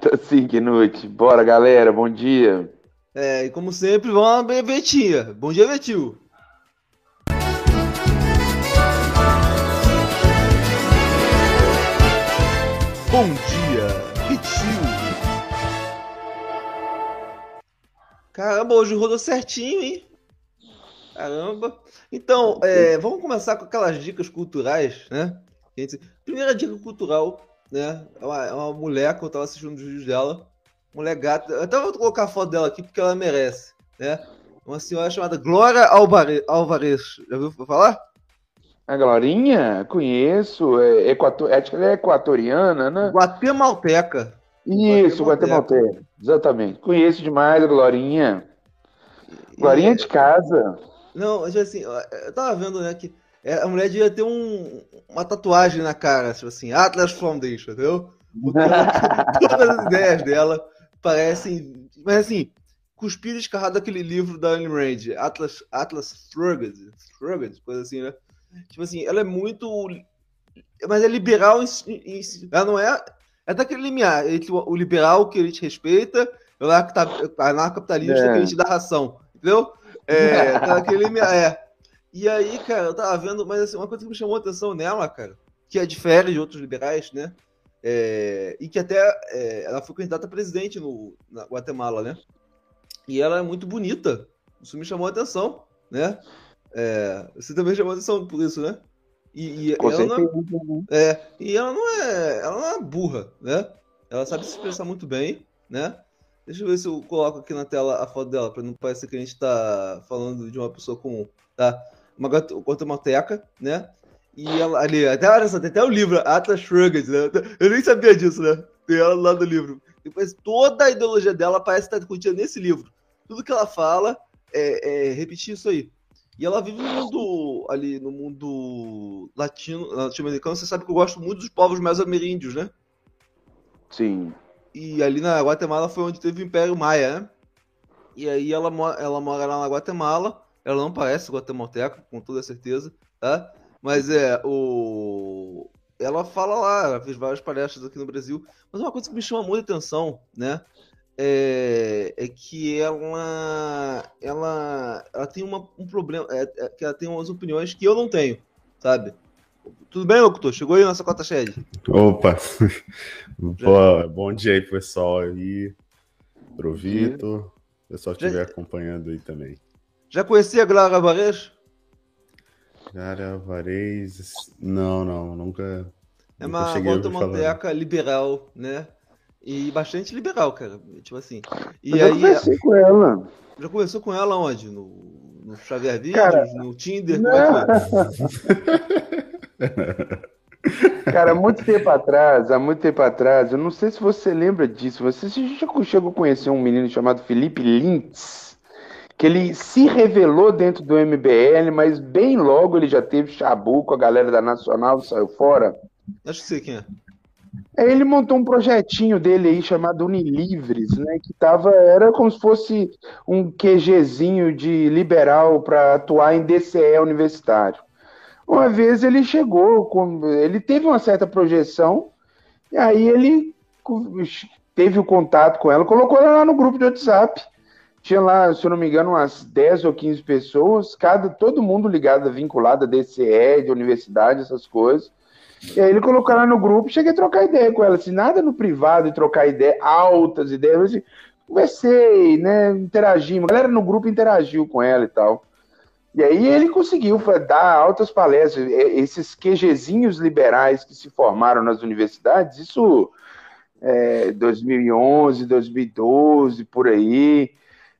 Tá sim, Knut. Bora, galera. Bom dia. É, e como sempre, vamos lá, Betinha. Bom dia, Betil. Bom dia, Betil. Caramba, hoje rodou certinho, hein? Caramba. Então, é, vamos começar com aquelas dicas culturais, né? Primeira dica cultural, né? É uma, é uma mulher que eu tava assistindo os vídeos dela. Mulher gata. Eu até vou colocar a foto dela aqui porque ela merece, né? Uma senhora chamada Glória Alvarez. Alvarez. Já ouviu falar? A Glorinha? Conheço. É, equator... Acho que ela é equatoriana, né? Guatemalteca. Isso, Guatemalteca. Guatemalteca. Exatamente. Conheço demais a Glorinha. Glorinha e... de casa. Não, assim, eu tava vendo, né, que é, a mulher devia ter um, uma tatuagem na cara, tipo assim, Atlas Foundation, entendeu? todas as ideias dela parecem. Mas assim, cuspir escarrado daquele livro da Ayn Rand, Atlas, Atlas Shrugged, Shrugged, coisa assim, né? Tipo assim, ela é muito. Mas é liberal em, em, ela não é. É daquele limiar, entre o liberal que ele te respeita, o anarcocapitalista é. que ele te dá ração, entendeu? É, tá daquele limiar, é. E aí, cara, eu tava vendo, mas assim, uma coisa que me chamou a atenção nela, cara, que é diferente de outros liberais, né? É, e que até é, ela foi candidata a presidente no, na Guatemala, né? E ela é muito bonita. Isso me chamou a atenção, né? É, você também chamou a atenção por isso, né? E, e ela não, é, é, e ela não é, ela não é burra, né? Ela sabe se expressar muito bem, né? Deixa eu ver se eu coloco aqui na tela a foto dela, para não parecer que a gente tá falando de uma pessoa comum, tá? Uma guatemalteca, né? E ela ali, até, olha só, tem até o livro, Atlas Shrugged, né? Eu nem sabia disso, né? Tem ela lá do livro. Depois, toda a ideologia dela parece estar contida nesse livro. Tudo que ela fala é, é repetir isso aí. E ela vive no mundo ali, no mundo latino, latino-americano. Você sabe que eu gosto muito dos povos mais ameríndios, né? Sim. E ali na Guatemala foi onde teve o Império Maia, né? E aí ela, ela mora lá na Guatemala. Ela não parece guatemalteca, com toda certeza, tá? Mas é, o... Ela fala lá, ela fez várias palestras aqui no Brasil, mas uma coisa que me chama muita atenção, né? É, é que ela, ela, ela tem uma, um problema, é, é, que ela tem umas opiniões que eu não tenho, sabe? Tudo bem, Locutor? Chegou aí nossa cota shed? Opa! Pô, bom dia aí, pessoal aí, pro Vitor, pessoal que estiver acompanhando aí também. Já conhecia a Clara Alvarez? Clara Alvarez, não, não, nunca. É uma guatemalteca liberal, né? E bastante liberal, cara. Tipo assim. E Eu aí, já conversei com ela. Já conversou com ela onde? No, no Xavier Vídeos? Cara, no Tinder? É cara, muito tempo atrás, há muito tempo atrás, eu não sei se você lembra disso. Você já chegou a conhecer um menino chamado Felipe Lintz? Que ele se revelou dentro do MBL, mas bem logo ele já teve chabu com a galera da Nacional, saiu fora. Acho que sei quem é. Aí ele montou um projetinho dele aí chamado Unilivres, né? Que tava, era como se fosse um QGzinho de liberal para atuar em DCE universitário. Uma vez ele chegou, com, ele teve uma certa projeção, e aí ele teve o contato com ela, colocou ela lá no grupo de WhatsApp. Tinha lá, se eu não me engano, umas 10 ou 15 pessoas, cada, todo mundo ligado, vinculado a DCE, de universidade, essas coisas. E aí ele colocou lá no grupo, cheguei a trocar ideia com ela, assim, nada no privado, trocar ideia, altas ideias, assim, conversei, né, interagimos, a galera no grupo interagiu com ela e tal. E aí ele conseguiu dar altas palestras, esses QGzinhos liberais que se formaram nas universidades, isso é 2011, 2012, por aí,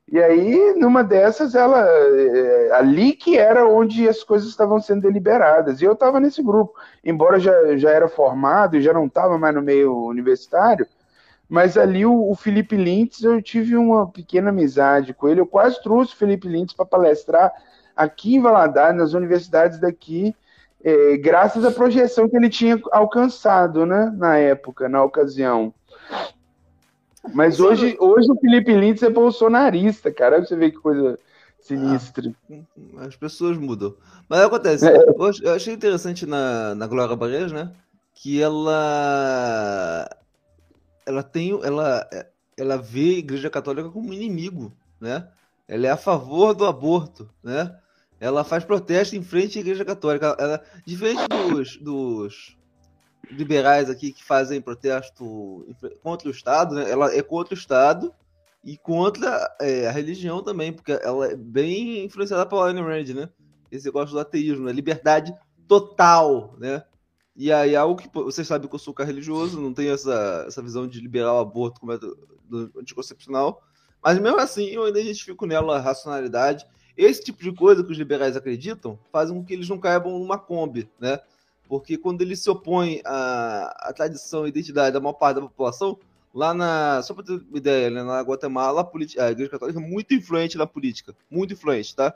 e aí, numa dessas, ela eh, ali que era onde as coisas estavam sendo deliberadas. E eu estava nesse grupo, embora já, já era formado e já não estava mais no meio universitário, mas ali o, o, Felipe Lintz, eu tive uma pequena amizade com ele. Eu quase trouxe o Felipe Lintz para palestrar aqui em Valadares, nas universidades daqui, eh, graças à projeção que ele tinha alcançado né, na época, na ocasião. Mas hoje, hoje o Felipe Lintz é bolsonarista, cara. Você vê que coisa sinistra. Ah, as pessoas mudam. Mas acontece, é. eu achei interessante na, na Glória Barreiros, né? Que ela. ela tem, ela, ela vê a Igreja Católica como inimigo, né? Ela é a favor do aborto, né? Ela faz protesto em frente à Igreja Católica. Ela, diferente dos, dos liberais aqui que fazem protesto contra o Estado, né? Ela é contra o Estado e contra é, a religião também, porque ela é bem influenciada pela Ayn Rand, né? Esse negócio do ateísmo, né? liberdade total, né? E aí algo que vocês sabem que eu sou cara religioso, não tenho essa, essa visão de liberar o aborto como é do, do anticoncepcional, mas mesmo assim eu ainda identifico nela a racionalidade. Esse tipo de coisa que os liberais acreditam faz com que eles não caibam numa Kombi, né? Porque quando eles se opõem à, à tradição e identidade da maior parte da população, lá na. Só para ter uma ideia, né, na Guatemala, a, a Igreja Católica é muito influente na política. Muito influente, tá?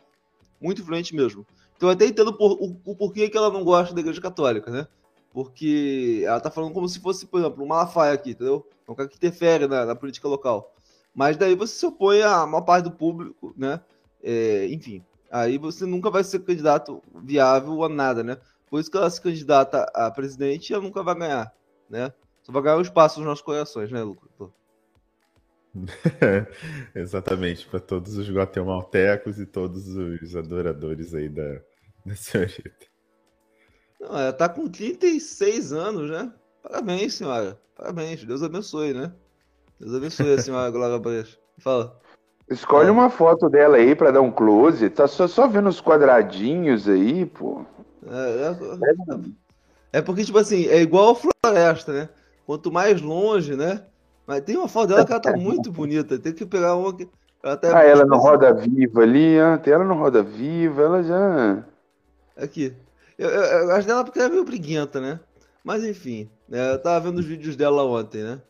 Muito influente mesmo. Então eu até entendo por, o, o porquê que ela não gosta da Igreja Católica, né? Porque ela tá falando como se fosse, por exemplo, um Malafaia aqui, entendeu? Um cara que interfere na, na, política local. Mas daí você se opõe à maior parte do público, né? É, enfim, aí você nunca vai ser candidato viável a nada, né? Por isso que ela se candidata a presidente e ela nunca vai ganhar, né? Só vai ganhar um espaço nos nossos corações, né, Lucas? Exatamente, para todos os guatemaltecos e todos os adoradores aí da, da senhorita. Não, ela tá com 36 anos, né? Parabéns, senhora. Parabéns. Deus abençoe, né? Deus abençoe a senhora Glória Brecha. Fala. Escolhe uma foto dela aí para dar um close. Tá só, só vendo os quadradinhos aí, pô. É, é, é, porque, tipo assim, é igual a floresta, né? Quanto mais longe, né? Mas tem uma foto dela que ela tá muito bonita. Tem que pegar uma que. Ela tá ah, ela no Roda Viva ali. Tem ela no Roda Viva, ela já. Aqui. Eu, eu, eu acho dela porque ela é meio briguenta, né? Mas enfim, né? eu tava vendo os vídeos dela ontem, né?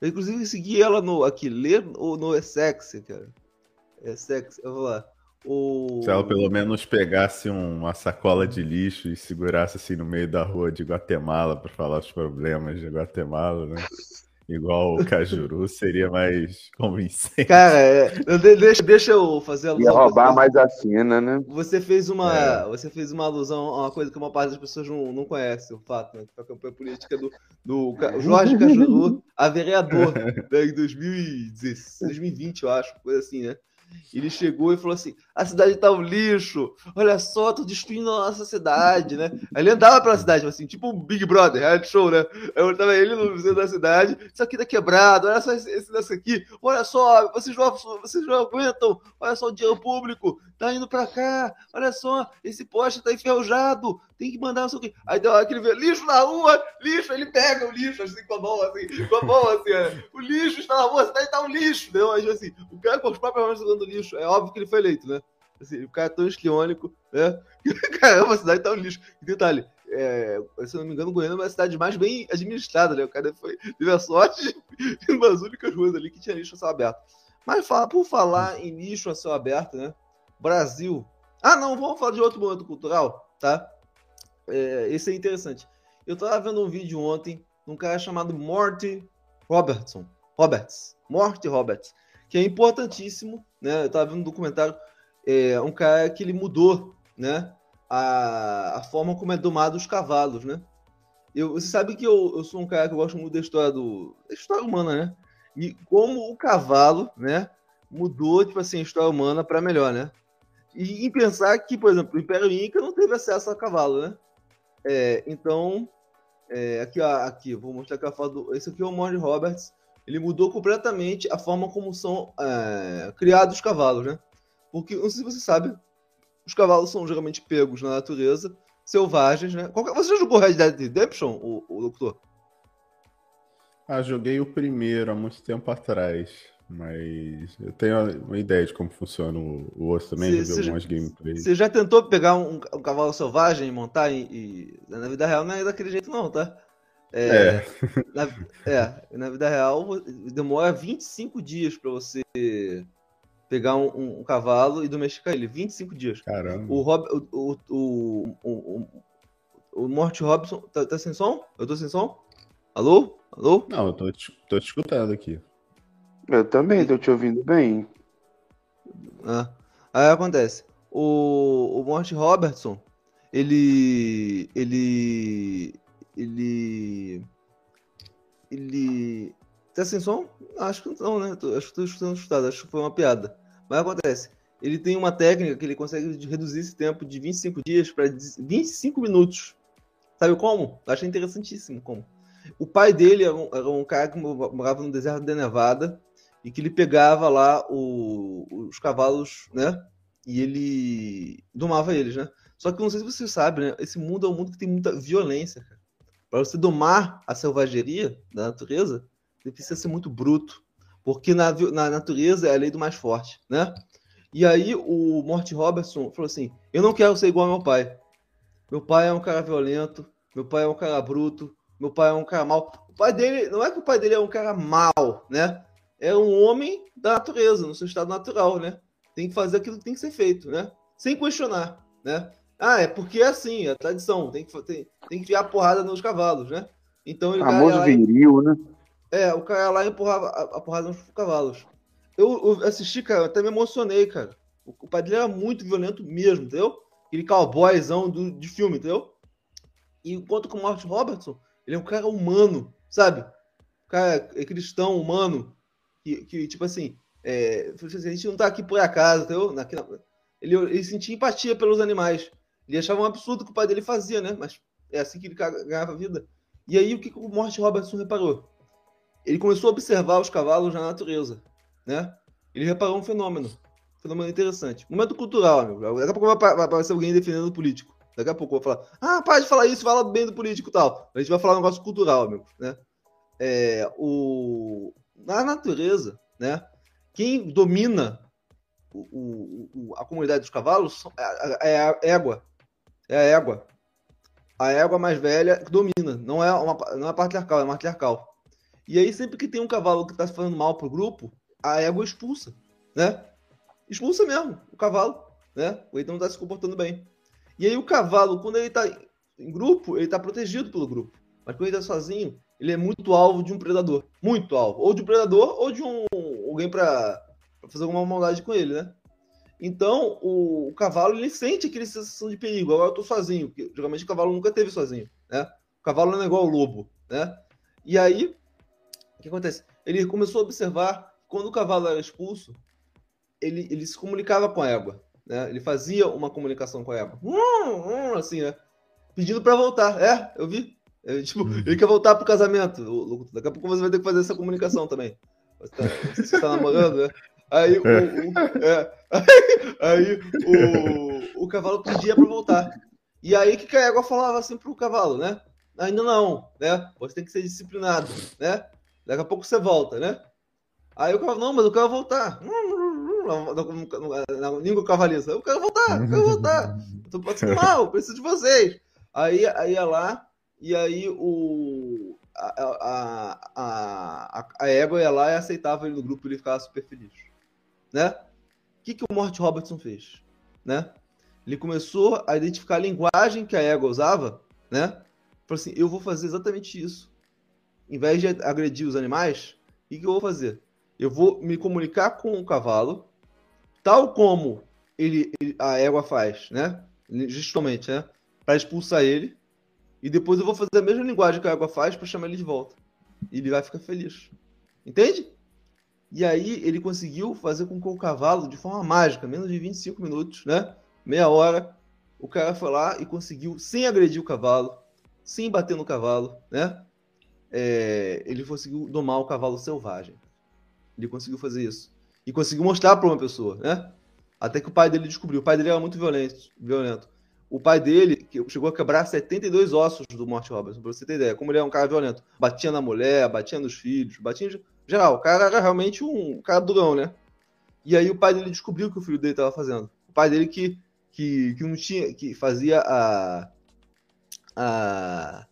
Eu, inclusive segui ela no aqui, ler ou no Essex, cara. Essex, eu vou lá. O... Se ela pelo menos pegasse uma sacola de lixo e segurasse assim no meio da rua de Guatemala para falar os problemas de Guatemala, né? Igual o Cajuru, seria mais convincente. Cara, é, deixa, deixa eu fazer a alusão. Ia roubar mais a cena, né? Você fez uma, é. você fez uma alusão a uma coisa que uma parte das pessoas não, não conhece, o fato, né? Que a campanha política do, do Jorge Cajuru a vereador né, em 2016, 2020, eu acho, coisa assim, né? Ele chegou e falou assim: a cidade tá um lixo, olha só, tô destruindo a nossa cidade, né? Aí ele andava pela cidade, assim, tipo um Big Brother, reality show, né? Aí tava ele no centro da cidade, isso aqui tá quebrado, olha só esse, esse aqui, olha só, vocês não, vocês não aguentam, olha só o dinheiro público, tá indo pra cá, olha só, esse poste tá enferrujado, tem que mandar não sei o. Aí deu aquele vê, lixo na rua, lixo, ele pega o lixo assim com a mão, assim, com a mão, assim, é, o lixo está na rua, a cidade tá um lixo, né? Aí, assim, o cara com os próprios mãos jogando lixo, é óbvio que ele foi eleito, né? Assim, o cara é tão esquiônico, né? Caramba, a cidade tá um lixo. E detalhe, é, se eu não me engano, Goiânia é uma cidade mais bem administrada, né? O cara foi, teve a sorte de umas únicas ruas ali que tinha lixo a céu aberto. Mas fala, por falar em lixo a céu aberto, né? Brasil. Ah, não, vamos falar de outro momento cultural, tá? É, esse é interessante. Eu tava vendo um vídeo ontem de um cara chamado Morty Robertson. Roberts. Morty Roberts. Que é importantíssimo, né? Eu tava vendo um documentário. É, um cara que ele mudou, né? A, a forma como é domado os cavalos, né? Eu, você sabe que eu, eu sou um cara que gosta muito da história do da história humana, né? E como o cavalo, né, mudou tipo assim a história humana para melhor, né? E pensar que, por exemplo, o Império Inca não teve acesso a cavalo, né? É, então, é, aqui, ó, aqui, vou mostrar aqui a foto. Do, esse aqui é o Monty Roberts. Ele mudou completamente a forma como são é, criados os cavalos, né? Porque, não sei se você sabe, os cavalos são geralmente pegos na natureza, selvagens, né? Qualquer, você já jogou Red Dead Redemption, o, o locutor? Ah, joguei o primeiro há muito tempo atrás. Mas eu tenho uma ideia de como funciona o, osso também, já vi algumas gameplays. Você já tentou pegar um, um cavalo selvagem e montar e, e, Na vida real não é daquele jeito não, tá? É, é. Na, é, na vida real demora 25 dias para você pegar um, um, um, cavalo e domesticar ele. 25 dias. Caramba. O, Rob, o, o, o, o, o Morte Robson. Tá, tá sem som? Eu tô sem som? Alô? Alô? Não, eu tô te, tô te escutando aqui. Eu também, tô te ouvindo bem. Ah, aí acontece. O, o Monty Robertson, ele. Ele. Ele. Ele. Tem sem som? Acho que não, né? Acho que estou escutando assustado, acho que foi uma piada. Mas acontece. Ele tem uma técnica que ele consegue reduzir esse tempo de 25 dias para 25 minutos. Sabe como? Eu achei interessantíssimo como. O pai dele era um, era um cara que morava no deserto da Nevada e que ele pegava lá o, os cavalos, né? E ele domava eles, né? Só que não sei se você sabe, né? Esse mundo é um mundo que tem muita violência. Para você domar a selvageria da natureza, você precisa ser muito bruto. Porque na, na natureza é a lei do mais forte, né? E aí o Morty Robertson falou assim: Eu não quero ser igual ao meu pai. Meu pai é um cara violento, meu pai é um cara bruto, meu pai é um cara mau. O pai dele, não é que o pai dele é um cara mau, né? É um homem da natureza, no seu estado natural, né? Tem que fazer aquilo que tem que ser feito, né? Sem questionar, né? Ah, é porque é assim, é tradição, tem que, tem, tem que enfiar porrada nos cavalos, né? Então ele Famoso viril, né? É, o cara lá empurrava a, porrada nos cavalos. Eu, eu, assisti, cara, até me emocionei, cara. O, o pai dele era muito violento mesmo, entendeu? Aquele cowboyzão do, de filme, entendeu? E enquanto com o Martin Robertson, ele é um cara humano, sabe? O cara é cristão, humano, que, que tipo assim, é, assim, a gente não tá aqui por acaso, entendeu? Aqui, ele, ele sentia empatia pelos animais. Ele achava um absurdo que o pai dele fazia, né? Mas é assim que ele ganhava vida. E aí, o que, que o Morte Robertson reparou? Ele começou a observar os cavalos na natureza, né? Ele reparou um fenômeno. Um fenômeno interessante. Momento cultural, amigo. Daqui a pouco vai aparecer alguém defendendo o político. Daqui a pouco vou falar, ah, para de falar isso, fala bem do político e tal. A gente vai falar um negócio cultural, amigo, né? É, o... Na natureza, né? Quem domina o, o, a comunidade dos cavalos é, é a égua. É a égua. A égua mais velha domina. Não é uma não é patriarcal, é matriarcal. E aí, sempre que tem um cavalo que está fazendo mal pro grupo, a égua expulsa, né? Expulsa mesmo o cavalo, né? O então não está se comportando bem. E aí o cavalo, quando ele está em grupo, ele está protegido pelo grupo. Mas quando ele está sozinho, ele é muito alvo de um predador. Muito alvo. Ou de um predador, ou de um alguém para fazer alguma maldade com ele, né? Então, o, o, cavalo, ele sente aquela sensação de perigo. Agora eu tô sozinho, porque geralmente o cavalo nunca teve sozinho, né? O cavalo não é igual ao lobo, né? E aí, o que acontece? Ele começou a observar quando o cavalo era expulso, ele, ele se comunicava com a égua, né? Ele fazia uma comunicação com a égua. Hum, hum, assim, né? Pedindo para voltar. É, eu vi. É, tipo, uhum. ele quer voltar pro casamento. Daqui a pouco você vai ter que fazer essa comunicação também. Você tá, você tá namorando, né? Aí o, o é, aí, o, o cavalo pedia para voltar. E aí que a égua falava assim pro cavalo, né? Ainda não, né? Você tem que ser disciplinado, né? Daqui a pouco você volta, né? Aí o cavalo, não, mas eu quero voltar. Na língua cavalista, eu quero voltar, eu quero voltar. Eu tô passando mal, preciso de vocês. Aí, aí ia lá, e aí o, a, a, a, a, égua ia lá e aceitava ele no grupo e ele ficava super feliz. Né? O que, que o Mort Robertson fez? Né? Ele começou a identificar a linguagem que a égua usava, né? Falou assim, eu vou fazer exatamente isso. Em vez de agredir os animais, o que, eu vou fazer? Eu vou me comunicar com o cavalo, tal como ele, ele a égua faz, né? Justamente, né? Para expulsar ele. E depois eu vou fazer a mesma linguagem que a égua faz para chamar ele de volta. E ele vai ficar feliz. Entende? E aí ele conseguiu fazer com que o cavalo, de forma mágica, menos de 25 minutos, né? Meia hora, o cara foi lá e conseguiu, sem agredir o cavalo, sem bater no cavalo, né? É, ele conseguiu domar o cavalo selvagem. Ele conseguiu fazer isso. E conseguiu mostrar para uma pessoa, né? Até que o pai dele descobriu. O pai dele era muito violento. violento. O pai dele chegou a quebrar 72 ossos do Morte Robertson, pra você ter ideia. Como ele é um cara violento. Batia na mulher, batia nos filhos, batia em geral. O cara era realmente um cara durão, né? E aí o pai dele descobriu o que o filho dele estava fazendo. O pai dele que, que, que não tinha, que fazia a, a,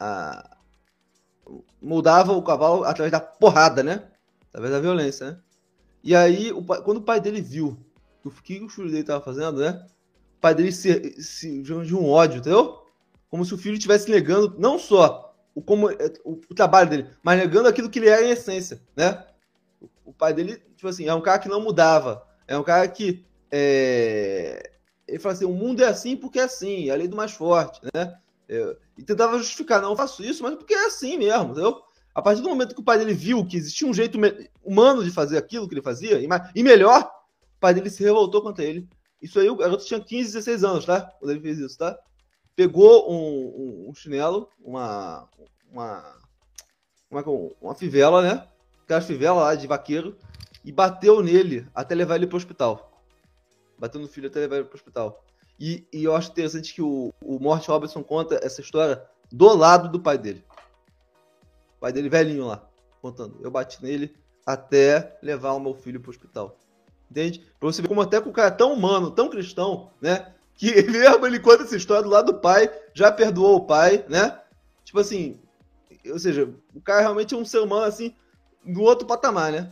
a mudava o cavalo através da porrada, né? Através da violência, né? E aí, o pai, quando o pai dele viu o que o filho dele estava fazendo, né? O pai dele se, se de um ódio, entendeu? Como se o filho estivesse negando não só o, como, é, o, o, trabalho dele, mas negando aquilo que ele era em essência, né? O, o, pai dele, tipo assim, é um cara que não mudava, é um cara que é, ele fala assim, o mundo é assim porque é assim, é a lei do mais forte, né? E tentava justificar, não faço isso, mas porque é assim mesmo, entendeu? A partir do momento que o pai dele viu que existia um jeito humano de fazer aquilo que ele fazia, e, melhor, o pai dele se revoltou contra ele. Isso aí, o garoto tinha 15, 16 anos, tá? Quando ele fez isso, tá? Pegou um, um, um chinelo, uma, uma, uma, é uma fivela, né? Aquela fivela lá de vaqueiro, e bateu nele até levar ele pro hospital. Bateu no filho até levar ele pro hospital. E, e eu acho interessante que o, o Morte Robertson conta essa história do lado do pai dele pai dele velhinho lá, contando. Eu bati nele até levar o meu filho pro hospital. Entende? Pra você ver como até com o cara é tão humano, tão cristão, né? Que mesmo ele conta essa história do lado do pai, já perdoou o pai, né? Tipo assim, ou seja, o cara realmente é um ser humano assim, no outro patamar, né?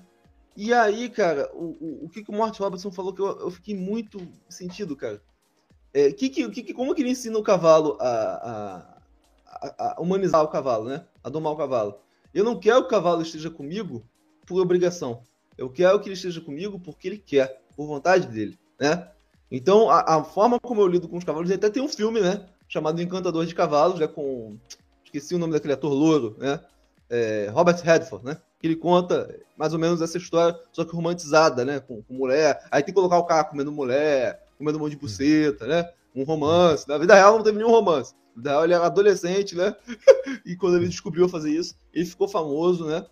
E aí, cara, o, o, o que, que o Morty Robertson falou que eu, eu fiquei muito sentido, cara. É, que, que, como que ele ensina o cavalo a, a, a, humanizar o cavalo, né? A domar o cavalo. Eu não quero que o cavalo esteja comigo por obrigação. Eu quero que ele esteja comigo porque ele quer, por vontade dele, né? Então, a, a forma como eu lido com os cavalos, até tem um filme, né? Chamado Encantador de Cavalos, né? Com. Esqueci o nome daquele ator louro, né? É, Robert Redford, né? Que ele conta mais ou menos essa história, só que romantizada, né? Com, com mulher. Aí tem que colocar o cara comendo mulher, comendo um monte de buceta, né? Um romance. Na vida real não teve nenhum romance. Ele era adolescente, né? e quando ele descobriu fazer isso, ele ficou famoso, né?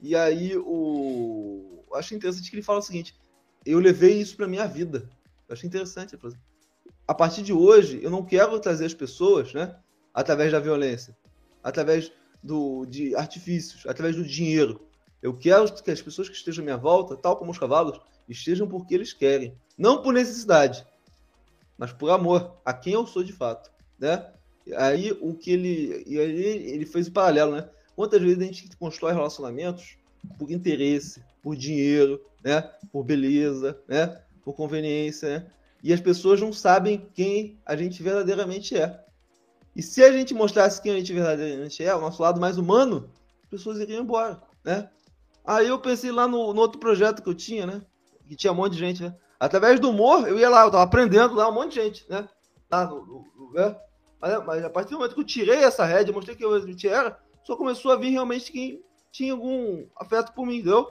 E aí o. Eu achei interessante que ele fala o seguinte: eu levei isso para minha vida. Eu achei interessante. A partir de hoje, eu não quero trazer as pessoas, né? Através da violência, através do, de artifícios, através do dinheiro. Eu quero que as pessoas que estejam à minha volta, tal como os cavalos, estejam porque eles querem. Não por necessidade, mas por amor a quem eu sou de fato, né? Aí o que ele. E aí ele fez o paralelo, né? Quantas vezes a gente constrói relacionamentos por interesse, por dinheiro, né? Por beleza, né? Por conveniência, né? E as pessoas não sabem quem a gente verdadeiramente é. E se a gente mostrasse quem a gente verdadeiramente é, o nosso lado mais humano, as pessoas iriam embora, né? Aí eu pensei lá no, no outro projeto que eu tinha, né? Que tinha um monte de gente, né? Através do humor, eu ia lá, eu tava aprendendo lá um monte de gente, né? Lá no, no, no né? Mas, mas, a partir do momento que eu tirei essa rédea, mostrei que eu realmente era, só começou a vir realmente quem tinha algum afeto por mim, entendeu?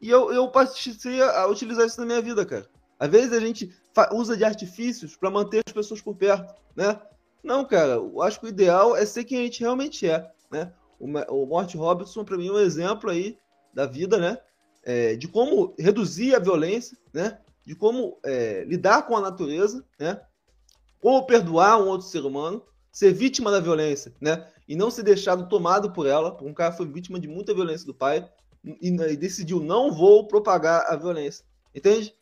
E eu, eu passei a utilizar isso na minha vida, cara. Às vezes a gente usa de artifícios para manter as pessoas por perto, né? Não, cara, eu acho que o ideal é ser quem a gente realmente é, né? O, o Morty Robinson, para mim, é um exemplo aí da vida, né? É, de como reduzir a violência, né? De como é, lidar com a natureza, né? ou perdoar um outro ser humano, ser vítima da violência, né? E não ser deixado tomado por ela. Um cara foi vítima de muita violência do pai e, e decidiu não vou propagar a violência, entende?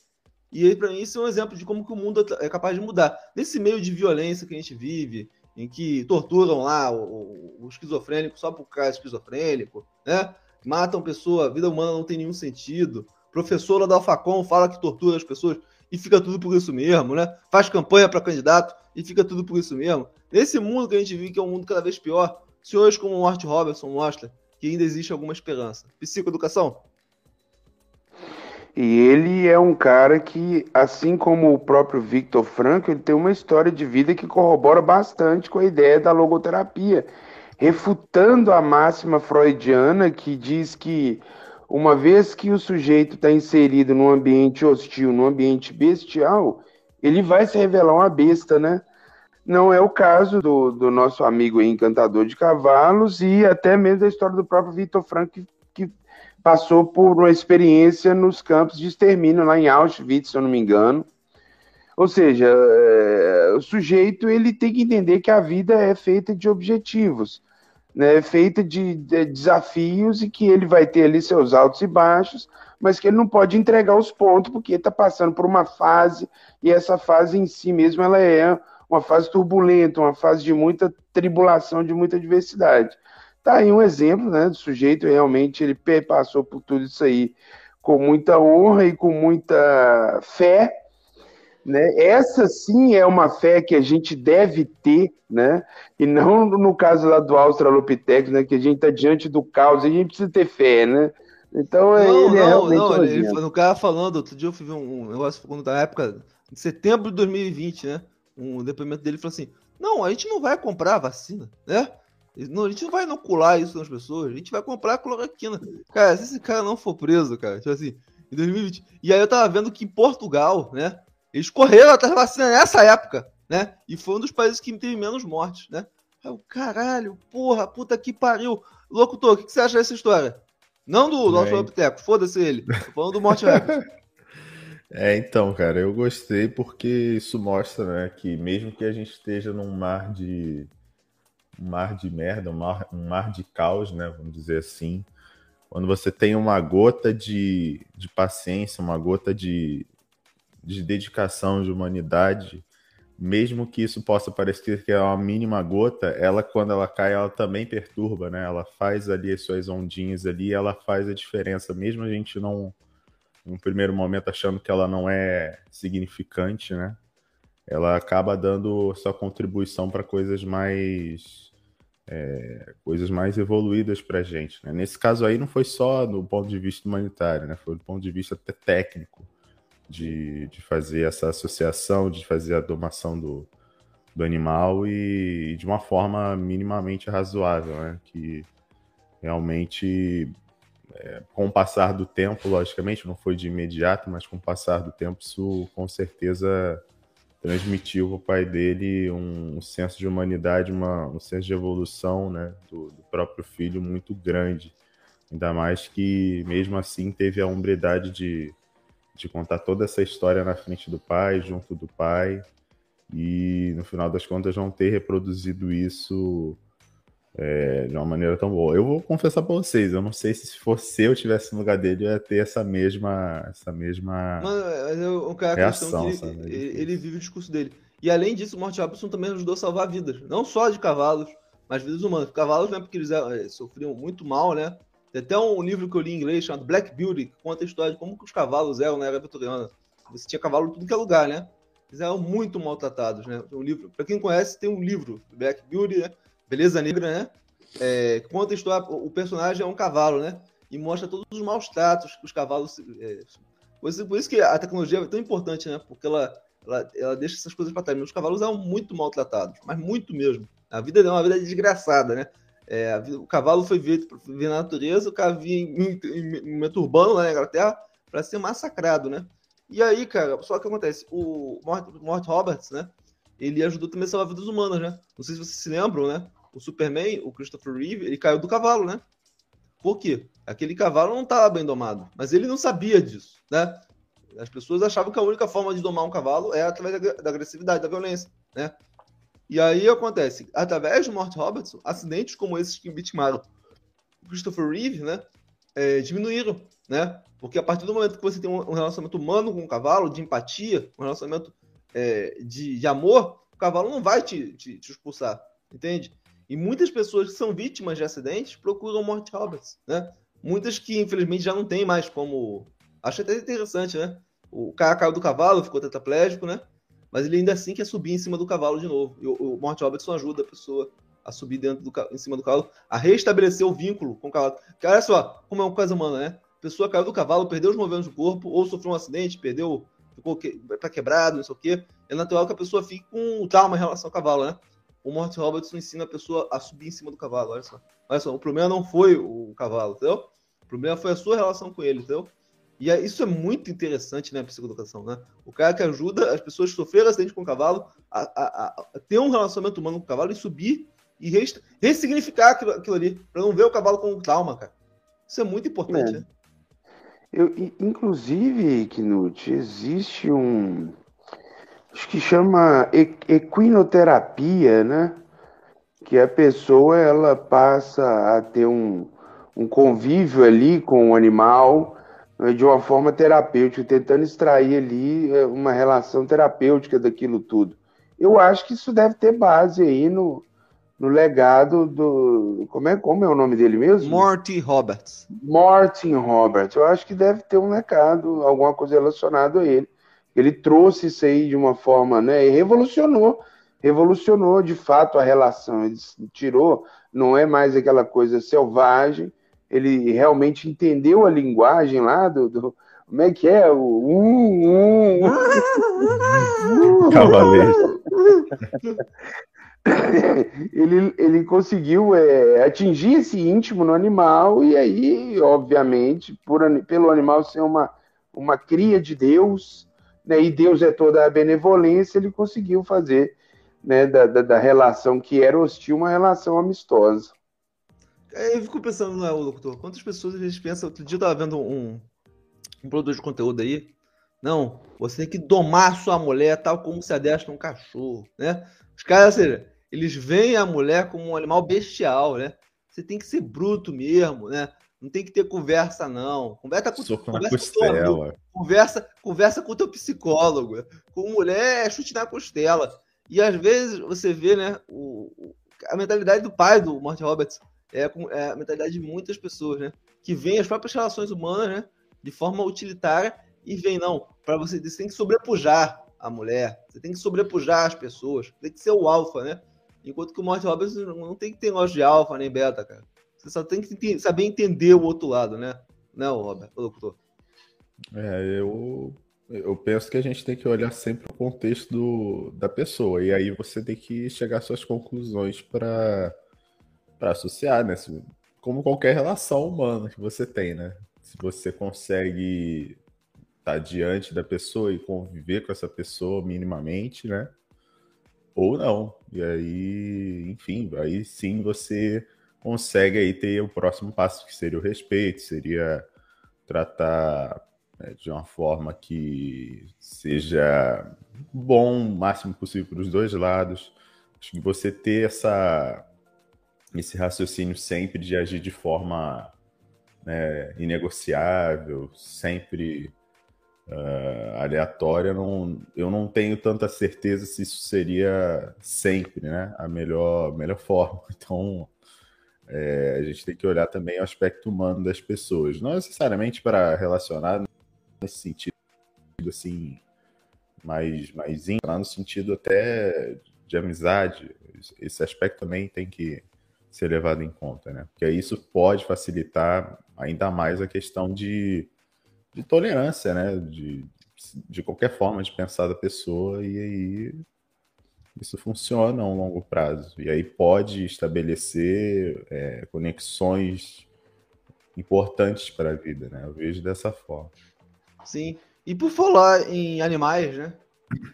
E aí para mim isso é um exemplo de como que o mundo é capaz de mudar. Nesse meio de violência que a gente vive, em que torturam lá o, o, o esquizofrênico só por causa esquizofrênico, né? Matam pessoa, a vida humana não tem nenhum sentido. Professora da Alfacom fala que tortura as pessoas e fica tudo por isso mesmo, né? Faz campanha para candidato e fica tudo por isso mesmo. Nesse mundo que a gente vive, que é um mundo cada vez pior, senhores como o Mort Robertson mostra que ainda existe alguma esperança. Psicoeducação? E ele é um cara que, assim como o próprio Victor Franco, ele tem uma história de vida que corrobora bastante com a ideia da logoterapia, refutando a máxima freudiana que diz que uma vez que o sujeito está inserido num ambiente hostil, num ambiente bestial, ele vai se revelar uma besta, né? Não é o caso do, do nosso amigo encantador de cavalos e até mesmo da história do próprio Vitor Franco, que, que passou por uma experiência nos campos de extermínio lá em Auschwitz, se eu não me engano. Ou seja, é, o sujeito ele tem que entender que a vida é feita de objetivos né, feita de, de, desafios e que ele vai ter ali seus altos e baixos, mas que ele não pode entregar os pontos porque está passando por uma fase e essa fase em si mesmo ela é uma fase turbulenta, uma fase de muita tribulação, de muita diversidade. Tá aí um exemplo, né, do sujeito realmente ele passou por tudo isso aí com muita honra e com muita fé né? Essa sim é uma fé que a gente deve ter, né? e não no caso lá do Australopithecus, né? que a gente está diante do caos, a gente precisa ter fé. Né? Então não, ele não, é realmente. Não, ele, no cara falando, outro dia eu fui ver um, negócio quando da época, de setembro de 2020, né? Um depoimento dele falou assim: não, a gente não vai comprar a vacina, né? Não, a gente não vai inocular isso nas pessoas, a gente vai comprar a cloroquina. Cara, se esse cara não for preso, cara, tipo assim, em 2020. E aí eu tava vendo que em Portugal, né? Eles correram atrás da vacina nessa época, né? E foi um dos países que teve menos mortes, né? Aí o caralho, porra, puta que pariu. Locutor, o que, que você acha dessa história? Não do nosso Opteco, foda-se ele. Tô falando do Morte Records. É, então, cara, eu gostei porque isso mostra, né, que mesmo que a gente esteja num mar de um mar de merda, um mar, um mar de caos, né, vamos dizer assim, quando você tem uma gota de, de paciência, uma gota de, de dedicação, de humanidade, mesmo que isso possa parecer que é uma mínima gota, ela quando ela cai, ela também perturba, né? Ela faz ali as suas ondinhas ali, ela faz a diferença, mesmo a gente não no primeiro momento achando que ela não é significante, né? Ela acaba dando sua contribuição para coisas mais é, coisas mais evoluídas para a gente. Né? Nesse caso aí não foi só do ponto de vista humanitário, né? Foi do ponto de vista até técnico de, de fazer essa associação, de fazer a domação do, do animal e, e de uma forma minimamente razoável, né? Que realmente é, com o passar do tempo, logicamente, não foi de imediato, mas com o passar do tempo, isso com certeza transmitiu para o pai dele um, um, senso de humanidade, uma, um senso de evolução né, do, do, próprio filho muito grande. Ainda mais que, mesmo assim, teve a hombridade de, de contar toda essa história na frente do pai, junto do pai, e no final das contas não ter reproduzido isso é, de uma maneira tão boa. Eu vou confessar para vocês, eu não sei se fosse eu tivesse no lugar dele, eu ia ter essa mesma, essa mesma mas, cara, reação. Que ele, ele, vive o discurso dele. E além disso, o Morte Robinson também ajudou a salvar vidas, não só de cavalos, mas vidas humanas. Cavalos, né, porque eles é, sofriam muito mal, né? Tem até um livro que eu li em inglês chamado Black Beauty, que conta a história de como que os cavalos eram na era vitoriana. Você tinha cavalo em tudo que é lugar, né? Eles eram muito maltratados, né? Um livro, para quem conhece, tem um livro, Black Beauty, né? Beleza Negra, né? É, conta a história, o personagem é um cavalo, né? E mostra todos os maus tratos que os cavalos. É, por, isso, que a tecnologia é tão importante, né? Porque ela, ela, ela deixa essas coisas para trás. Os cavalos eram muito maltratados, mas muito mesmo. A vida é uma vida desgraçada, né? É, o cavalo foi viver na natureza, o cara vinha em, em, em urbano lá na Inglaterra para ser massacrado, né? E aí, cara, só que acontece, o Mort, Mort Roberts, né? Ele ajudou também a salvar vidas humanas, né? Não sei se vocês se lembram, né? o Superman, o Christopher Reeve, ele caiu do cavalo, né? Por quê? Aquele cavalo não estava bem domado, mas ele não sabia disso, né? As pessoas achavam que a única forma de domar um cavalo é através da agressividade, da violência, né? E aí acontece, através do Mort Robertson, acidentes como esses que vitimaram Christopher Reeve, né? É, diminuíram, né? Porque a partir do momento que você tem um relacionamento humano com o cavalo, de empatia, um relacionamento é, de, de, amor, o cavalo não vai te, te, te expulsar, entende? E muitas pessoas que são vítimas de acidentes procuram Mort Roberts, né? Muitas que, infelizmente, já não tem mais como... Acho até interessante, né? O cara caiu do cavalo, ficou tetraplégico, né? Mas ele ainda assim quer subir em cima do cavalo de novo. E o, o Mort Robertson ajuda a pessoa a subir dentro do, em cima do cavalo, a restabelecer o vínculo com o cavalo. Porque olha só, como é uma coisa humana, né? A pessoa caiu do cavalo, perdeu os movimentos do corpo, ou sofreu um acidente, perdeu, ficou que, tá quebrado, não sei o quê. É natural que a pessoa fique com um trauma em relação ao cavalo, né? o Morty Robertson ensina a pessoa a subir em cima do cavalo. Olha só. Olha só, o problema não foi o cavalo, entendeu? O problema foi a sua relação com ele, entendeu? E isso é muito interessante, né, a psicoeducação, né? O cara que ajuda as pessoas que sofreram acidente com o cavalo a, a, a, ter um relacionamento humano com o cavalo e subir e rest, ressignificar aquilo, aquilo ali, para não ver o cavalo como um trauma, cara. Isso é muito importante, é. né? Eu, inclusive, Knut, existe um, acho que chama equinoterapia, né? Que a pessoa ela passa a ter um, um convívio ali com o animal de uma forma terapêutica, tentando extrair ali é, uma relação terapêutica daquilo tudo. Eu acho que isso deve ter base aí no, no legado do. Como é, como é o nome dele mesmo? Morty Roberts. Morty Roberts. Eu acho que deve ter um legado, alguma coisa relacionada a ele. Ele trouxe isso aí de uma forma, né? E revolucionou, revolucionou de fato a relação. Ele tirou, não é mais aquela coisa selvagem. Ele realmente entendeu a linguagem lá do, do como é que é? O um, um, Cavaleiro. ele, ele conseguiu é, atingir esse íntimo no animal, e aí, obviamente, por, pelo animal ser uma, uma cria de Deus, né, e Deus é toda a benevolência, ele conseguiu fazer né, da, da, da relação que era hostil uma relação amistosa. Eu fico pensando, não é, doutor? Quantas pessoas a gente pensa? Outro dia eu tava vendo um, um produtor de conteúdo aí. Não, você tem que domar sua mulher tal como se adestra um cachorro, né? Os caras, ou seja, eles veem a mulher como um animal bestial, né? Você tem que ser bruto mesmo, né? Não tem que ter conversa, não. Conversa com, Soco conversa costela. Com conversa, conversa com o teu psicólogo. Com mulher é chute na costela. E às vezes você vê, né, o, a mentalidade do pai do Morty Roberts é, é, a mentalidade de muitas pessoas, né? Que veem as próprias relações humanas, né? De forma utilitária e vem, não, para você, você tem que sobrepujar a mulher, você tem que sobrepujar as pessoas, tem que ser o alfa, né? Enquanto que o Morty Roberts não tem que ter negócio de alfa nem beta, cara. Você só tem que saber entender o outro lado, né? Não, Robert, o locutor. É, eu, eu penso que a gente tem que olhar sempre o contexto do, da pessoa. E aí você tem que chegar às suas conclusões para associar, né? Como qualquer relação humana que você tem, né? Se você consegue estar tá diante da pessoa e conviver com essa pessoa minimamente, né? Ou não. E aí, enfim, aí sim você consegue aí ter o próximo passo, que seria o respeito, seria tratar né, de uma forma que seja bom o máximo possível para os dois lados. Acho que você ter essa, esse raciocínio sempre de agir de forma né, inegociável, sempre uh, aleatória, não, eu não tenho tanta certeza se isso seria sempre né, a melhor, melhor forma. Então, é, a gente tem que olhar também o aspecto humano das pessoas, não necessariamente para relacionar nesse sentido assim mais mais no sentido até de amizade. Esse aspecto também tem que ser levado em conta, né? Porque isso pode facilitar ainda mais a questão de, de tolerância, né? De, de qualquer forma de pensar da pessoa e aí isso funciona a um longo prazo. E aí pode estabelecer é, conexões importantes para a vida, né? Eu vejo dessa forma. Sim. E por falar em animais, né?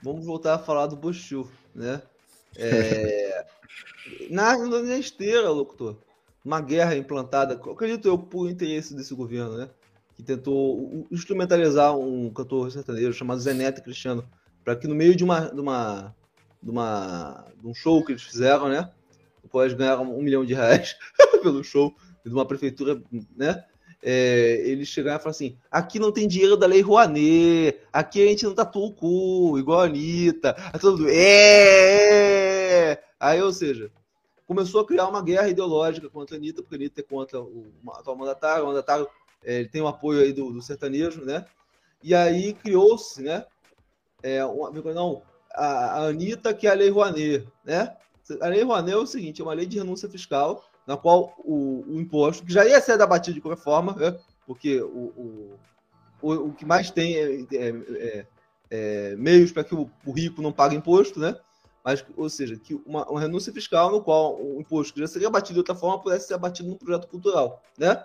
Vamos voltar a falar do Bushu, né? É... na, na esteira, locutor, uma guerra implantada, acredito eu, por interesse desse governo, né? Que tentou instrumentalizar um cantor sertanejo chamado Zenete Cristiano, para que no meio de uma, de uma de, uma, de um show que eles fizeram, né? Depois ganharam um milhão de reais pelo show de uma prefeitura, né? É, eles chegaram e falaram assim: aqui não tem dinheiro da Lei Rouanet, aqui a gente não tatua o cu, igual a Anitta. Todo mundo, é, é! Aí, ou seja, começou a criar uma guerra ideológica contra a Anitta, porque a Anitta é contra o atual mandatário, o mandatário é, ele tem o apoio aí do, do sertanejo, né? E aí criou-se, né? É, uma, não, a, a Anitta, que é a Lei Rouanet, né? A Lei Rouanet é o seguinte, é uma lei de renúncia fiscal, na qual o, o imposto, que já ia ser debatido de qualquer forma, né? porque o, o, o, o, que mais tem é, é, é, é meios para que o, rico não pague imposto, né? Mas, ou seja, que uma, uma, renúncia fiscal no qual o imposto que já seria abatido de outra forma pudesse ser abatido num projeto cultural, né?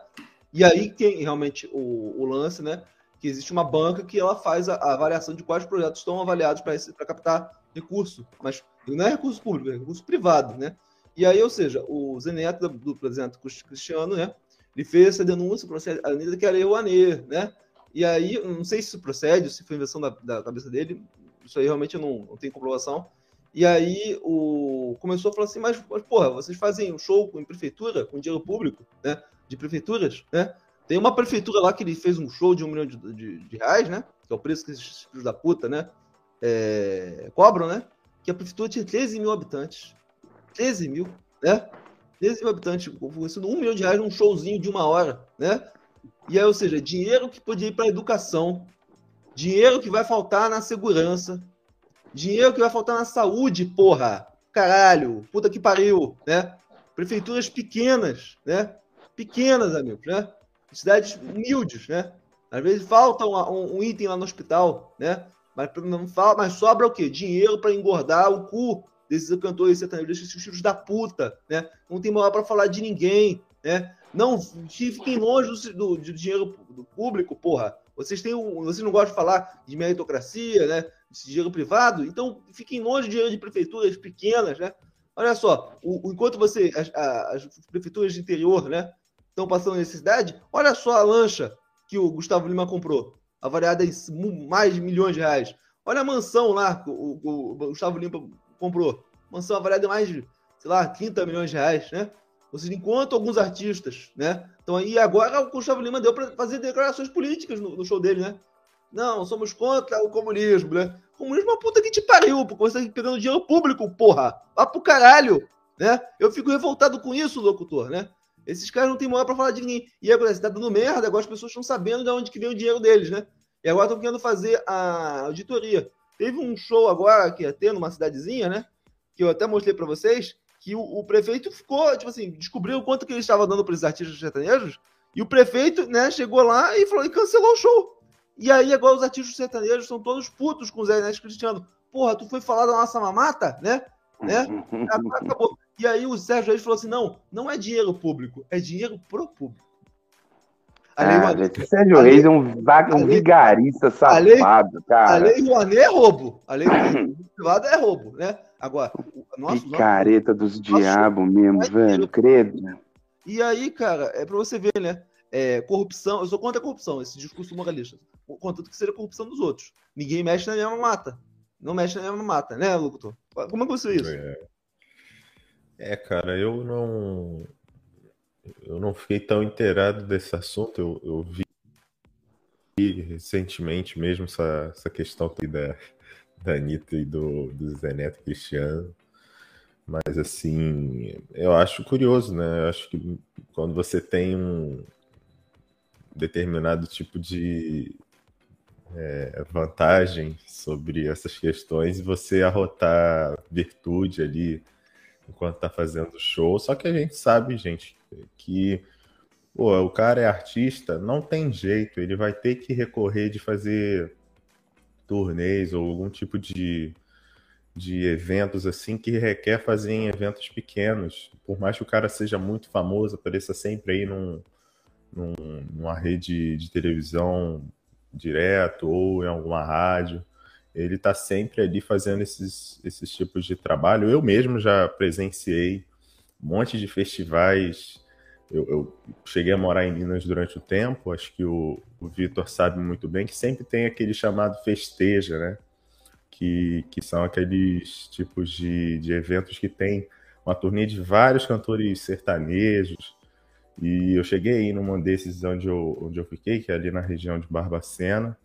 E aí tem realmente o, o lance, né? que existe uma banca que ela faz a, a avaliação de quais projetos estão avaliados para captar recurso, mas não é recurso público, é recurso privado, né? E aí, ou seja, o Zeneto do presidente Cristiano, né? Ele fez essa denúncia para a Anitta que era Rouanet, né? E aí, não sei se isso procede, se foi invenção da, da cabeça dele, isso aí realmente não, não tenho comprovação. E aí o começou a falar assim, mas, mas porra, vocês fazem um show em prefeitura, com dinheiro público, né? De prefeituras, né? Tem uma prefeitura lá que ele fez um show de um milhão de, de, de reais, né? Que é o preço que esses filhos da puta, né? É, cobram, né? Que a prefeitura tinha 13 mil habitantes. 13 mil, né? 13 mil habitantes, oferecendo um milhão de reais num showzinho de uma hora, né? E aí, ou seja, dinheiro que podia ir para educação, dinheiro que vai faltar na segurança, dinheiro que vai faltar na saúde, porra! Caralho, puta que pariu, né? Prefeituras pequenas, né? Pequenas, amigos, né? cidades humildes, né? Às vezes falta um, um, item lá no hospital, né? Mas, não fala, mas sobra o quê? Dinheiro para engordar o cu desses cantores sertanejos, desses filhos da puta, né? Não tem moral para falar de ninguém, né? Não fiquem longe do, do, do dinheiro do público, porra. Vocês têm um, vocês não gostam de falar de meritocracia, né? De dinheiro privado, então fiquem longe de dinheiro de prefeituras pequenas, né? Olha só, o, enquanto você as, as, prefeituras de interior, né, estão passando necessidade, olha só a lancha que o Gustavo Lima comprou, avaliada em mais de milhões de reais. Olha a mansão lá que o, o, o Gustavo Lima comprou, mansão avaliada em mais de, sei lá, 30 milhões de reais, né? Ou seja, enquanto alguns artistas, né? Então aí agora o Gustavo Lima deu para fazer declarações políticas no, no, show dele, né? Não, somos contra o comunismo, né? O comunismo é uma puta que te pariu, porque você tá pegando dinheiro público, porra. Vá pro caralho, né? Eu fico revoltado com isso, locutor, né? Esses caras não têm moral pra falar de ninguém. E agora, você tá dando merda, agora as pessoas estão sabendo de onde que vem o dinheiro deles, né? E agora estão querendo fazer a auditoria. Teve um show agora que ia ter numa cidadezinha, né? Que eu até mostrei para vocês, que o, o, prefeito ficou, tipo assim, descobriu quanto que ele estava dando para os artistas sertanejos, e o prefeito, né, chegou lá e falou e cancelou o show. E aí agora os artistas sertanejos são todos putos com o Zé Inés Cristiano. Porra, tu foi falar da nossa mamata, né? né? Acabou. E aí o Sérgio Reis falou assim: não, não é dinheiro público, é dinheiro pro público. Ah, gente, Sérgio Reis é um, um vigarista safado, cara. A lei Rouanet é roubo. A lei privada é roubo, né? Agora, nosso, Picareta nosso, dos diabos mesmo, velho, credo. E aí, cara, é pra você ver, né? É, corrupção, eu sou contra a corrupção, esse discurso moralista. Contanto que seja corrupção dos outros. Ninguém mexe na mesma mata. Não mexe na mesma mata, né, Locutor? Como é que você vê isso? É. é, cara, eu não. Eu não fiquei tão inteirado desse assunto. Eu, eu vi recentemente mesmo essa, essa questão da, da Anitta e do, do Zé Neto Cristiano. Mas, assim, eu acho curioso, né? Eu acho que quando você tem um determinado tipo de é, vantagem sobre essas questões, você arrotar virtude ali enquanto tá fazendo show. Só que a gente sabe, gente, que pô, o cara é artista, não tem jeito, ele vai ter que recorrer de fazer turnês ou algum tipo de, de eventos assim que requer fazer em eventos pequenos. Por mais que o cara seja muito famoso, apareça sempre aí num, num, numa rede de televisão direto ou em alguma rádio. Ele está sempre ali fazendo esses, esses tipos de trabalho. Eu mesmo já presenciei um monte de festivais eu, eu, cheguei a morar em Minas durante o tempo, acho que o, o Vitor sabe muito bem que sempre tem aquele chamado festeja, né? Que, que são aqueles tipos de, de eventos que tem uma turnê de vários cantores sertanejos. E eu cheguei aí num desses onde eu, onde eu fiquei, que é ali na região de Barbacena.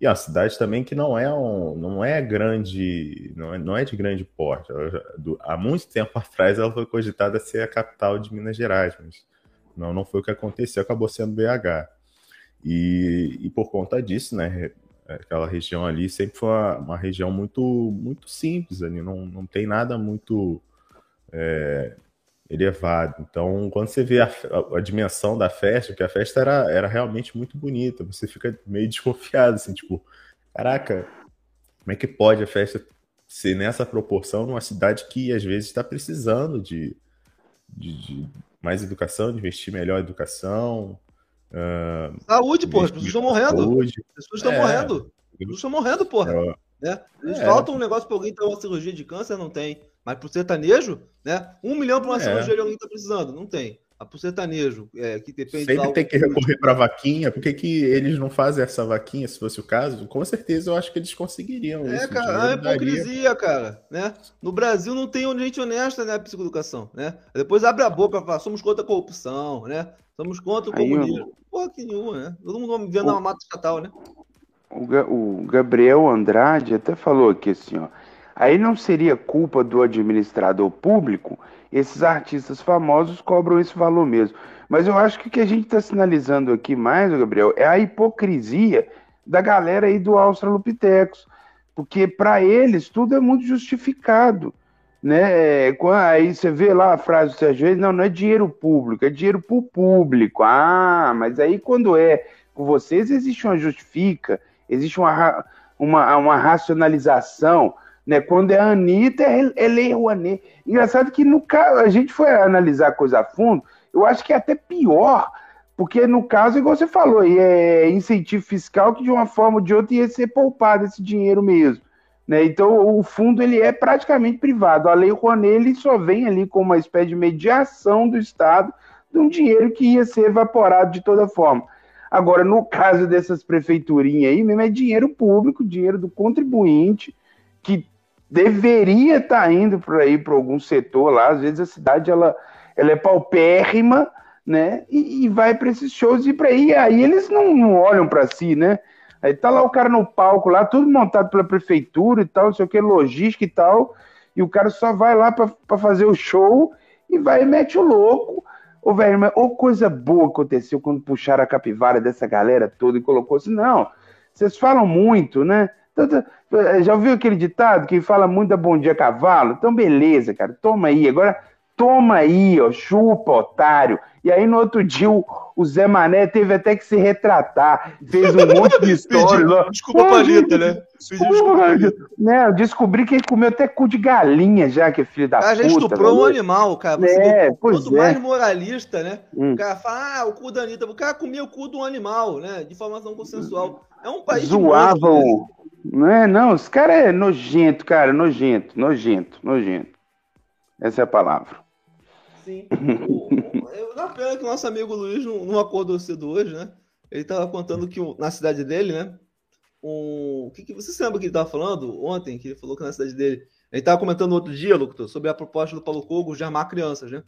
E é uma cidade também que não é, um, não é grande, não é, não é de grande porte. Do, há muito tempo atrás ela foi cogitada a ser a capital de Minas Gerais, mas não, não foi o que aconteceu, acabou sendo BH. E, e por conta disso, né, aquela região ali sempre foi uma, uma região muito, muito simples ali, não, não tem nada muito é, elevado. Então, quando você vê a, a, a, dimensão da festa, que a festa era, era realmente muito bonita, você fica meio desconfiado, assim, tipo, caraca, como é que pode a festa ser nessa proporção numa cidade que às vezes está precisando de, de, de mais educação, investir melhor em educação. Uh, saúde, porra, as pessoas estão morrendo. Saúde. As pessoas estão é, morrendo. As pessoas estão morrendo, porra. É, né? Eles é. faltam um negócio para alguém ter uma cirurgia de câncer, não tem. Mas pro sertanejo, né? Um milhão para uma é. cirurgia de alguém tá precisando, não tem pro sertanejo, é, que depende Sempre tem que recorrer para vaquinha. Por que, que eles não fazem essa vaquinha, se fosse o caso? Com certeza eu acho que eles conseguiriam. É, isso, cara, é hipocrisia, cara. Né? No Brasil não tem gente honesta, né? Psicoeducação, né? Depois abre a boca para falar, somos contra a corrupção, né? Somos contra o comunismo. Eu... Porra, que nenhuma, né? Todo mundo vendo uma mata estatal, né? O Gabriel Andrade até falou aqui assim, ó. Aí não seria culpa do administrador público esses artistas famosos cobram esse valor mesmo. Mas eu acho que o que a gente está sinalizando aqui mais, Gabriel, é a hipocrisia da galera aí do Australopithecus, porque para eles tudo é muito justificado. Né? É, aí você vê lá a frase do Sérgio Reis, não, não é dinheiro público, é dinheiro para o público. Ah, mas aí quando é com vocês existe uma justifica, existe uma, uma, uma racionalização, Né? Quando é a Anitta, é, Lei Rouanet. Engraçado que no caso, a gente foi analisar a coisa a fundo, eu acho que é até pior, porque no caso, igual você falou, é incentivo fiscal que de uma forma ou de outra ia ser poupado esse dinheiro mesmo. Né? Então o fundo ele é praticamente privado. A Lei Rouanet ele só vem ali com uma espécie de mediação do Estado de um dinheiro que ia ser evaporado de toda forma. Agora, no caso dessas prefeiturinhas aí, mesmo é dinheiro público, dinheiro do contribuinte, que deveria estar tá indo para ir para algum setor lá. Às vezes a cidade ela, ela é paupérrima, né? E, e vai para esses shows e para aí, aí eles não, não olham para si, né? Aí tá lá o cara no palco, lá, tudo montado pela prefeitura e tal, não sei o que, logística e tal, e o cara só vai lá para fazer o show e vai e mete o louco. Ô, velho, mas ô coisa boa aconteceu quando puxaram a capivara dessa galera toda e colocou assim, não, vocês falam muito, né? Já ouviu aquele ditado que fala muito da bom dia cavalo? Então, beleza, cara, toma aí. Agora, toma aí, ó, chupa, otário. E aí, no outro dia, o, o Zé Mané teve até que se retratar, fez um monte de história. Pedi, desculpa pra Anitta, né? Porra, né? Eu descobri que ele comeu até cu de galinha já, que é filho da cara, puta. já estuprou um animal, cara. Você é, vê, pois quanto é. mais moralista, né? Hum. O cara fala, ah, o cu da Anitta. O cara comia o cu de um animal, né? De formação consensual. É um país Zoavam. Não é, não, os caras é nojento, cara, nojento, nojento, nojento. Essa é a palavra. Sim. O, na pena que o nosso amigo Luiz não, não acordou cedo hoje, né? Ele estava contando que na cidade dele, né? Um, o que, que você se lembra que ele estava falando ontem? Que ele falou que na cidade dele. Ele estava comentando outro dia, Lucas, sobre a proposta do Paulo Cogo de armar crianças, né?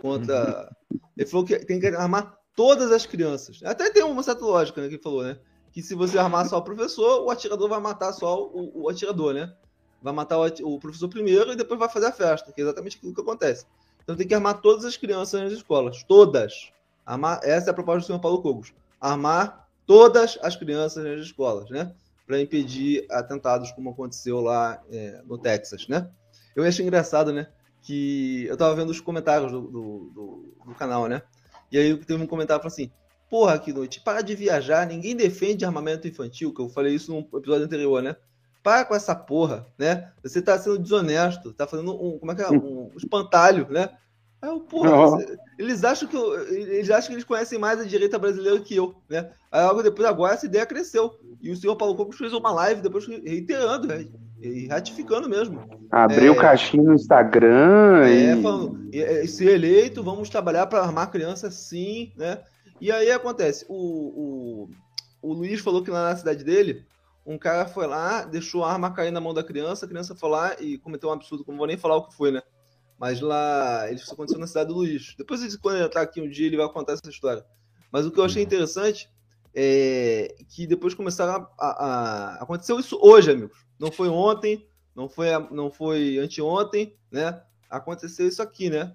Contra. Ele falou que tem que armar todas as crianças. Até tem uma certa lógica, né? Que ele falou, né? Que se você armar só o professor, o atirador vai matar só o, o atirador, né? Vai matar o, o professor primeiro e depois vai fazer a festa, que é exatamente aquilo que acontece. Então tem que armar todas as crianças nas escolas. Todas. Armar, essa é a proposta do senhor Paulo Cogos. Armar todas as crianças nas escolas, né? Para impedir atentados como aconteceu lá é, no Texas, né? Eu achei engraçado, né? Que eu tava vendo os comentários do, do, do, do canal, né? E aí teve um comentário falando assim: Porra, que noite, para de viajar, ninguém defende armamento infantil, que eu falei isso no episódio anterior, né? Para com essa porra, né? Você tá sendo desonesto, tá fazendo um, como é que é? Um espantalho, né? Aí eu, porra, eles acham que eu, eles acham que eles conhecem mais a direita brasileira que eu, né? Aí logo depois, agora essa ideia cresceu. E o senhor Paulo Cocos fez uma live depois reiterando, né? E ratificando mesmo. Abriu é, caixinha no Instagram. É, e... falando, é, ser eleito, vamos trabalhar para armar criança sim, né? E aí acontece, o, o, o Luiz falou que lá na cidade dele, um cara foi lá, deixou a arma cair na mão da criança, a criança foi lá e cometeu um absurdo, não vou nem falar o que foi, né? Mas lá, isso aconteceu na cidade do Luiz. Depois, quando ele entrar aqui um dia, ele vai contar essa história. Mas o que eu achei interessante é que depois começaram a, a, a... aconteceu isso hoje, amigos. Não foi ontem, não foi, não foi anteontem, né? Aconteceu isso aqui, né?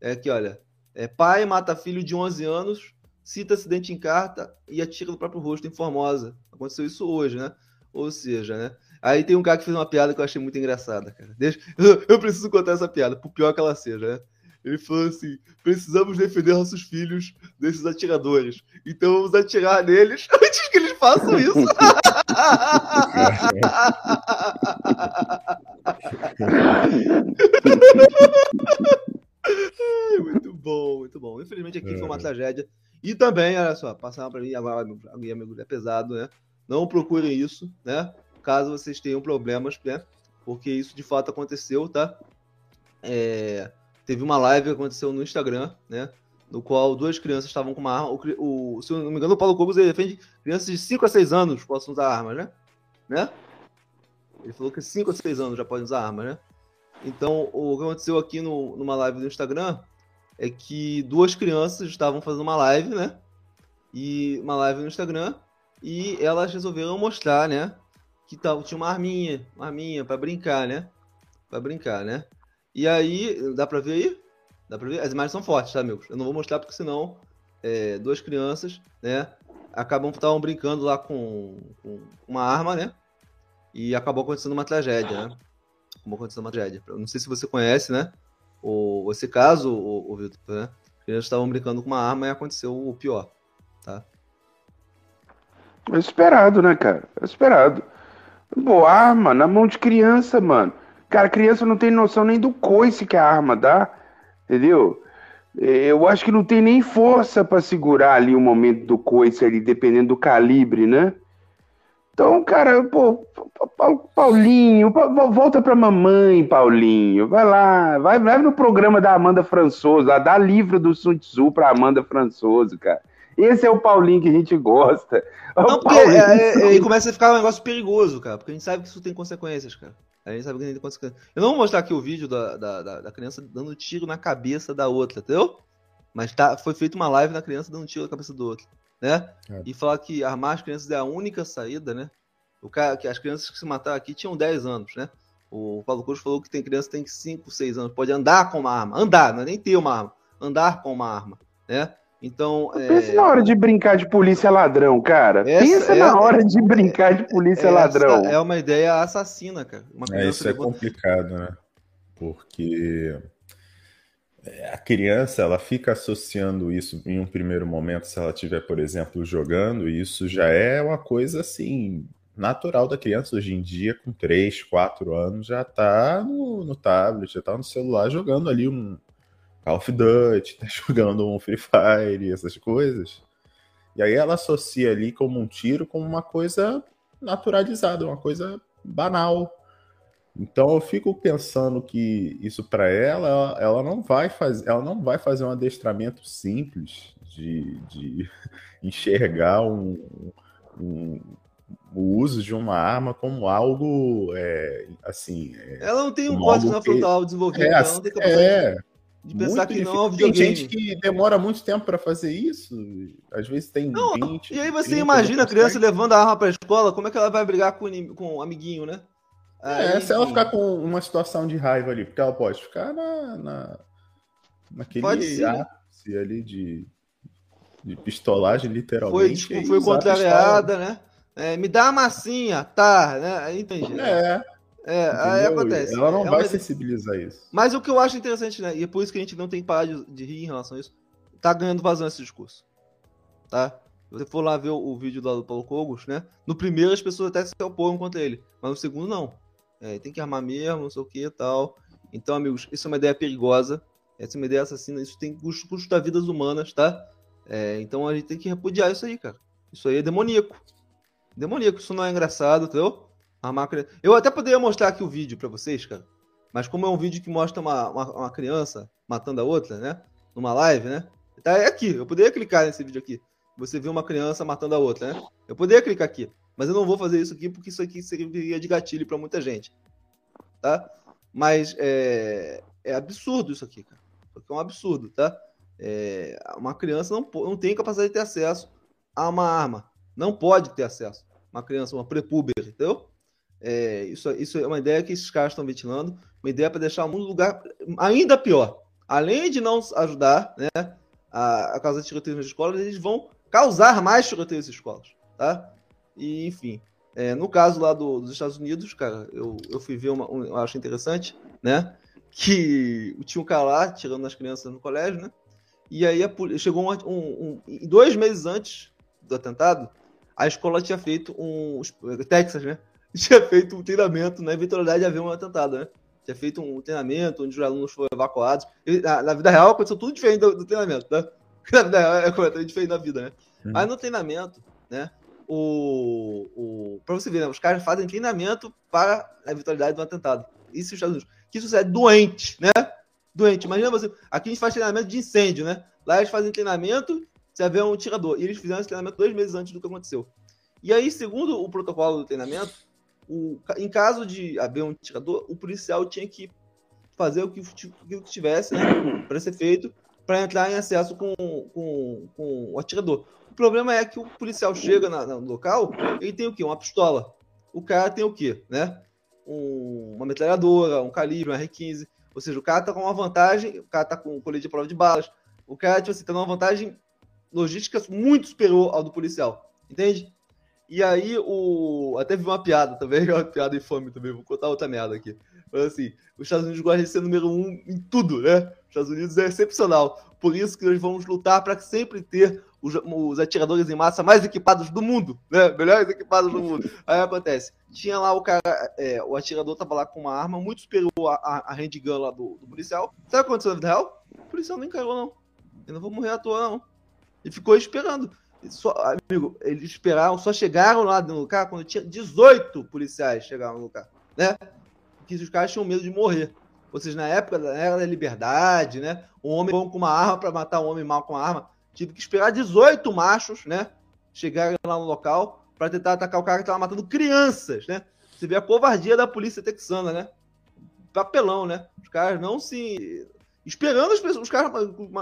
É que, olha, é, pai mata filho de 11 anos, cita acidente em carta e atira no próprio rosto em Formosa. Aconteceu isso hoje, né? Ou seja, né? Aí tem um cara que fez uma piada que eu achei muito engraçada, cara. Deixa... Eu preciso contar essa piada, por pior que ela seja, né? Ele falou assim: precisamos defender nossos filhos desses atiradores. Então vamos atirar neles antes que eles façam isso. Muito bom, muito bom. Infelizmente aqui foi uma é. tragédia. E também, olha só, passaram para mim agora, amigo, é pesado, né? Não procurem isso, né? caso vocês tenham problemas, né? Porque isso de fato aconteceu, tá? É, teve uma live que aconteceu no Instagram, né? No qual duas crianças estavam com uma arma. O, o, se eu não me engano, o Paulo Cobos defende crianças de 5 a 6 anos possam usar armas, né? né? Ele falou que 5 a 6 anos já podem usar armas, né? Então, o que aconteceu aqui no, numa live do Instagram é que duas crianças estavam fazendo uma live, né? E uma live no Instagram e elas resolveram mostrar, né? que tal, tinha uma arminha, uma arminha para brincar, né? Para brincar, né? E aí, dá para ver aí? Dá para ver? As imagens são fortes, tá, amigos? Eu não vou mostrar porque senão é, duas crianças, né, acabam estavam brincando lá com, com, uma arma, né? E acabou acontecendo uma tragédia, né? Acabou acontecendo uma tragédia. Eu não sei se você conhece, né? O, esse caso, o, o Vitor, né? As crianças estavam brincando com uma arma e aconteceu o pior, tá? É esperado, né, cara? É esperado. Pô, arma na mão de criança, mano. Cara, criança não tem noção nem do coice que a arma dá, entendeu? Eu acho que não tem nem força para segurar ali o momento do coice ali, dependendo do calibre, né? Então, cara, pô, Paulinho, volta pra mamãe, Paulinho. Vai lá, vai, vai no programa da Amanda Françoso, lá, dá livro do Sun Tzu pra Amanda Françoso, cara. Esse é o Paulinho que a gente gosta. É Não, porque é, é, começa a ficar um negócio perigoso, cara, porque a gente sabe que isso tem consequências, cara. A gente sabe que tem consequências. Eu não vou mostrar aqui o vídeo da, da, da criança dando tiro na cabeça da outra, entendeu? Mas tá, foi feita uma live na criança dando tiro na cabeça do outro, né? É. E falar que armar as crianças é a única saída, né? O cara, que as crianças que se mataram aqui tinham 10 anos, né? O Paulo Cruz falou que tem criança que tem 5, 6 anos, pode andar com uma arma. Andar, não é nem ter uma arma. Andar com uma arma, né? Então. Pensa é... na hora de brincar de polícia ladrão, cara. Essa Pensa é... na hora de brincar de polícia Essa ladrão. É uma ideia assassina, cara. é, isso é complicado, né? Porque é, a criança ela fica associando isso em um primeiro momento, se ela estiver, por exemplo, jogando, e isso já é uma coisa assim natural da criança hoje em dia, com 3, 4 anos, já está no, no tablet, já está no celular jogando ali um, Call of Duty, tá jogando um Free Fire, essas coisas. E aí ela associa ali como um tiro como uma coisa naturalizada, uma coisa banal. Então eu fico pensando que isso para ela, ela não vai fazer, ela não vai fazer um adestramento simples de, de enxergar um, um, o uso de uma arma como algo é, assim. É, ela não tem um código na frontal desenvolvido, é, ela não tem capacidade. É, de pensar que não é um videogame. Tem gente que demora muito tempo para fazer isso. Às vezes tem não, 20. E aí você 30, imagina a criança levando a arma para a escola, como é que ela vai brigar com, com um amiguinho, né? Aí, é, se ela ficar com uma situação de raiva ali, porque ela pode ficar na, na naquele pode ser, né? ápice né? ali de, de pistolagem, literalmente. Foi, tipo, foi contrariada, né? É, me dá a massinha, tá, né? Entendi. É. É, aí acontece. Ela não é vai uma... sensibilizar isso. Mas o que eu acho interessante, né? E é por isso que a gente não tem que parar de, de rir em relação a isso. Tá ganhando vazão esse discurso. Tá? Se você for lá ver o, o vídeo do Paulo Cogos, né? No primeiro as pessoas até se oporam contra ele. Mas no segundo, não. É, tem que armar mesmo, não sei o que e tal. Então, amigos, isso é uma ideia perigosa. Essa é uma ideia assassina. Isso tem custo, custo da vidas humanas, tá? É, então a gente tem que repudiar isso aí, cara. Isso aí é demoníaco. Demoníaco. Isso não é engraçado, entendeu? A máquina... Eu até poderia mostrar aqui o vídeo para vocês, cara. Mas como é um vídeo que mostra uma, uma, uma, criança matando a outra, né? Numa live, né? Tá aqui. Eu poderia clicar nesse vídeo aqui. Você vê uma criança matando a outra, né? Eu poderia clicar aqui. Mas eu não vou fazer isso aqui porque isso aqui serviria de gatilho para muita gente. Tá? Mas é, é absurdo isso aqui, cara. Porque é um absurdo, tá? É, uma criança não, não tem capacidade de ter acesso a uma arma. Não pode ter acesso. Uma criança, uma prepúber, entendeu? É, isso, isso é uma ideia que esses caras estão ventilando, uma ideia para deixar o mundo lugar ainda pior. Além de não ajudar né, a, a causar tiroteios nas escolas, eles vão causar mais tiroteios nas escolas. Tá? E, enfim, é, no caso lá do, dos Estados Unidos, cara, eu, eu fui ver uma, um, eu acho interessante, né? Que tinha um cara lá tirando nas crianças no colégio, né? E aí a, chegou um, um, um, dois meses antes do atentado, a escola tinha feito um. Texas, né? tinha feito um treinamento na eventualidade de haver um atentado, né? Tinha feito um treinamento onde os alunos foram evacuados. E, na, na, vida real aconteceu tudo diferente do, do treinamento, né? Na vida real é completamente diferente da vida, né? Uhum. Mas no treinamento, né? O, o, pra você ver, né? Os caras fazem treinamento para a eventualidade do atentado. Isso os Estados Unidos. Que isso é doente, né? Doente. Imagina você. Aqui a gente faz treinamento de incêndio, né? Lá eles fazem treinamento se haver um tirador. E eles fizeram esse treinamento dois meses antes do que aconteceu. E aí, segundo o protocolo do treinamento, o, em caso de haver um tirador, o policial tinha que fazer o que, o que tivesse né, para ser feito para entrar em acesso com, com, com o atirador. O problema é que o policial chega na, no local, ele tem o quê? Uma pistola. O cara tem o quê? Né? Um, uma metralhadora, um calibre, um R15. Ou seja, o cara tá com uma vantagem, o cara tá com um colete de prova de balas. O cara, tipo assim, tá numa vantagem logística muito superior ao do policial. Entende? E aí, o. Até vi uma piada também, uma piada infame também, vou contar outra merda aqui. Mas assim, os Estados Unidos gostam de ser número um em tudo, né? Os Estados Unidos é excepcional. Por isso que nós vamos lutar para sempre ter os, os, atiradores em massa mais equipados do mundo, né? Melhores equipados do mundo. Aí acontece. Tinha lá o cara, é, o atirador tava lá com uma arma muito superior à, à handgun lá do, do, policial. Sabe o que aconteceu na vida real? O policial não encarou, não. Eu não vou morrer à toa, não. Ele ficou esperando. Só, amigo, eles esperaram, só chegaram lá no lugar quando tinha 18 policiais chegaram no lugar, né? Porque os caras tinham medo de morrer. Ou seja, na época da era da liberdade, né? Um homem bom com uma arma para matar um homem mal com uma arma. Tive que esperar 18 machos, né? Chegarem lá no local para tentar atacar o cara que estava matando crianças, né? Você vê a covardia da polícia texana, né? Papelão, né? Os caras não se. Esperando as pessoas. Os caras,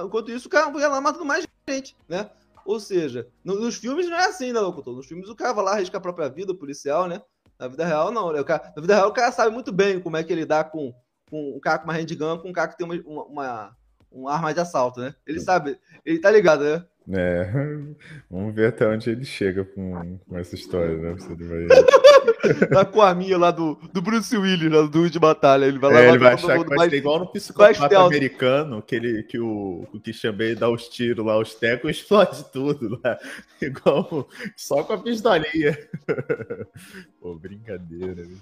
enquanto isso, o cara ia lá matando mais gente, né? Ou seja, nos filmes não é assim, né, locutor? Nos filmes o cara vai lá arriscar a própria vida, o policial, né? Na vida real, não. Né? Cara, na vida real, o cara sabe muito bem como é que ele dá com, com um cara com uma handgun, com um cara que tem uma, uma, uma, uma arma de assalto, né? Ele sabe, ele tá ligado, né? É, vamos ver até onde ele chega com, com essa história, né? Se ele vai... tá com a arminha lá do, do Bruce Willis, lá do de Batalha. Ele vai lá é, ele vai achar que vai ser igual no psicopata americano, que, ele, que o, o Christian Bale dá os tiros lá, os tecos, explode tudo lá. Igual, só com a pistolinha. Pô, brincadeira. Viu?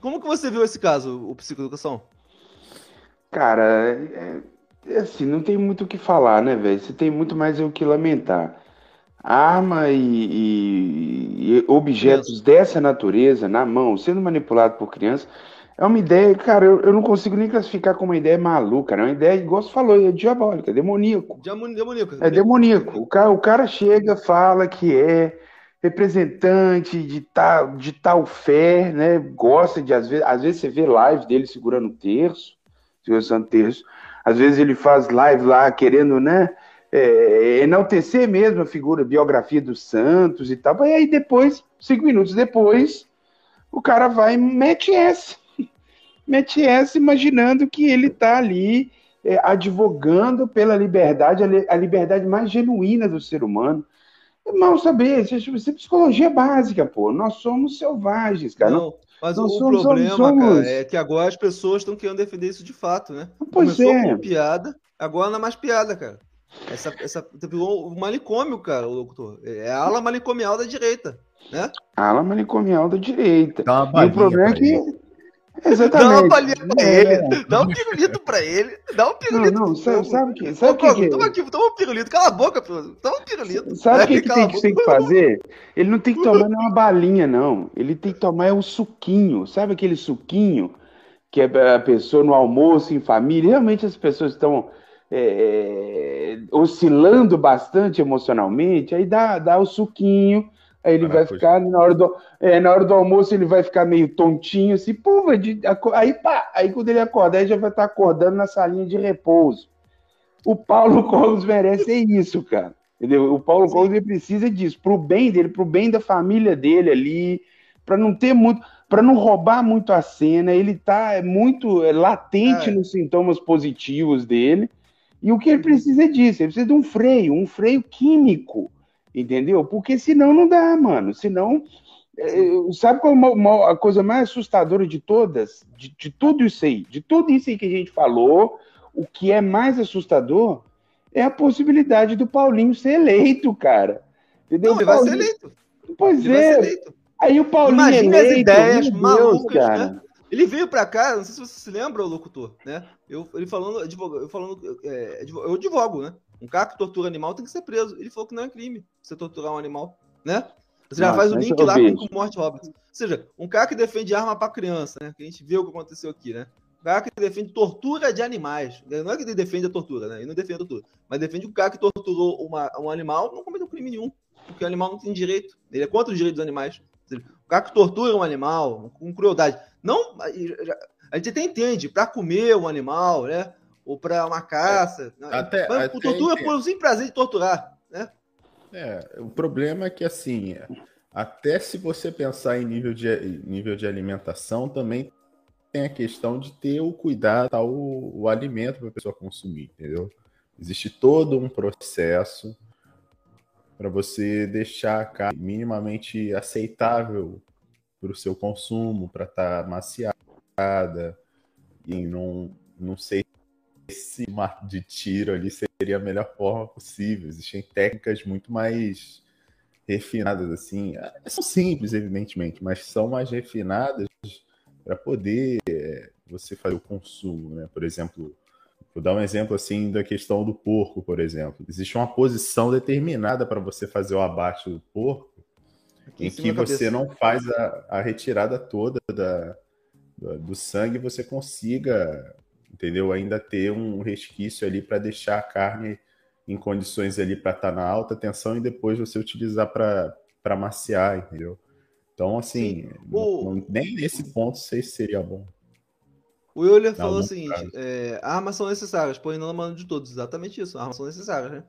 Como que você viu esse caso, o Psicoeducação? Cara, é, é assim, não tem muito o que falar, né, velho? Você tem muito mais o que lamentar. Arma e, e, e objetos dessa natureza na mão, sendo manipulado por criança, é uma ideia, cara, eu, eu não consigo nem classificar como uma ideia maluca, né? É uma ideia, igual você falou, é diabólica, é demoníaco. Demoníaco. É demoníaco. O cara, o cara chega, fala que é representante de tal, de tal fé, né? Gosta de, às vezes, às vezes você vê live dele segurando terço, segurando terço. Às vezes ele faz live lá querendo, né? É, enaltecer mesmo a figura, a biografia dos Santos e tal. E aí depois, cinco minutos depois, o cara vai e mete essa. Mete essa imaginando que ele está ali é, advogando pela liberdade, a liberdade mais genuína do ser humano. Mal saber, isso é psicologia básica, pô. Nós somos selvagens, cara. Não, mas o somos, problema, somos... cara, é que agora as pessoas estão querendo defender isso de fato, né? Pois Começou é. com piada, agora não é mais piada, cara. Essa, essa o manicômio, cara, o locutor. É a ala manicomial da direita, né? A ala manicomial da direita. e o problema é que Exatamente. Dá uma palhinha pra é. ele, dá um pirulito pra ele, dá um pirulito. Não, não, sabe, sabe que, sabe Ô, que, toma aqui, toma um pirulito, cala a boca, toma um pirulito. Sabe o que, que, tem, que tem que fazer? Ele não tem que tomar nenhuma balinha, não. Ele tem que tomar é o suquinho, sabe aquele suquinho que é a pessoa no almoço, em família, realmente as pessoas estão é, é, oscilando bastante emocionalmente, aí dá, dá o suquinho, Aí ele vai ficar, na hora, do, é, na hora do almoço, ele vai ficar meio tontinho, assim, pô, aí pá, aí quando ele acordar, ele já vai estar acordando na salinha de repouso. O Paulo Cogos merece isso, cara. Entendeu? O Paulo Cogos precisa disso, pro bem dele, pro bem da família dele ali, para não ter muito, para não roubar muito a cena, ele tá é muito é, latente é. nos sintomas positivos dele. E o que ele precisa é disso, ele precisa de um freio, um freio químico Entendeu? Porque senão não dá, mano. Senão. É, sabe qual é a coisa mais assustadora de todas? De, de tudo isso aí, de tudo isso aí que a gente falou, o que é mais assustador é a possibilidade do Paulinho ser eleito, cara. Entendeu? Não, ele vai ser eleito. Pois ele é. Aí o Paulinho Imagina eleito, as ideias malucas, Deus, cara. Né? Ele veio pra cá, não sei se você se lembra, o locutor, né? Eu, ele falando, eu falando, é, eu advogo, né? Um cara que tortura animal tem que ser preso. Ele falou que não é crime você torturar um animal, né? Você já faz o link lá com o Morte Roberts. Ou seja, um cara que defende arma para criança, né? Que a gente viu o que aconteceu aqui, né? Um cara que defende tortura de animais. Não é que ele defende a tortura, né? Ele não defende a tortura. Mas defende o cara que torturou uma, um animal não cometeu crime nenhum. Porque o animal não tem direito. Ele é contra os direitos dos animais. Seja, o cara que tortura um animal com crueldade. Não. A gente até entende, para comer um animal, né? Ou para uma caça. É, até, Mas até tortura por sim prazer de torturar, né? É, o problema é que assim, até se você pensar em nível de, nível de alimentação, também tem a questão de ter o cuidado ao o alimento para a pessoa consumir, entendeu? Existe todo um processo para você deixar a carne minimamente aceitável para o seu consumo, para estar tá maciada e não, não ser de tiro ali seria a melhor forma possível. Existem técnicas muito mais refinadas, assim. São simples, evidentemente, mas são mais refinadas para poder é, você fazer o consumo, né? Por exemplo, vou dar um exemplo assim da questão do porco, por exemplo. Existe uma posição determinada para você fazer o abate do porco, Aqui em que você não faz a, a retirada toda da, do, do sangue, você consiga, entendeu? Ainda ter um resquício ali para deixar a carne em condições ali para estar tá na alta tensão e depois você utilizar para maciar, entendeu? Então, assim, o... não, nem nesse ponto sei se seria bom. O Euler falou o seguinte: é, armas são necessárias, porém não na mão de todos. Exatamente isso, armas são necessárias, né?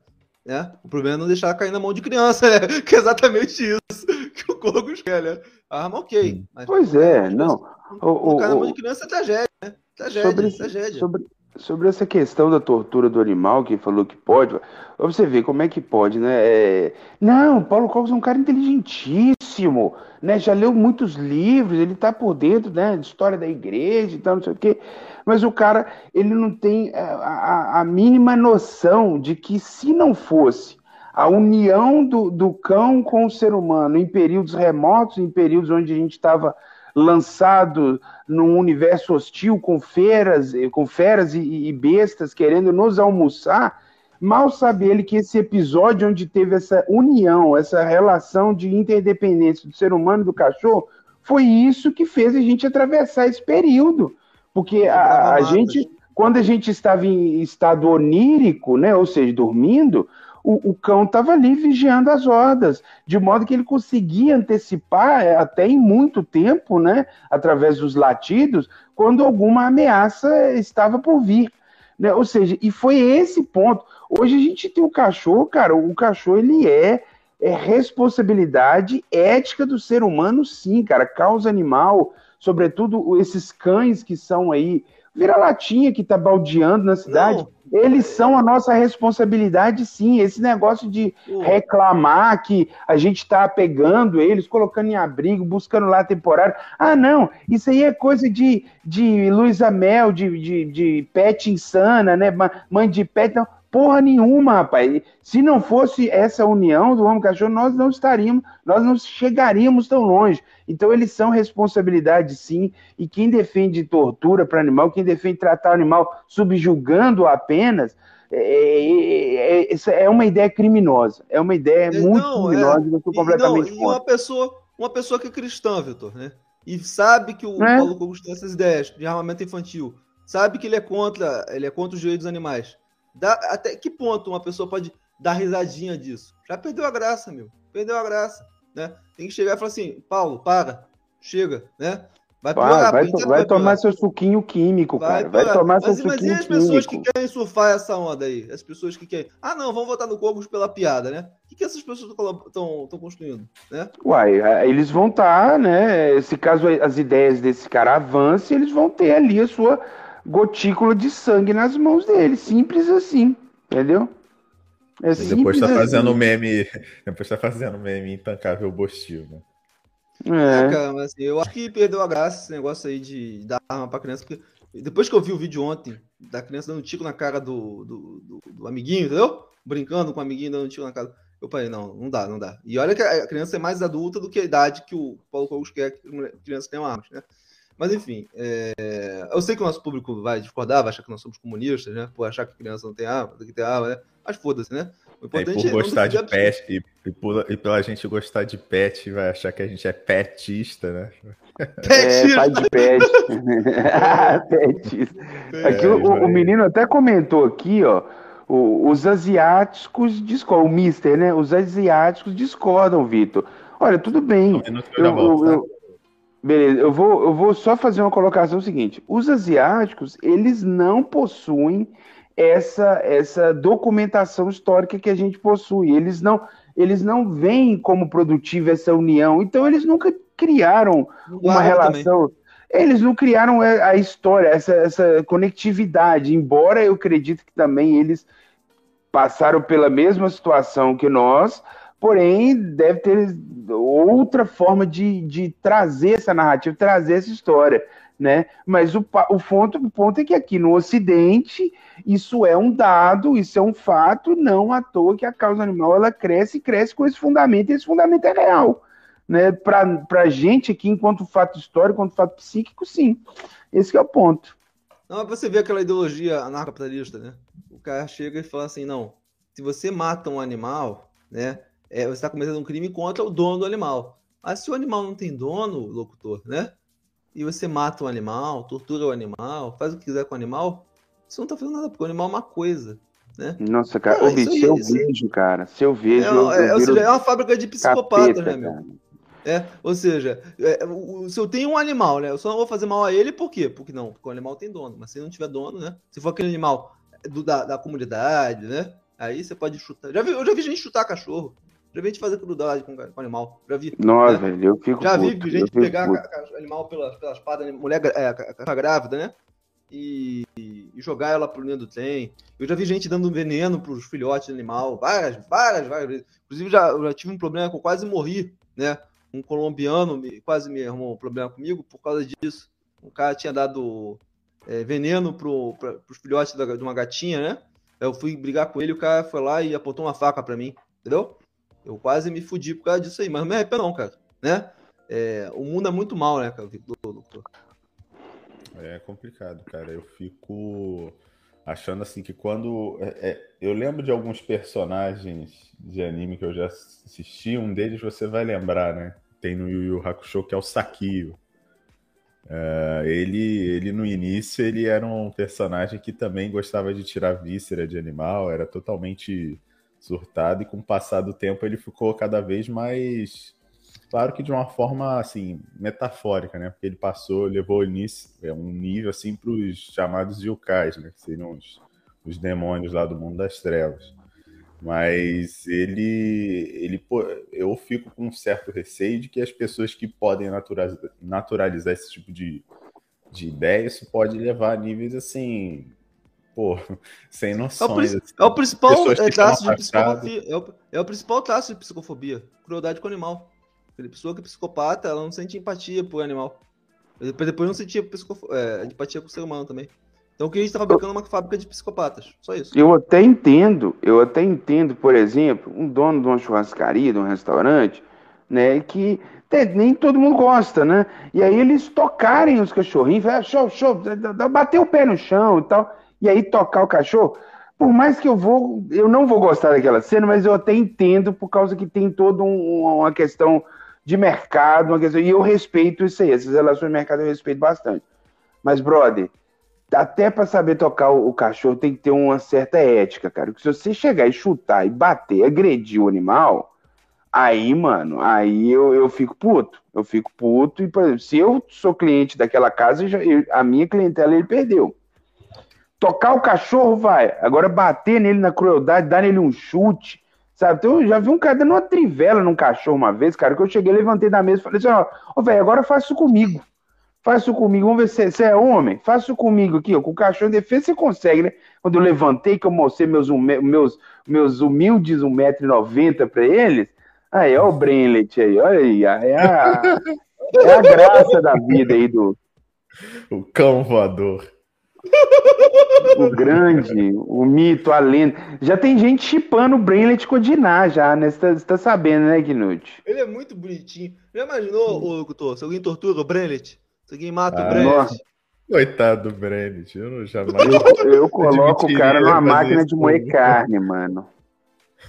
É, o problema é não deixar cair na mão de criança, né? Que é exatamente isso que o Corgos quer, né? Arma, ok. Mas, pois é, não. O, o, cair na mão de criança é tragédia, né? Tragédia, sobre, tragédia. Sobre, sobre essa questão da tortura do animal, que falou que pode, você vê como é que pode, né? É... Não, Paulo Cogos é um cara inteligentíssimo, né? Já leu muitos livros, ele tá por dentro, né? De história da igreja e tal, não sei o quê. Mas o cara, ele não tem é, a, a, a mínima noção de que se não fosse a união do, do cão com o ser humano em períodos remotos, em períodos onde a gente estava lançado num universo hostil com feras, com feras e, e bestas querendo nos almoçar, mal sabe ele que esse episódio onde teve essa união, essa relação de interdependência do ser humano e do cachorro, foi isso que fez a gente atravessar esse período. Porque a, a gente, quando a gente estava em estado onírico, né, ou seja, dormindo, o, o cão estava ali vigiando as hordas, de modo que ele conseguia antecipar é, até em muito tempo, né, através dos latidos, quando alguma ameaça estava por vir. Né? Ou seja, e foi esse ponto. Hoje a gente tem o cachorro, cara, o cachorro ele é, é responsabilidade ética do ser humano, sim, cara, causa animal, sobretudo esses cães que são aí vira-latinha que está baldeando na cidade. Não. Eles são a nossa responsabilidade, sim. Esse negócio de reclamar que a gente está pegando eles, colocando em abrigo, buscando lá temporário. Ah, não, isso aí é coisa de, de Luísa Mel, de, de, de pet insana, né? Mãe de pet. Não. Porra nenhuma, rapaz. Se não fosse essa união do homem cachorro, nós não estaríamos, nós não chegaríamos tão longe. Então eles são responsabilidade sim, e quem defende tortura para animal, quem defende tratar o animal subjugando apenas, é, é, é, é, uma ideia criminosa. É uma ideia é, muito não, criminosa, é, eu estou completamente não, e uma pessoa, uma pessoa que é cristã, Vitor, né? E sabe que o é? Paulo Cogos tem essas ideias de armamento infantil, sabe que ele é contra, ele é contra os direitos dos animais Dá, até que ponto uma pessoa pode dar risadinha disso? Já perdeu a graça, meu. Perdeu a graça, né? Tem que chegar e falar assim, Paulo, para, chega, né? Vai, vai, vai, vai tomar seu suquinho químico, vai cara. Vai tomar seu mas, suquinho químico. Mas e as pessoas químico? que querem surfar essa onda aí? As pessoas que querem. Ah, não, vamos votar no Cogos pela piada, né? O que, que essas pessoas estão construindo? Né? Uai, é, eles vão estar, tá, né? Se caso as ideias desse cara avancem, eles vão ter ali a sua gotícula de sangue nas mãos dele. Simples assim, entendeu? É e depois tá assim. fazendo meme. Depois tá fazendo meme intancável Bostil, né? É. é, cara, mas assim, eu acho que perdeu a graça esse negócio aí de dar arma pra criança. Porque depois que eu vi o vídeo ontem da criança dando um tico na cara do, do, do, do amiguinho, entendeu? Brincando com o amiguinho dando um tico na cara. Eu falei, não, não dá, não dá. E olha que a criança é mais adulta do que a idade que o Paulo Cogos quer que a criança tenha armas, né? Mas enfim, é... eu sei que o nosso público vai discordar, vai achar que nós somos comunistas, né? Por achar que criança não tem arma, tem que ter arma, né? Mas foda-se, né? O importante é, por gostar de pet e, e, por, e pela gente gostar de pet, vai achar que a gente é petista, né? Petista. É, pai de pet. petista. Aqui, é, o, o, menino até comentou aqui, ó. O, os asiáticos discordam, o Mister, né? Os asiáticos discordam, Vitor. Olha, tudo bem. Eu, eu, eu, Beleza, eu vou, eu vou só fazer uma colocação seguinte. Os asiáticos, eles não possuem essa, essa documentação histórica que a gente possui. Eles não, eles não veem como produtiva essa união. Então, eles nunca criaram uma relação. Também. Eles não criaram a história, essa, essa conectividade. Embora eu acredito que também eles passaram pela mesma situação que nós, porém deve ter outra forma de, de trazer essa narrativa, trazer essa história. Né? Mas o, o, ponto, o ponto é que aqui no Ocidente isso é um dado, isso é um fato, não à toa que a causa animal ela cresce e cresce com esse fundamento, e esse fundamento é real. Né? Para a gente aqui, enquanto fato histórico, enquanto fato psíquico, sim. Esse é o ponto. Não, você vê aquela ideologia anarcocapitalista, né? O cara chega e fala assim, não, se você mata um animal, né, é, você está cometendo um crime contra o dono do animal. Mas se o animal não tem dono, locutor, né? E você mata um animal, tortura o animal, faz o que quiser com o animal, você não está fazendo nada, porque o animal é uma coisa. Né? Nossa, cara, ah, bicho, se eu vejo, cara, se eu vejo. É, eu, é, seja, é uma fábrica de psicopatas, né, meu? Cara. É, ou seja, é, se eu tenho um animal, né? Eu só não vou fazer mal a ele, por quê? Porque não, porque o animal tem dono. Mas se não tiver dono, né? Se for aquele animal do, da, da comunidade, né? Aí você pode chutar. Já vi, eu já vi gente chutar cachorro. Vi gente fazer crueldade com, com animal. Já vi. Nossa, né? eu fico. Já puto, vi gente pegar animal pela, pela espada, mulher é, grávida, né? E, e, jogar ela pro ninho do trem. Eu já vi gente dando veneno pros filhotes de animal. Várias, várias, várias vezes. Inclusive, já, já tive um problema que eu quase morri, né? um colombiano me, quase me arrumou um problema comigo por causa disso. O cara tinha dado é, veneno pro, pra, pros filhotes da, de uma gatinha, né? Eu fui brigar com ele, o cara foi lá e apontou uma faca para mim, entendeu? Eu quase me fudi por causa disso aí, mas não me arrependo não, cara, né? É, o mundo é muito mal, né, cara? É complicado, cara. Eu fico achando assim que quando. É, é, eu lembro de alguns personagens de anime que eu já assisti, um deles você vai lembrar, né? Tem no Yu Yu Hakusho que é o Sakio. Uh, ele, ele no início ele era um personagem que também gostava de tirar víscera de animal, era totalmente surtado e com o passar do tempo ele ficou cada vez mais Claro que de uma forma, assim, metafórica, né? Porque ele passou, levou início, é um nível, assim, para os chamados yokais, né? Que seriam os, os demônios lá do mundo das trevas. Mas ele, ele, eu fico com um certo receio de que as pessoas que podem naturalizar, naturalizar esse tipo de, de ideia, isso pode levar a níveis, assim, pô, sem noções. É o, assim. é o principal traço de psicofobia. É o, é o principal traço de psicofobia. Crueldade com o animal. A pessoa que é psicopata, ela não sente empatia por animal. Depois, depois não sentia psicof... é, empatia com o ser humano também. Então o que a gente está fabricando é uma fábrica de psicopatas. Só isso. Eu até entendo, eu até entendo, por exemplo, um dono de uma churrascaria, de um restaurante, né, que nem todo mundo gosta, né? E aí eles tocarem os cachorrinhos, show, show, bater o pé no chão e tal, e aí tocar o cachorro. Por mais que eu vou, eu não vou gostar daquela cena, mas eu até entendo por causa que tem toda um, uma questão de mercado, uma questão, e eu respeito isso aí, essas relações de mercado eu respeito bastante. Mas, brother, até para saber tocar o, o, cachorro tem que ter uma certa ética, cara. Porque se você chegar e chutar e bater, agredir o animal, aí, mano, aí eu, eu fico puto. Eu fico puto e, por exemplo, se eu sou cliente daquela casa, eu, a minha clientela ele perdeu. Tocar o cachorro, vai. Agora bater nele na crueldade, dar nele um chute, Sabe? Então, eu já vi um cara dando uma trivela num cachorro uma vez, cara, que eu cheguei, levantei da mesa e falei assim, ó, oh, velho, agora faça isso comigo. Faça isso comigo, vamos ver se você é homem. Faça isso comigo aqui, ó, com o cachorro em defesa você consegue, né? Quando eu levantei, que eu mostrei meus, meus, meus humildes 1,90m pra eles, aí, ó o Brenlet aí, olha aí, é a, é a graça da vida aí do... O cão voador o grande, o mito, a lenda. Já tem gente chipando o Brainlet com o Diná já, né? Você tá, tá, sabendo, né, Knut? Ele é muito bonitinho. Já imaginou, ô locutor, se alguém tortura o Brainlet? Se alguém mata ah, o Brainlet? Coitado do Brainlet, eu não jamais... Eu, eu coloco o cara numa máquina de moer carne, mano.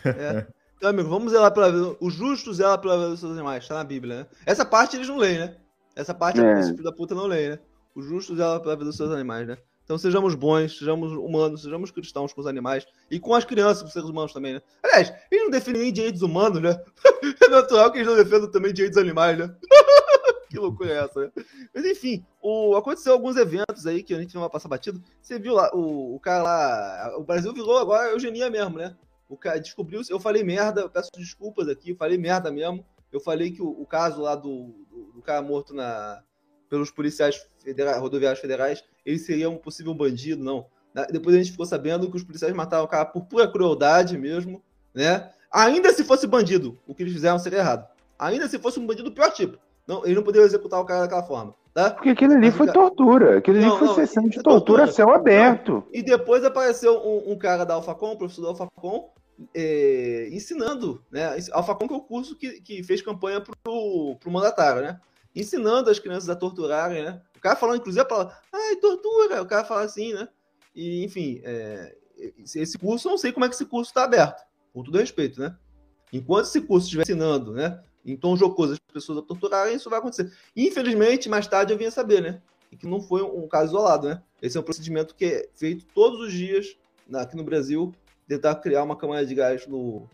É. Então, amigo, vamos zelar pela vida. O justo zela pela vida dos seus animais, tá na Bíblia, né? Essa parte eles não leem, né? Essa parte é. filho da puta não lê, né? O justo zela pela vida dos seus animais, né? Então sejamos bons, sejamos humanos, sejamos cristãos com os animais e com as crianças, com os seres humanos também, né? Aliás, eles não definem nem direitos humanos, né? É natural que eles não defendam também direitos animais, né? que loucura é essa, né? Mas enfim, o, aconteceu alguns eventos aí que a gente não vai passar batido. Você viu lá, o, o cara lá. O Brasil virou agora eugenia mesmo, né? O cara descobriu. Eu falei merda, eu peço desculpas aqui, falei merda mesmo. Eu falei que o, o caso lá do, do, do cara morto na, pelos policiais federais, rodoviários federais, ele seria um possível bandido, não. Depois a gente ficou sabendo que os policiais mataram o cara por pura crueldade mesmo, né? Ainda se fosse bandido, o que eles fizeram seria errado. Ainda se fosse um bandido do pior tipo. Não, eles não poderiam executar o cara daquela forma. Tá? Porque aquele ali foi tortura. Aquele ali foi não, sessão de tortura, tortura a céu aberto. E depois apareceu um, um cara da Alfacom, um professor da Alfacom, é, ensinando, né? Alfacom que é o curso que, que fez campanha pro, pro mandatário, né? Ensinando as crianças a torturarem, né? O cara falando, inclusive, a palavra, ai, tortura, o cara fala assim, né? E, enfim, é, esse curso, eu não sei como é que esse curso está aberto, com todo respeito, né? Enquanto esse curso estiver ensinando, né? Em tom jocoso as pessoas a torturarem, isso vai acontecer. Infelizmente, mais tarde eu vinha saber, né? E que não foi um caso isolado, né? Esse é um procedimento que é feito todos os dias aqui no Brasil tentar criar uma câmara de gás no,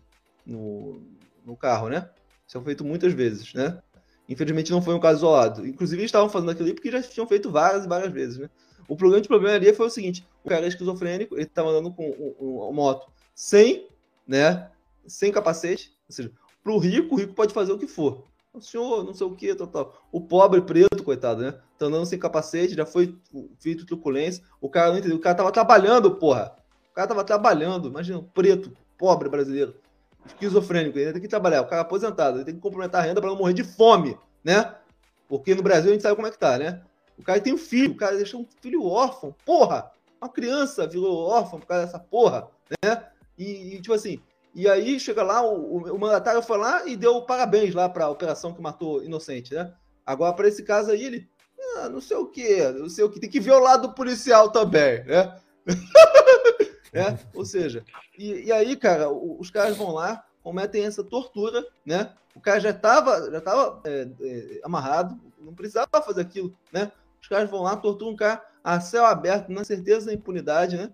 no, no carro, né? Isso é feito muitas vezes, né? Infelizmente não foi um caso isolado. Inclusive eles estavam fazendo aquilo ali porque já tinham feito várias e várias vezes, né? O grande problema ali foi o seguinte: o cara é esquizofrênico, ele estava andando com uma moto sem, né? Sem capacete, ou seja, para o rico, o rico pode fazer o que for. O senhor, não sei o que, tal, tal. O pobre preto, coitado, né? Tá andando sem capacete, já foi feito truculência. O cara não entendeu. O cara tava trabalhando, porra cara tava trabalhando, imagina, preto, pobre brasileiro, esquizofrênico, ele tem que trabalhar, o cara aposentado, ele tem que complementar a renda para não morrer de fome, né? Porque no Brasil a gente sabe como é que tá, né? O cara tem um filho, o cara deixou um filho órfão, porra! Uma criança virou órfão por causa dessa porra, né? E, e tipo assim, e aí chega lá, o, o, mandatário foi lá e deu parabéns lá para a operação que matou inocente, né? Agora, para esse caso aí, ele, ah, não sei o que, não sei o que, tem que ver o lado policial também, né? né? Ou seja, e, e aí, cara, os caras vão lá, cometem essa tortura, né? O cara já estava já tava, é, é, amarrado, não precisava fazer aquilo, né? Os caras vão lá, torturam um cara a céu aberto, na certeza da impunidade, né?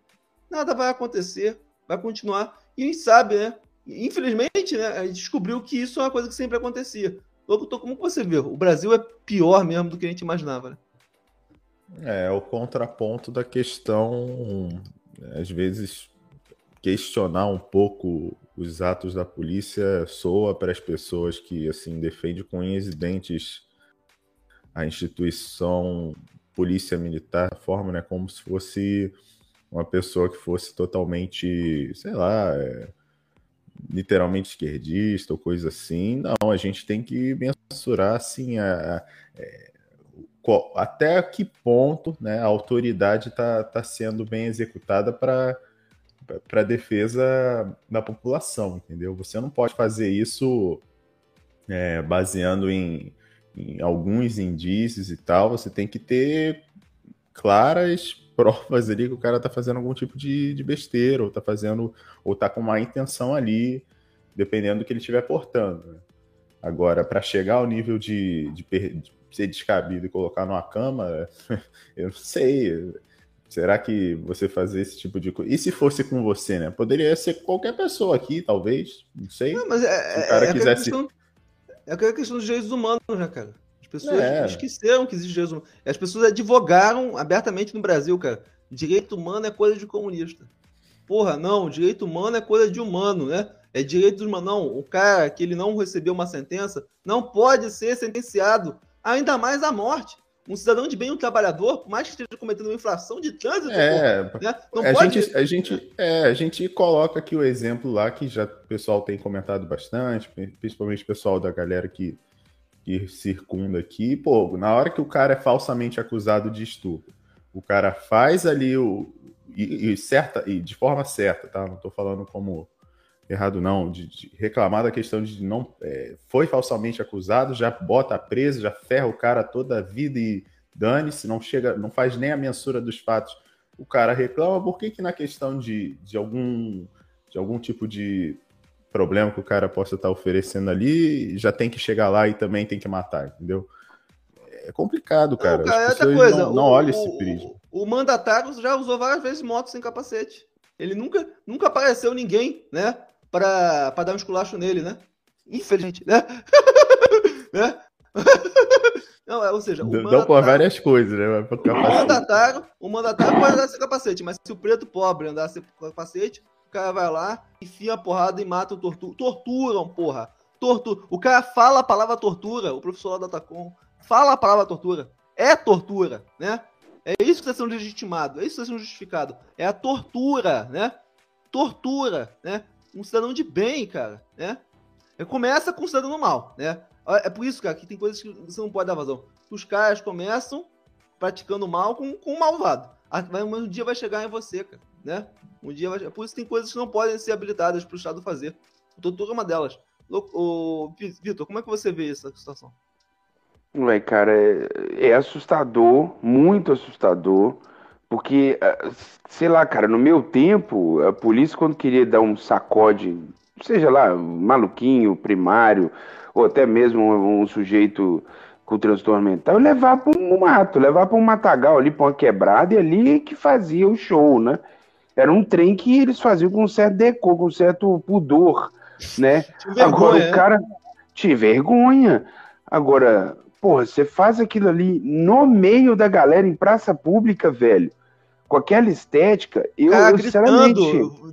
Nada vai acontecer, vai continuar. E a gente sabe, né? Infelizmente, né, a gente descobriu que isso é uma coisa que sempre acontecia. Como você vê, o Brasil é pior mesmo do que a gente imaginava, né? É, o contraponto da questão às vezes questionar um pouco os atos da polícia soa para as pessoas que assim defendem com unhas e dentes a instituição polícia militar forma, né, como se fosse uma pessoa que fosse totalmente, sei lá, é, literalmente esquerdista ou coisa assim. Não, a gente tem que mensurar assim a, a é, até que ponto né, a autoridade está tá sendo bem executada para a defesa da população, entendeu? Você não pode fazer isso é, baseando em, em, alguns indícios e tal, você tem que ter claras provas ali que o cara está fazendo algum tipo de, de besteira, ou está fazendo, ou está com má intenção ali, dependendo do que ele estiver portando. Agora, para chegar ao nível de, de, de ser descabido e colocar numa cama, eu não sei. Será que você fazer esse tipo de coisa? E se fosse com você, né? Poderia ser qualquer pessoa aqui, talvez. Não sei. Não, mas é, se o cara é, é quisesse. Questão, é aquela questão dos direitos humanos, né, cara? As pessoas é. esqueceram que existe direitos humanos. As pessoas advogaram abertamente no Brasil, cara. Direito humano é coisa de comunista. Porra, não, direito humano é coisa de humano, né? É direito humano. Não, o cara que ele não recebeu uma sentença não pode ser sentenciado ainda mais a morte. Um cidadão de bem, um trabalhador, por mais que esteja cometendo uma inflação de trânsito, é, né? a, pode... gente, a, gente, é, a gente coloca aqui o exemplo lá que já o pessoal tem comentado bastante, principalmente o pessoal da galera que, que circunda aqui. Pô, na hora que o cara é falsamente acusado de estupro, o cara faz ali o. E, e certa, e de forma certa, tá? Não estou falando como errado não, de, de, reclamar da questão de não é, foi falsamente acusado, já bota preso, já ferra o cara toda a vida e dane-se, não chega, não faz nem a mensura dos fatos. O cara reclama, por que, que na questão de, de algum de algum tipo de problema que o cara possa estar oferecendo ali, já tem que chegar lá e também tem que matar, entendeu? É complicado, cara. Não, cara, As é coisa, não, não olham esse perigo. O, o mandatário já usou várias vezes moto sem capacete. Ele nunca, nunca apareceu ninguém, né? Para dar um esculacho nele, né? Infelizmente, né? né? Não, é, ou seja, o Dão mandatário, por várias coisas, né? O mandatário, o mandatário pode andar sem capacete, mas se o preto pobre andar sem capacete, o cara vai lá, enfia a porrada e mata o tortura. Torturam, porra. Tortura. O cara fala a palavra tortura, o professor da Tacom fala a palavra tortura. É tortura, né? É isso que está sendo legitimado, é isso que está sendo justificado. É a tortura, né? Tortura, né? Um cidadão de bem, cara, né? Começa com um cidadão mal, né? É por isso, cara, que tem coisas que você não pode dar vazão. Os caras começam praticando mal com, com um malvado. Ah, mas um dia vai chegar em você, cara, né? Um dia vai... Por isso tem coisas que não podem ser habilitadas para o Estado fazer. Doutor é uma delas. O, Vitor, como é que você vê essa situação? Ué, cara, é, é assustador, muito assustador. Porque, ah, sei lá, cara, no meu tempo, a polícia, quando queria dar um sacode, seja lá, maluquinho, primário, ou até mesmo um, sujeito com transtorno mental, levava para um mato, levava para um matagal ali, para uma quebrada, e ali que fazia o show, né? Era um trem que eles faziam com um certo decor, com um certo pudor, né? Agora o né? cara. Te vergonha. Agora, porra, você faz aquilo ali no meio da galera, em praça pública, velho com aquela estética, eu, cara eu gritando,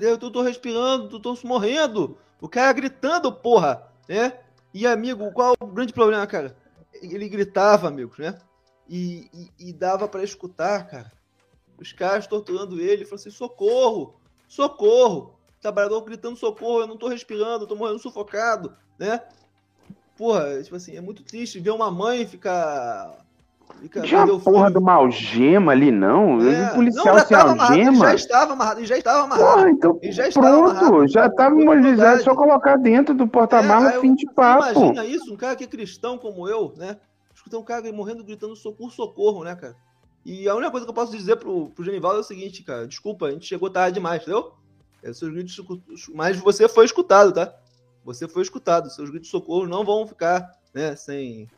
eu tô, tô respirando, tô, tô morrendo. O cara gritando, porra, né? E amigo, qual o grande problema, cara? Ele gritava, amigos, né? E, e, e dava para escutar, cara. Os caras torturando ele, falando assim: socorro, socorro. O trabalhador gritando socorro, eu não tô respirando, eu tô morrendo sufocado, né? Porra, tipo assim, é muito triste ver uma mãe ficar tinha a porra de uma algema ali, não? É. O policial não, sem algema. já estava amarrado, ele já estava amarrado. Porra, então já pronto, amarrado, já estava imobilizado, só colocar dentro do porta-mala é, fim de papo. Imagina isso, um cara que é cristão como eu, né? Escutar um cara morrendo gritando socorro, socorro, né, cara? E a única coisa que eu posso dizer pro, pro Genivaldo é o seguinte, cara, desculpa, a gente chegou tarde demais, entendeu? É, seus gritos, mas você foi escutado, tá? Você foi escutado, seus gritos de socorro não vão ficar, né, sem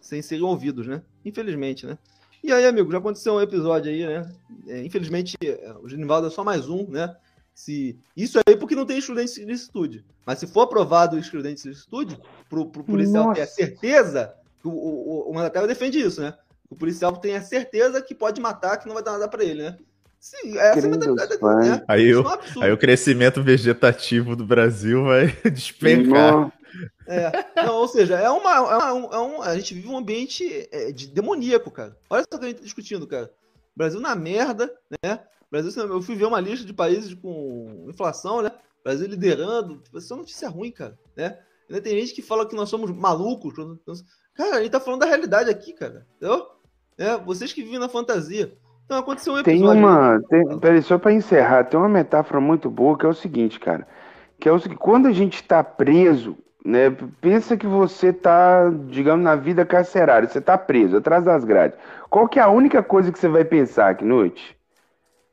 sem serem ouvidos, né? Infelizmente, né? E aí, amigo, já aconteceu um episódio aí, né? É, infelizmente, é, o Genivaldo é só mais um, né? Se... Isso aí porque não tem estudante de licitude. Mas se for aprovado o estudante de licitude, pro, pro policial Nossa. ter a certeza, o, o, o mandatário defende isso, né? O policial tem a certeza que pode matar, que não vai dar nada para ele, né? Sim, essa é a né? aí, o, é um aí o crescimento vegetativo do Brasil vai despencar. É, não, ou seja, é uma, é, uma, é um, a gente vive um ambiente é, de demoníaco, cara. Olha só o que a gente tá discutindo, cara. Brasil na merda, né? Brasil, eu fui ver uma lista de países com inflação, né? Brasil liderando. Tipo, isso é uma notícia ruim, cara, né? Ainda tem gente que fala que nós somos malucos. Cara, a gente tá falando da realidade aqui, cara. Entendeu? É, vocês que vivem na fantasia. Então aconteceu um episódio. Tem uma. Tem, peraí, só pra encerrar, tem uma metáfora muito boa que é o seguinte, cara. Que é o seguinte, quando a gente tá preso né? Pensa que você está, digamos, na vida carcerária, você está preso atrás das grades. Qual que é a única coisa que você vai pensar aqui noite?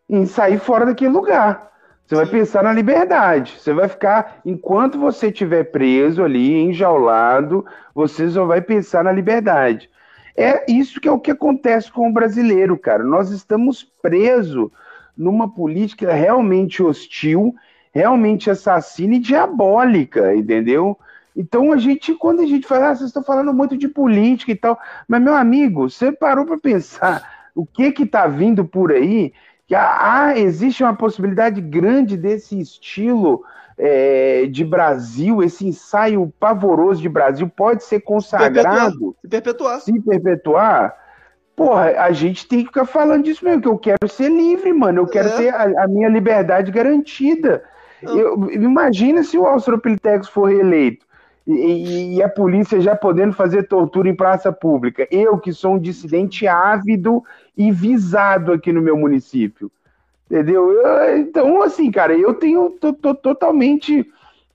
Em sair fora daquele lugar. Você vai pensar na liberdade. Você vai ficar, enquanto você estiver preso ali, enjaulado, você só vai pensar na liberdade. É isso que é o que acontece com o brasileiro, cara. Nós estamos presos numa política realmente hostil, realmente assassina e diabólica, entendeu? Então a gente, quando a gente fala, ah, vocês estão falando muito de política e tal, mas meu amigo, você parou para pensar o que que está vindo por aí? Que ah, existe uma possibilidade grande desse estilo é, de Brasil, esse ensaio pavoroso de Brasil pode ser consagrado, se perpetuar, se perpetuar. Porra, a gente tem que ficar falando disso mesmo, que eu quero ser livre, mano. Eu quero é. ter a, a, minha liberdade garantida. Eu, imagina se o Australopithecus for reeleito e, e, a polícia já podendo fazer tortura em praça pública. Eu, que sou um dissidente ávido e visado aqui no meu município. Entendeu? Eu, então, assim, cara, eu tenho tô, tô, totalmente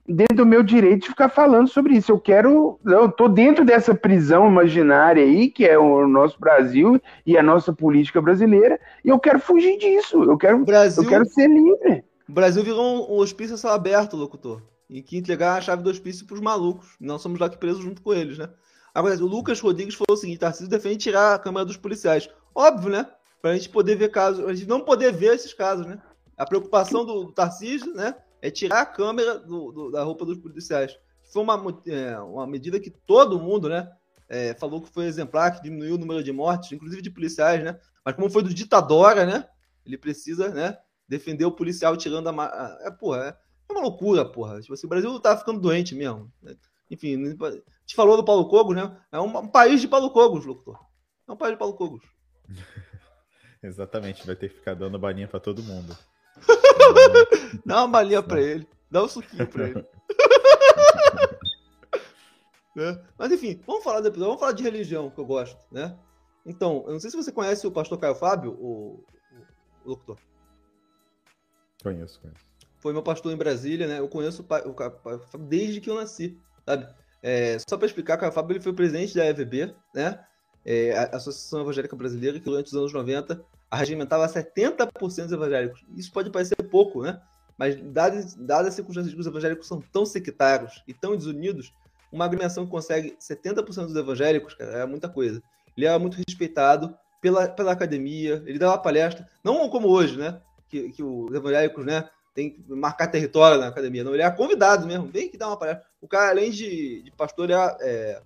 dentro do meu direito de ficar falando sobre isso. Eu quero. Eu tô dentro dessa prisão imaginária aí, que é o nosso Brasil e a nossa política brasileira, e eu quero fugir disso. Eu quero, Brasil, eu quero ser livre. O Brasil virou um hospício a céu aberto, locutor e que entregar a chave do hospício para os malucos. Não somos lá que presos junto com eles, né? Agora, o Lucas Rodrigues falou o seguinte: Tarcísio defende tirar a câmera dos policiais. Óbvio, né? Para a gente poder ver casos, a gente não poder ver esses casos, né? A preocupação do, do Tarcísio, né? É tirar a câmera do, do, da roupa dos policiais. Foi uma, é, uma medida que todo mundo, né? É, falou que foi exemplar, que diminuiu o número de mortes, inclusive de policiais, né? Mas como foi do ditadora, né? Ele precisa, né? Defender o policial tirando a. É, porra, é, é uma loucura, porra. Tipo assim, o Brasil tá ficando doente mesmo. Né? Enfim, a gente falou do Paulo Cogos, né? É um, um país de Paulo Cogos, locutor. É um país de Paulo Cogos. Exatamente, vai ter que ficar dando baninha para todo mundo. dá uma balinha pra ele. Dá um suquinho pra ele. né? Mas enfim, vamos falar depois. Vamos falar de religião, que eu gosto, né? Então, eu não sei se você conhece o pastor Caio Fábio, o, o locutor. Conheço, conheço. Foi meu pastor em Brasília, né? Eu conheço o, Caio Fábio desde que eu nasci, sabe? É, só para explicar, Caio Fábio ele foi presidente da EVB, né? É, a Associação Evangélica Brasileira, que durante os anos 90 arregimentava 70% dos evangélicos. Isso pode parecer pouco, né? Mas, dadas, dadas as circunstâncias de que os evangélicos são tão sectários e tão desunidos, uma agremiação que consegue 70% dos evangélicos, cara, é muita coisa. Ele era muito respeitado pela, pela academia, ele dava palestra, não como hoje, né? Que, que os evangélicos, né? Tem que marcar território na academia. Não, ele era convidado mesmo, vem que dá uma palestra. O cara, além de, de pastor, ele era é,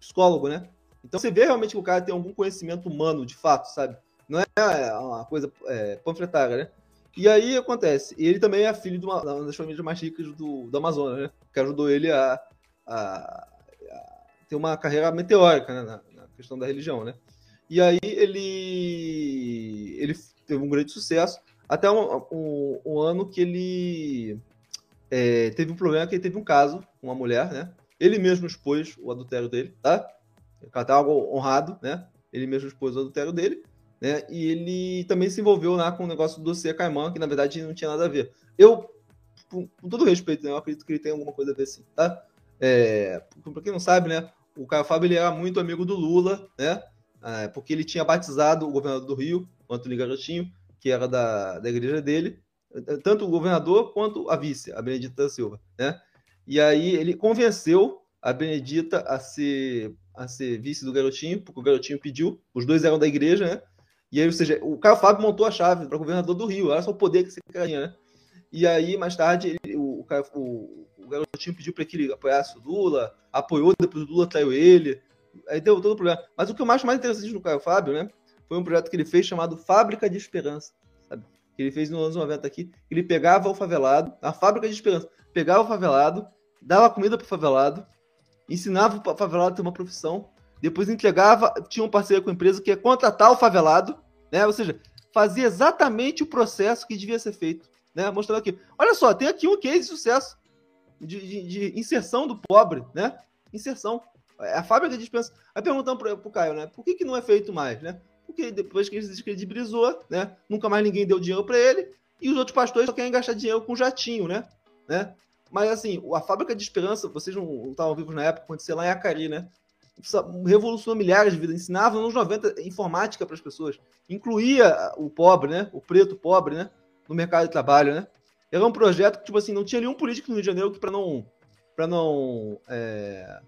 psicólogo, né? Então você vê realmente que o cara tem algum conhecimento humano, de fato, sabe? Não é uma coisa é, panfletária, né? E aí acontece, ele também é filho de uma, uma das famílias mais ricas do, do Amazonas, né? Que ajudou ele a, a, a ter uma carreira meteórica né? na, na, questão da religião, né? E aí ele, ele teve um grande sucesso, até um, um, um ano que ele é, teve um problema, que ele teve um caso com uma mulher, né? Ele mesmo expôs o adultério dele, tá? O cara tava honrado, né? Ele mesmo expôs o adultério dele, né? E ele também se envolveu lá com o negócio do dossiê Caimã, que na verdade não tinha nada a ver. Eu, com, todo respeito, né, eu acredito que ele tem alguma coisa a ver sim, tá? É, para quem não sabe, né? O Caio Fábio ele era muito amigo do Lula, né? É, porque ele tinha batizado o governador do Rio, Antônio Garotinho, que era da, da igreja dele, tanto o governador quanto a vice, a Benedita da Silva, né? E aí ele convenceu a Benedita a ser a ser vice do garotinho, porque o garotinho pediu, os dois eram da igreja, né? E aí, ou seja, o Caio Fábio montou a chave para governador do Rio, olha só o poder que esse cara tinha, né? E aí, mais tarde, ele, o, o, o, garotinho pediu para que ele apoiasse o Lula, apoiou, depois o Lula traiu ele, aí deu todo o problema. Mas o que eu acho mais interessante no Caio Fábio, né? Foi um projeto que ele fez chamado Fábrica de Esperança, sabe? Que ele fez nos anos 90 aqui. Ele pegava o favelado, a Fábrica de Esperança, pegava o favelado, dava comida para o favelado, ensinava o favelado a ter uma profissão, depois entregava, tinha um parceiro com a empresa que ia contratar o favelado, né? Ou seja, fazia exatamente o processo que devia ser feito, né? Mostrando aqui, olha só, tem aqui um case de sucesso de, de, de inserção do pobre, né? Inserção. É a fábrica de dispensa. Aí perguntando para o Caio, né? Por que, que não é feito mais, né? Porque depois que ele se descredibilizou, né? Nunca mais ninguém deu dinheiro para ele e os outros pastores só querem gastar dinheiro com jatinho, né? né? Mas assim, a fábrica de esperança, vocês não estavam vivos na época, aconteceu lá em Acari, né? Revolucionou milhares de vidas, ensinava nos 90 informática para as pessoas, incluía o pobre, né? O preto pobre, né? No mercado de trabalho, né? Era um projeto que, tipo assim, não tinha nenhum político no Rio de Janeiro que para não para não é,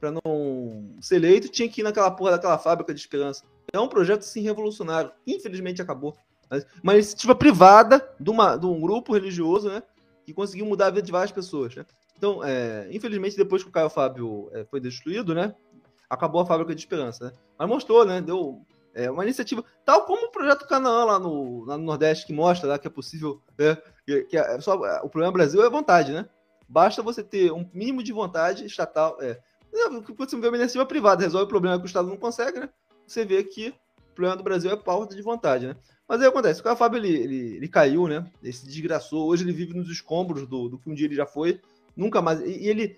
para não ser eleito tinha que ir naquela porra daquela fábrica de esperança. É um projeto sim revolucionário. Infelizmente acabou. Mas, uma iniciativa privada de, uma, de um grupo religioso, né? Que conseguiu mudar a vida de várias pessoas, né? Então, é, infelizmente, depois que o Caio Fábio é, foi destruído, né? Acabou a fábrica de esperança, né? Mas mostrou, né? Deu é, uma iniciativa, tal como o projeto Canaã lá no, lá no Nordeste, que mostra lá, que é possível. Né? Que, que é só, o problema do Brasil é vontade, né? Basta você ter um mínimo de vontade estatal. É, você vê uma iniciativa privada, resolve o problema que o Estado não consegue, né? Você vê que o problema do Brasil é falta de vontade, né? Mas aí acontece, o Caio Fábio ele, ele, ele, caiu, né? Ele se desgraçou. Hoje ele vive nos escombros do, do que um dia ele já foi. Nunca mais. E, e ele,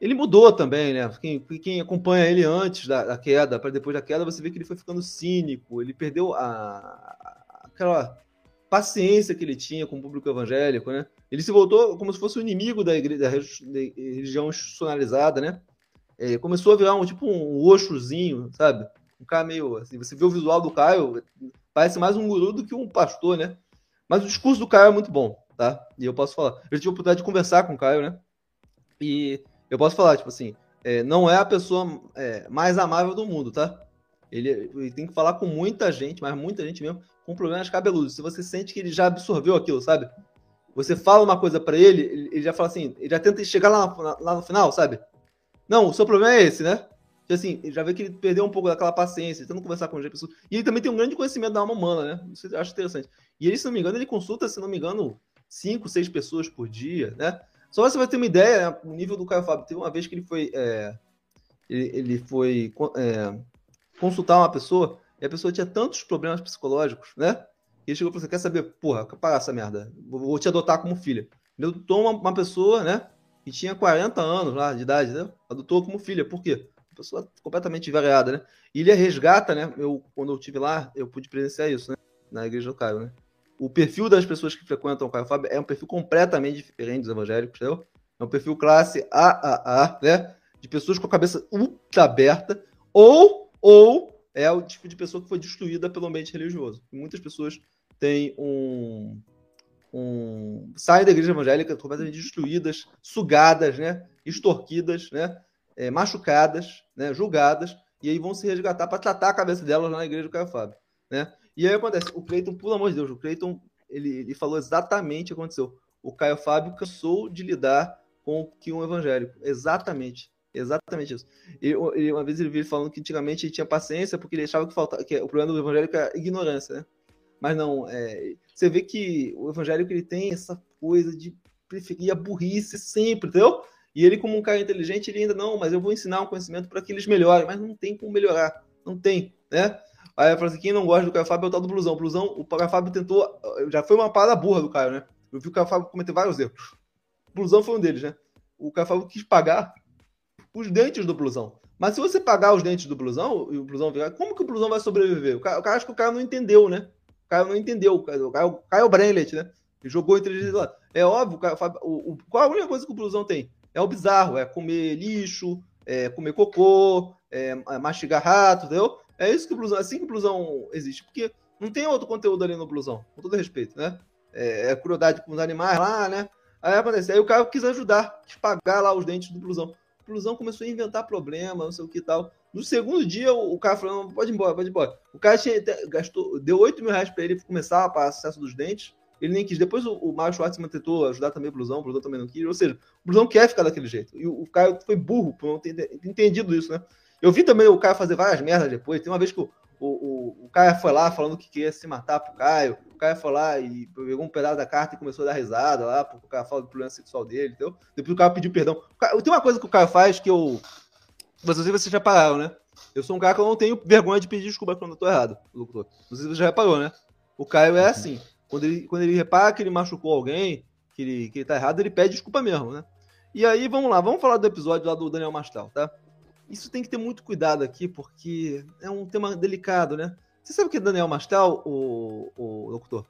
ele mudou também, né? Quem, quem acompanha ele antes da, da queda, para depois da queda, você vê que ele foi ficando cínico. Ele perdeu a, aquela paciência que ele tinha com o público evangélico, né? Ele se voltou como se fosse o inimigo da, igreja, da religião institucionalizada, né? É, começou a virar um tipo um oxozinho, sabe? Um cara meio assim, você vê o visual do Caio, parece mais um guru do que um pastor, né? Mas o discurso do Caio é muito bom, tá? E eu posso falar. Eu tive a oportunidade de conversar com o Caio, né? E eu posso falar, tipo assim, é, não é a pessoa é, mais amável do mundo, tá? Ele, ele, tem que falar com muita gente, mas muita gente mesmo, com problemas cabeludos. Se você sente que ele já absorveu aquilo, sabe? Você fala uma coisa para ele, ele, já fala assim, ele já tenta chegar lá, lá no final, sabe? Não, o seu problema é esse, né? assim, já vê que ele perdeu um pouco daquela paciência, tentando conversar com as pessoas. E ele também tem um grande conhecimento da alma humana, né? Isso eu acho interessante. E ele, se não me engano, ele consulta, se não me engano, cinco, seis pessoas por dia, né? Só você vai ter uma ideia, né? o nível do Caio Fábio. Teve uma vez que ele foi, é, ele, ele, foi é, consultar uma pessoa e a pessoa tinha tantos problemas psicológicos, né? ele chegou e falou assim: quer saber, porra, parar essa merda. Vou te adotar como filha. Ele uma, uma pessoa, né? Que tinha 40 anos lá de idade, né? Adotou como filha. Por quê? Pessoa completamente variada, né? Ele resgata, né? Eu, quando eu estive lá, eu pude presenciar isso, né? Na igreja do Caio, né? O perfil das pessoas que frequentam o Caio Fábio é um perfil completamente diferente dos evangélicos, entendeu? É um perfil classe AAA, né? De pessoas com a cabeça ultra aberta, ou, ou é o tipo de pessoa que foi destruída pelo ambiente religioso. muitas pessoas têm um, um saem da igreja evangélica completamente destruídas, sugadas, né? Extorquidas, né? É, machucadas, né? Julgadas, e aí vão se resgatar para tratar a cabeça delas na igreja do Caio Fábio, né? E aí acontece, o Cleiton, pelo amor de Deus, o Cleiton, ele, ele falou exatamente o que aconteceu. O Caio Fábio cansou de lidar com o que um evangélico. Exatamente. Exatamente isso. E, uma vez ele veio falando que antigamente ele tinha paciência porque ele achava que, faltava, que o problema do evangélico é ignorância, né? Mas não, é, você vê que o evangélico ele tem essa coisa de preferir a burrice sempre, entendeu? E ele, como um cara inteligente, ele ainda não, mas eu vou ensinar um conhecimento para que eles melhorem, mas não tem como melhorar, não tem, né? Aí eu falo assim, quem não gosta do Caio Fábio é o tal do blusão. O blusão, o Caio Fábio tentou, já foi uma parada burra do Caio, né? Eu vi o Caio Fábio cometer vários erros. O blusão foi um deles, né? O Caio Fábio quis pagar os dentes do blusão. Mas se você pagar os dentes do blusão e o blusão virar, como que o blusão vai sobreviver? O cara, o que o cara não entendeu, né? O cara não entendeu. O cara, o cara, o cara é o Brenlet, né? Ele jogou inteligência lá. É óbvio, o cara, o, o, qual a única coisa que o blusão tem? É o bizarro, é comer lixo, é comer cocô, é mastigar rato, entendeu? É isso que o blusão, é assim que o blusão existe. Porque não tem outro conteúdo ali no blusão, com todo respeito, né? É, é crueldade com os animais lá, né? Aí acontece, aí o cara quis ajudar, quis pagar lá os dentes do blusão inclusão começou a inventar problema, não sei o que tal. No segundo dia, o, cara falou: pode ir embora, pode ir embora. O cara tinha, gastou, deu 8 mil reais para ele começar para acesso dos dentes. Ele nem quis. Depois o, o Mário Schwartzman tentou ajudar também o Blusão, o Blusão também não quis. Ou seja, o Blusão quer ficar daquele jeito. E o, o cara foi burro por não ter entendido isso, né? Eu vi também o cara fazer várias merdas depois. Tem uma vez que o, o, o Caio foi lá falando que queria se matar pro Caio. O Caio foi lá e pegou um pedaço da carta e começou a dar risada lá, porque o cara fala do problema sexual dele, entendeu? Depois o Caio pediu perdão. Caio, tem uma coisa que o Caio faz que eu. Vocês, vocês já pararam, né? Eu sou um cara que eu não tenho vergonha de pedir desculpa quando eu tô errado, doutor. Não sei se você já reparou, né? O Caio é assim. Quando ele, quando ele repara que ele machucou alguém, que ele, que ele tá errado, ele pede desculpa mesmo, né? E aí, vamos lá, vamos falar do episódio lá do Daniel Mastal, tá? Isso tem que ter muito cuidado aqui, porque é um tema delicado, né? Você sabe o que é Daniel Mastral, o, o locutor?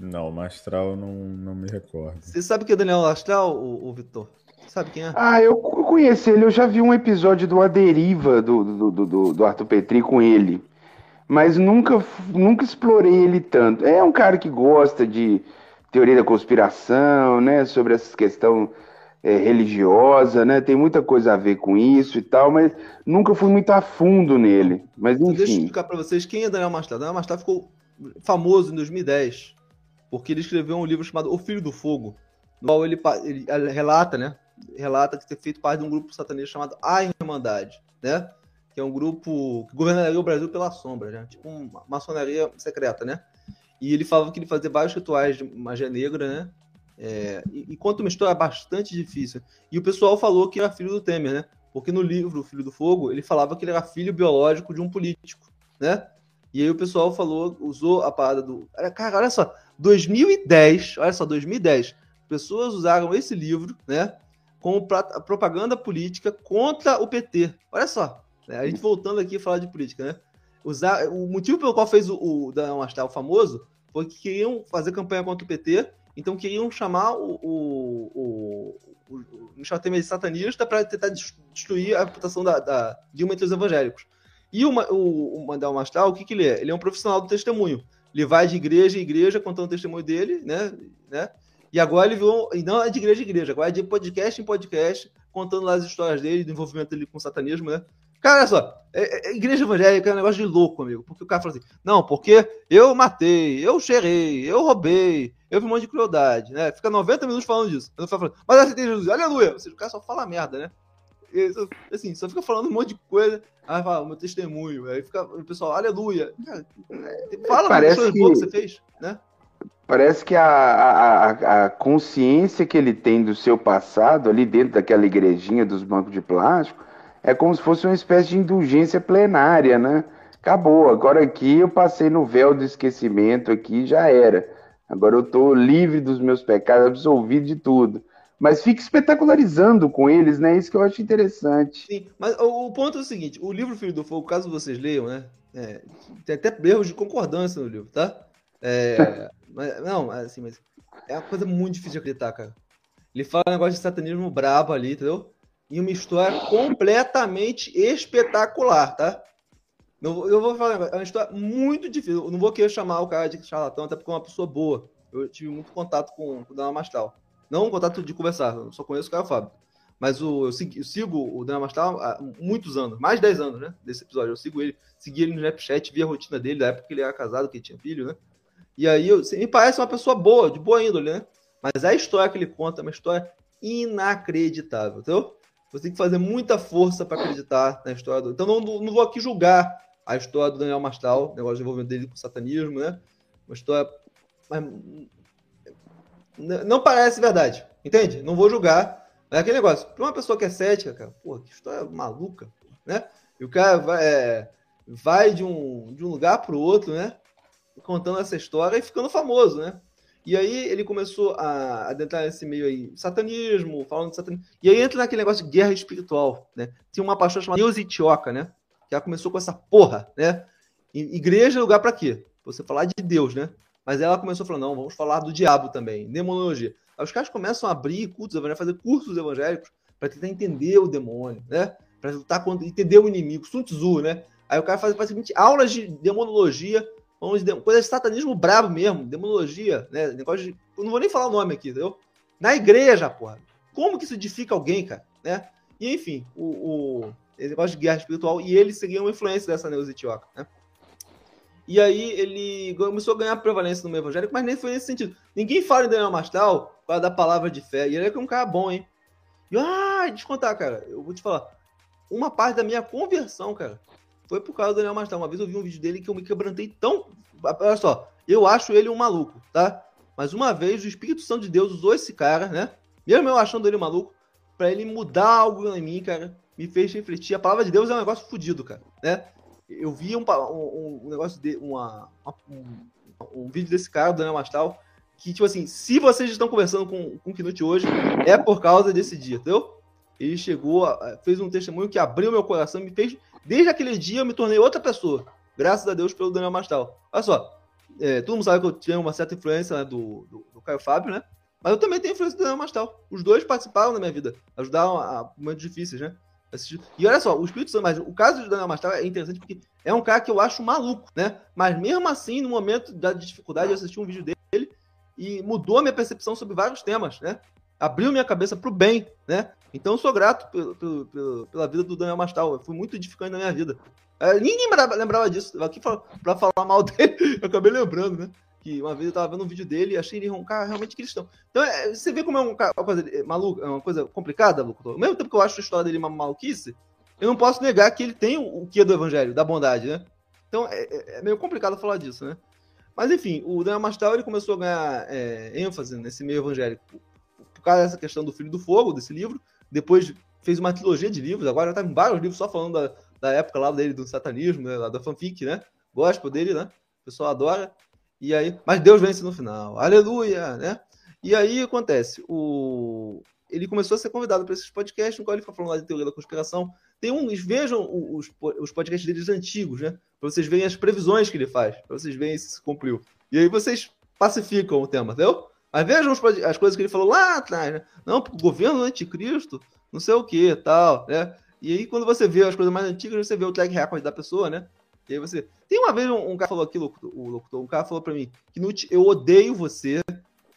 Não, Mastral não, não me recordo. Você sabe o que é Daniel Mastral, o, o Vitor? Sabe quem é? Ah, eu conheci ele, eu já vi um episódio do A Deriva do, do, do, do Arthur Petri com ele. Mas nunca, nunca explorei ele tanto. É um cara que gosta de teoria da conspiração, né? Sobre essa questão é, religiosa, né? Tem muita coisa a ver com isso e tal, mas nunca fui muito a fundo nele. Mas enfim. Deixa eu explicar para vocês quem é Daniel Mastar. Daniel Mastar ficou famoso em 2010 porque ele escreveu um livro chamado O Filho do Fogo, no qual ele, ele relata, né? Relata que ter feito parte de um grupo satanista chamado A Irmandade, né? Que é um grupo que governaria o Brasil pela sombra, né? Tipo uma maçonaria secreta, né? E ele falava que ele fazia vários rituais de magia negra, né? É, e, conta uma história bastante difícil. E o pessoal falou que era filho do Temer, né? Porque no livro Filho do Fogo, ele falava que ele era filho biológico de um político, né? E aí o pessoal falou, usou a parada do. Cara, olha só, 2010, olha só, 2010, pessoas usaram esse livro, né? Como propaganda política contra o PT. Olha só, né? a gente voltando aqui a falar de política, né? Usar, o motivo pelo qual fez o, o Daniel Mastal famoso foi que queriam fazer campanha contra o PT então queriam chamar o, o, o, o Michel Temer de satanista para tentar destruir a reputação da, da Dilma entre os evangélicos. E o, o, o Mandel Mastral, o que, que ele é? Ele é um profissional do testemunho. Ele vai de igreja em igreja contando o testemunho dele, né? né? E agora ele virou, e não é de igreja em igreja, agora é de podcast em podcast, contando lá as histórias dele, do envolvimento dele com o satanismo, né? Cara, olha só, é, é, igreja evangélica é um negócio de louco, amigo. Porque o cara fala assim, não, porque eu matei, eu cheirei, eu roubei, eu vi um monte de crueldade, né? Fica 90 minutos falando disso. Eu falando, mas aceitei Jesus, aleluia! Ou seja, o cara só fala merda, né? E, assim, só fica falando um monte de coisa. Aí fala, meu testemunho. Aí fica o pessoal, aleluia. Cara, fala Parece que... que você fez, né? Parece que a, a, a consciência que ele tem do seu passado ali dentro daquela igrejinha dos bancos de plástico é como se fosse uma espécie de indulgência plenária, né? acabou. Agora aqui eu passei no véu do esquecimento aqui, já era. Agora eu tô livre dos meus pecados, absolvido de tudo. Mas fica espetacularizando com eles, né? Isso que eu acho interessante. Sim, mas o, ponto é o seguinte: o livro Filho do Fogo, caso vocês leiam, né? É, tem até erros de concordância no livro, tá? É, mas, não, assim, mas é uma coisa muito difícil de acreditar, cara. Ele fala um negócio de satanismo brabo ali, entendeu? E uma história completamente espetacular, tá? eu vou falar, é uma história muito difícil. Eu não vou querer chamar o cara de charlatão, até porque é uma pessoa boa. Eu tive muito contato com, com o Dana Mastal. Não um contato de conversar, eu só conheço o cara Fábio. Mas o, eu, sigo, eu sigo o Dana Mastal há muitos anos, mais de 10 anos, né? Desse episódio. Eu sigo ele, segui ele no Snapchat, vi a rotina dele, da época que ele era casado, que ele tinha filho, né? E aí, eu, me parece uma pessoa boa, de boa índole, né? Mas a história que ele conta é uma história inacreditável, entendeu? Você tem que fazer muita força para acreditar na história do. Então, não, não vou aqui julgar a história do Daniel Mastal, negócio de envolvimento dele com o satanismo, né? Uma história. Mas... Não parece verdade, entende? Não vou julgar. É aquele negócio. Para uma pessoa que é cética, cara, pô, que história maluca, né? E o cara vai, é, vai de, um, de um lugar para o outro, né? Contando essa história e ficando famoso, né? E aí ele começou a adentrar nesse meio aí, satanismo, falando de satanismo. E aí entra naquele negócio de guerra espiritual, né? Tinha uma pastora chamada Deus Itioca, né? Que ela começou com essa porra, né? Igreja é lugar para quê? Você falar de Deus, né? Mas ela começou a falar, não, vamos falar do diabo também, demonologia. Aí os caras começam a abrir cultos evangélicos, fazer cursos evangélicos para tentar entender o demônio, né? Para lutar contra, entender o inimigo, Sun Tzu, né? Aí o cara faz basicamente aulas de demonologia, vamos de, coisa de satanismo brabo mesmo, demonologia, né? Negócio de, eu não vou nem falar o nome aqui, entendeu? Na igreja, porra. Como que isso edifica alguém, cara, né? E enfim, o, o esse negócio de guerra espiritual, e ele seguia uma influência dessa Neuza né? E aí ele começou a ganhar prevalência no meio evangélico, mas nem foi nesse sentido. Ninguém fala em Daniel Mastal para dar palavra de fé. E ele é um cara bom, hein? E ah, deixa eu contar, cara. Eu vou te falar. Uma parte da minha conversão, cara, foi por causa do Daniel Mastal. Uma vez eu vi um vídeo dele que eu me quebrantei tão. Olha só, eu acho ele um maluco, tá? Mas uma vez o Espírito Santo de Deus usou esse cara, né? Mesmo eu achando ele um maluco, para ele mudar algo em mim, cara me fez refletir. A palavra de Deus é um negócio fodido, cara, né? Eu vi um, um, um negócio de uma, um, um, vídeo desse cara, do Daniel Mastal, que, tipo assim, se vocês estão conversando com, com o Knut hoje, é por causa desse dia, entendeu? Ele chegou, fez um testemunho que abriu meu coração, me fez. Desde aquele dia eu me tornei outra pessoa. Graças a Deus pelo Daniel Mastal. Olha só, é, todo mundo sabe que eu tinha uma certa influência né, do, do, do Caio Fábio, né? Mas eu também tenho influência do Daniel Mastal. Os dois participaram da minha vida, ajudaram a momentos difíceis, né? E olha só, o Espírito Santo, mas o caso de Daniel Mastal é interessante porque é um cara que eu acho maluco, né? Mas mesmo assim, no momento da dificuldade, eu assisti um vídeo dele e mudou a minha percepção sobre vários temas, né? Abriu minha cabeça para o bem, né? Então eu sou grato pelo, pelo, pela vida do Daniel Mastal. Foi muito edificante na minha vida. É, nem lembrava, disso. Aqui para falar mal dele, eu acabei lembrando, né? que uma vez eu tava vendo um vídeo dele e achei ele cara realmente cristão. Então, é, você vê como é um uma coisa maluca, é uma coisa complicada, Locutor? Ao mesmo tempo que eu acho a história dele uma maluquice, eu não posso negar que ele tem o, o que do evangelho, da bondade, né? Então, é, é, é meio complicado falar disso, né? Mas, enfim, o Daniel Mastal, ele começou a ganhar é, ênfase nesse meio evangélico por, por causa dessa questão do Filho do Fogo, desse livro. Depois fez uma trilogia de livros, agora já tá em vários livros só falando da, da época lá dele, do satanismo, né, lá da fanfic, né? Gospel dele, né? O pessoal adora. E aí, mas Deus vence no final. Aleluia, né? E aí acontece, o ele começou a ser convidado para esses podcasts, no qual ele fica falando lá de teoria da conspiração. Tem um, vejam os, os podcasts deles antigos, né? Para vocês verem as previsões que ele faz, para vocês verem se se cumpriu. E aí vocês pacificam o tema, entendeu? Mas vejam as coisas que ele falou lá atrás, né? Não, o governo anticristo, não sei o que, tal, né? E aí quando você vê as coisas mais antigas, você vê o track record da pessoa, né? E aí você. Tem uma vez um, um cara falou aqui, o locutor, um cara falou pra mim, que eu odeio você.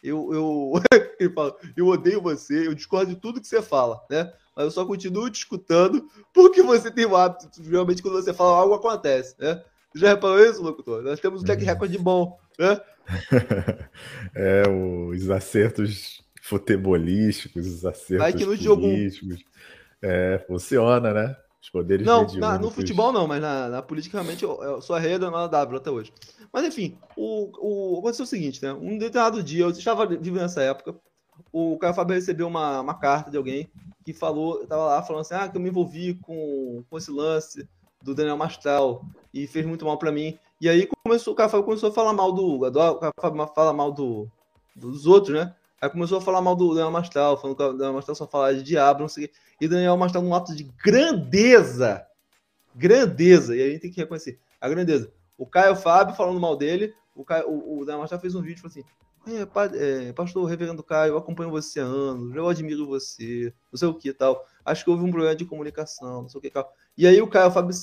Eu, eu, ele fala, eu odeio você, eu discordo de tudo que você fala, né? Mas eu só continuo te escutando porque você tem o hábito, realmente quando você fala algo acontece, né? Já reparou isso, locutor? Nós temos um track record bom, né? é, os acertos futebolísticos, os acertos Vai que no políticos. Jogo... É, funciona, né? Os poderes Não, na, no futebol não, mas na, na política realmente eu, eu sou a rei da W até hoje. Mas enfim, o, o, aconteceu o seguinte, né? Um determinado dia, eu estava vivendo nessa época, o Caio Fábio recebeu uma, uma carta de alguém que falou, estava lá falando assim, ah, que eu me envolvi com, com esse lance do Daniel Mastral e fez muito mal para mim. E aí começou, o cara começou a falar mal do. O cara fala mal do, dos outros, né? Aí começou a falar mal do Daniel Mastral, falando que o Daniel Mastral só falava de diabo, não sei o quê. E Daniel Mastral, num ato de grandeza, grandeza, e a gente tem que reconhecer a grandeza. O Caio Fábio falando mal dele, o, Caio, o, o Daniel Mastral fez um vídeo falou assim: é, é, pastor Reverendo Caio, eu acompanho você há anos, eu admiro você, não sei o que tal. Acho que houve um problema de comunicação, não sei o que tal. E aí o Caio Fábio,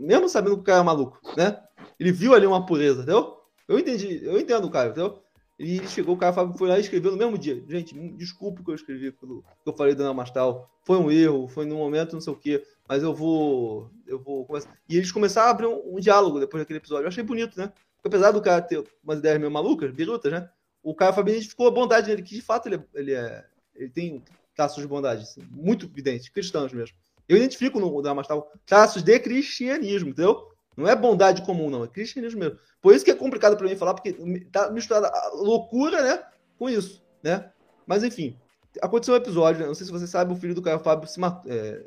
mesmo sabendo que o Caio é maluco, né? Ele viu ali uma pureza, entendeu? Eu entendi, eu entendo o Caio, entendeu? E ele chegou, o Caio Fábio foi lá e escreveu no mesmo dia. Gente, desculpe o que eu escrevi, que eu falei do Ana Mastal. Foi um erro, foi num momento, não sei o quê, mas eu vou. Eu vou começar. E eles começaram a abrir um, um diálogo depois daquele episódio. Eu achei bonito, né? Porque apesar do cara ter umas ideias meio malucas, birutas, né? O Caio Fábio identificou a bondade dele, que de fato ele, é, ele, é, ele tem traços de bondade, assim, muito evidentes, cristãos mesmo. Eu identifico no Damastal traços de cristianismo, entendeu? Não é bondade comum, não, é cristianismo mesmo. Por isso que é complicado para mim falar, porque tá misturada loucura, né, com isso, né? Mas enfim, aconteceu um episódio, né? não sei se você sabe, o filho do Caio Fábio se matou. É,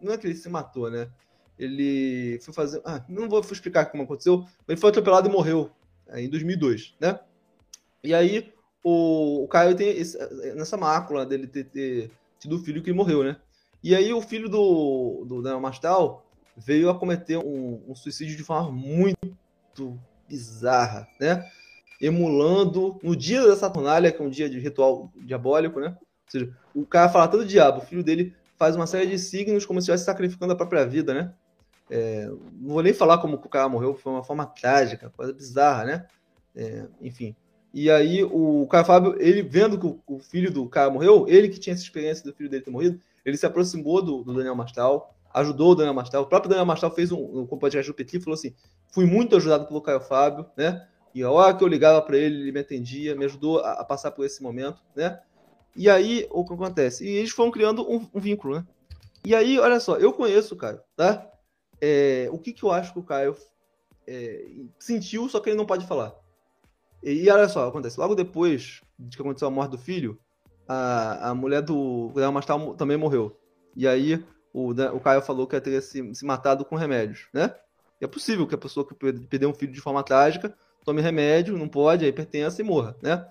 não é que ele se matou, né? Ele foi fazer. Ah, não vou explicar como aconteceu, mas ele foi atropelado e morreu é, em 2002, né? E aí o, o Caio tem esse, nessa mácula dele ter, ter tido o filho que morreu, né? E aí o filho do, do Daniel Mastal veio a cometer um, um, suicídio de forma muito bizarra, né? Emulando no dia da Saturnália, que é um dia de ritual diabólico, né? Ou seja, o cara fala todo diabo, o filho dele faz uma série de signos como se estivesse sacrificando a própria vida, né? É, não vou nem falar como o cara morreu, foi uma forma trágica, coisa bizarra, né? É, enfim. E aí o Caio Fábio, ele vendo que o, filho do cara morreu, ele que tinha essa experiência do filho dele ter morrido, ele se aproximou do, do Daniel Mastal, ajudou o Daniel Mastal. O próprio Daniel Mastal fez um, um podcast do e falou assim: fui muito ajudado pelo Caio Fábio, né? E a hora que eu ligava para ele, ele me atendia, me ajudou a, a, passar por esse momento, né? E aí, o que acontece? E eles foram criando um, um vínculo, né? E aí, olha só, eu conheço o Caio, tá? É, o que, que eu acho que o Caio é, sentiu, só que ele não pode falar. E, olha só, acontece. Logo depois de que aconteceu a morte do filho, a, a mulher do Daniel Mastal também morreu. E aí o, o Caio falou que ia ter se, se matado com remédios, né? E é possível que a pessoa que perdeu um filho de forma trágica tome remédio, não pode, aí pertença e morra, né?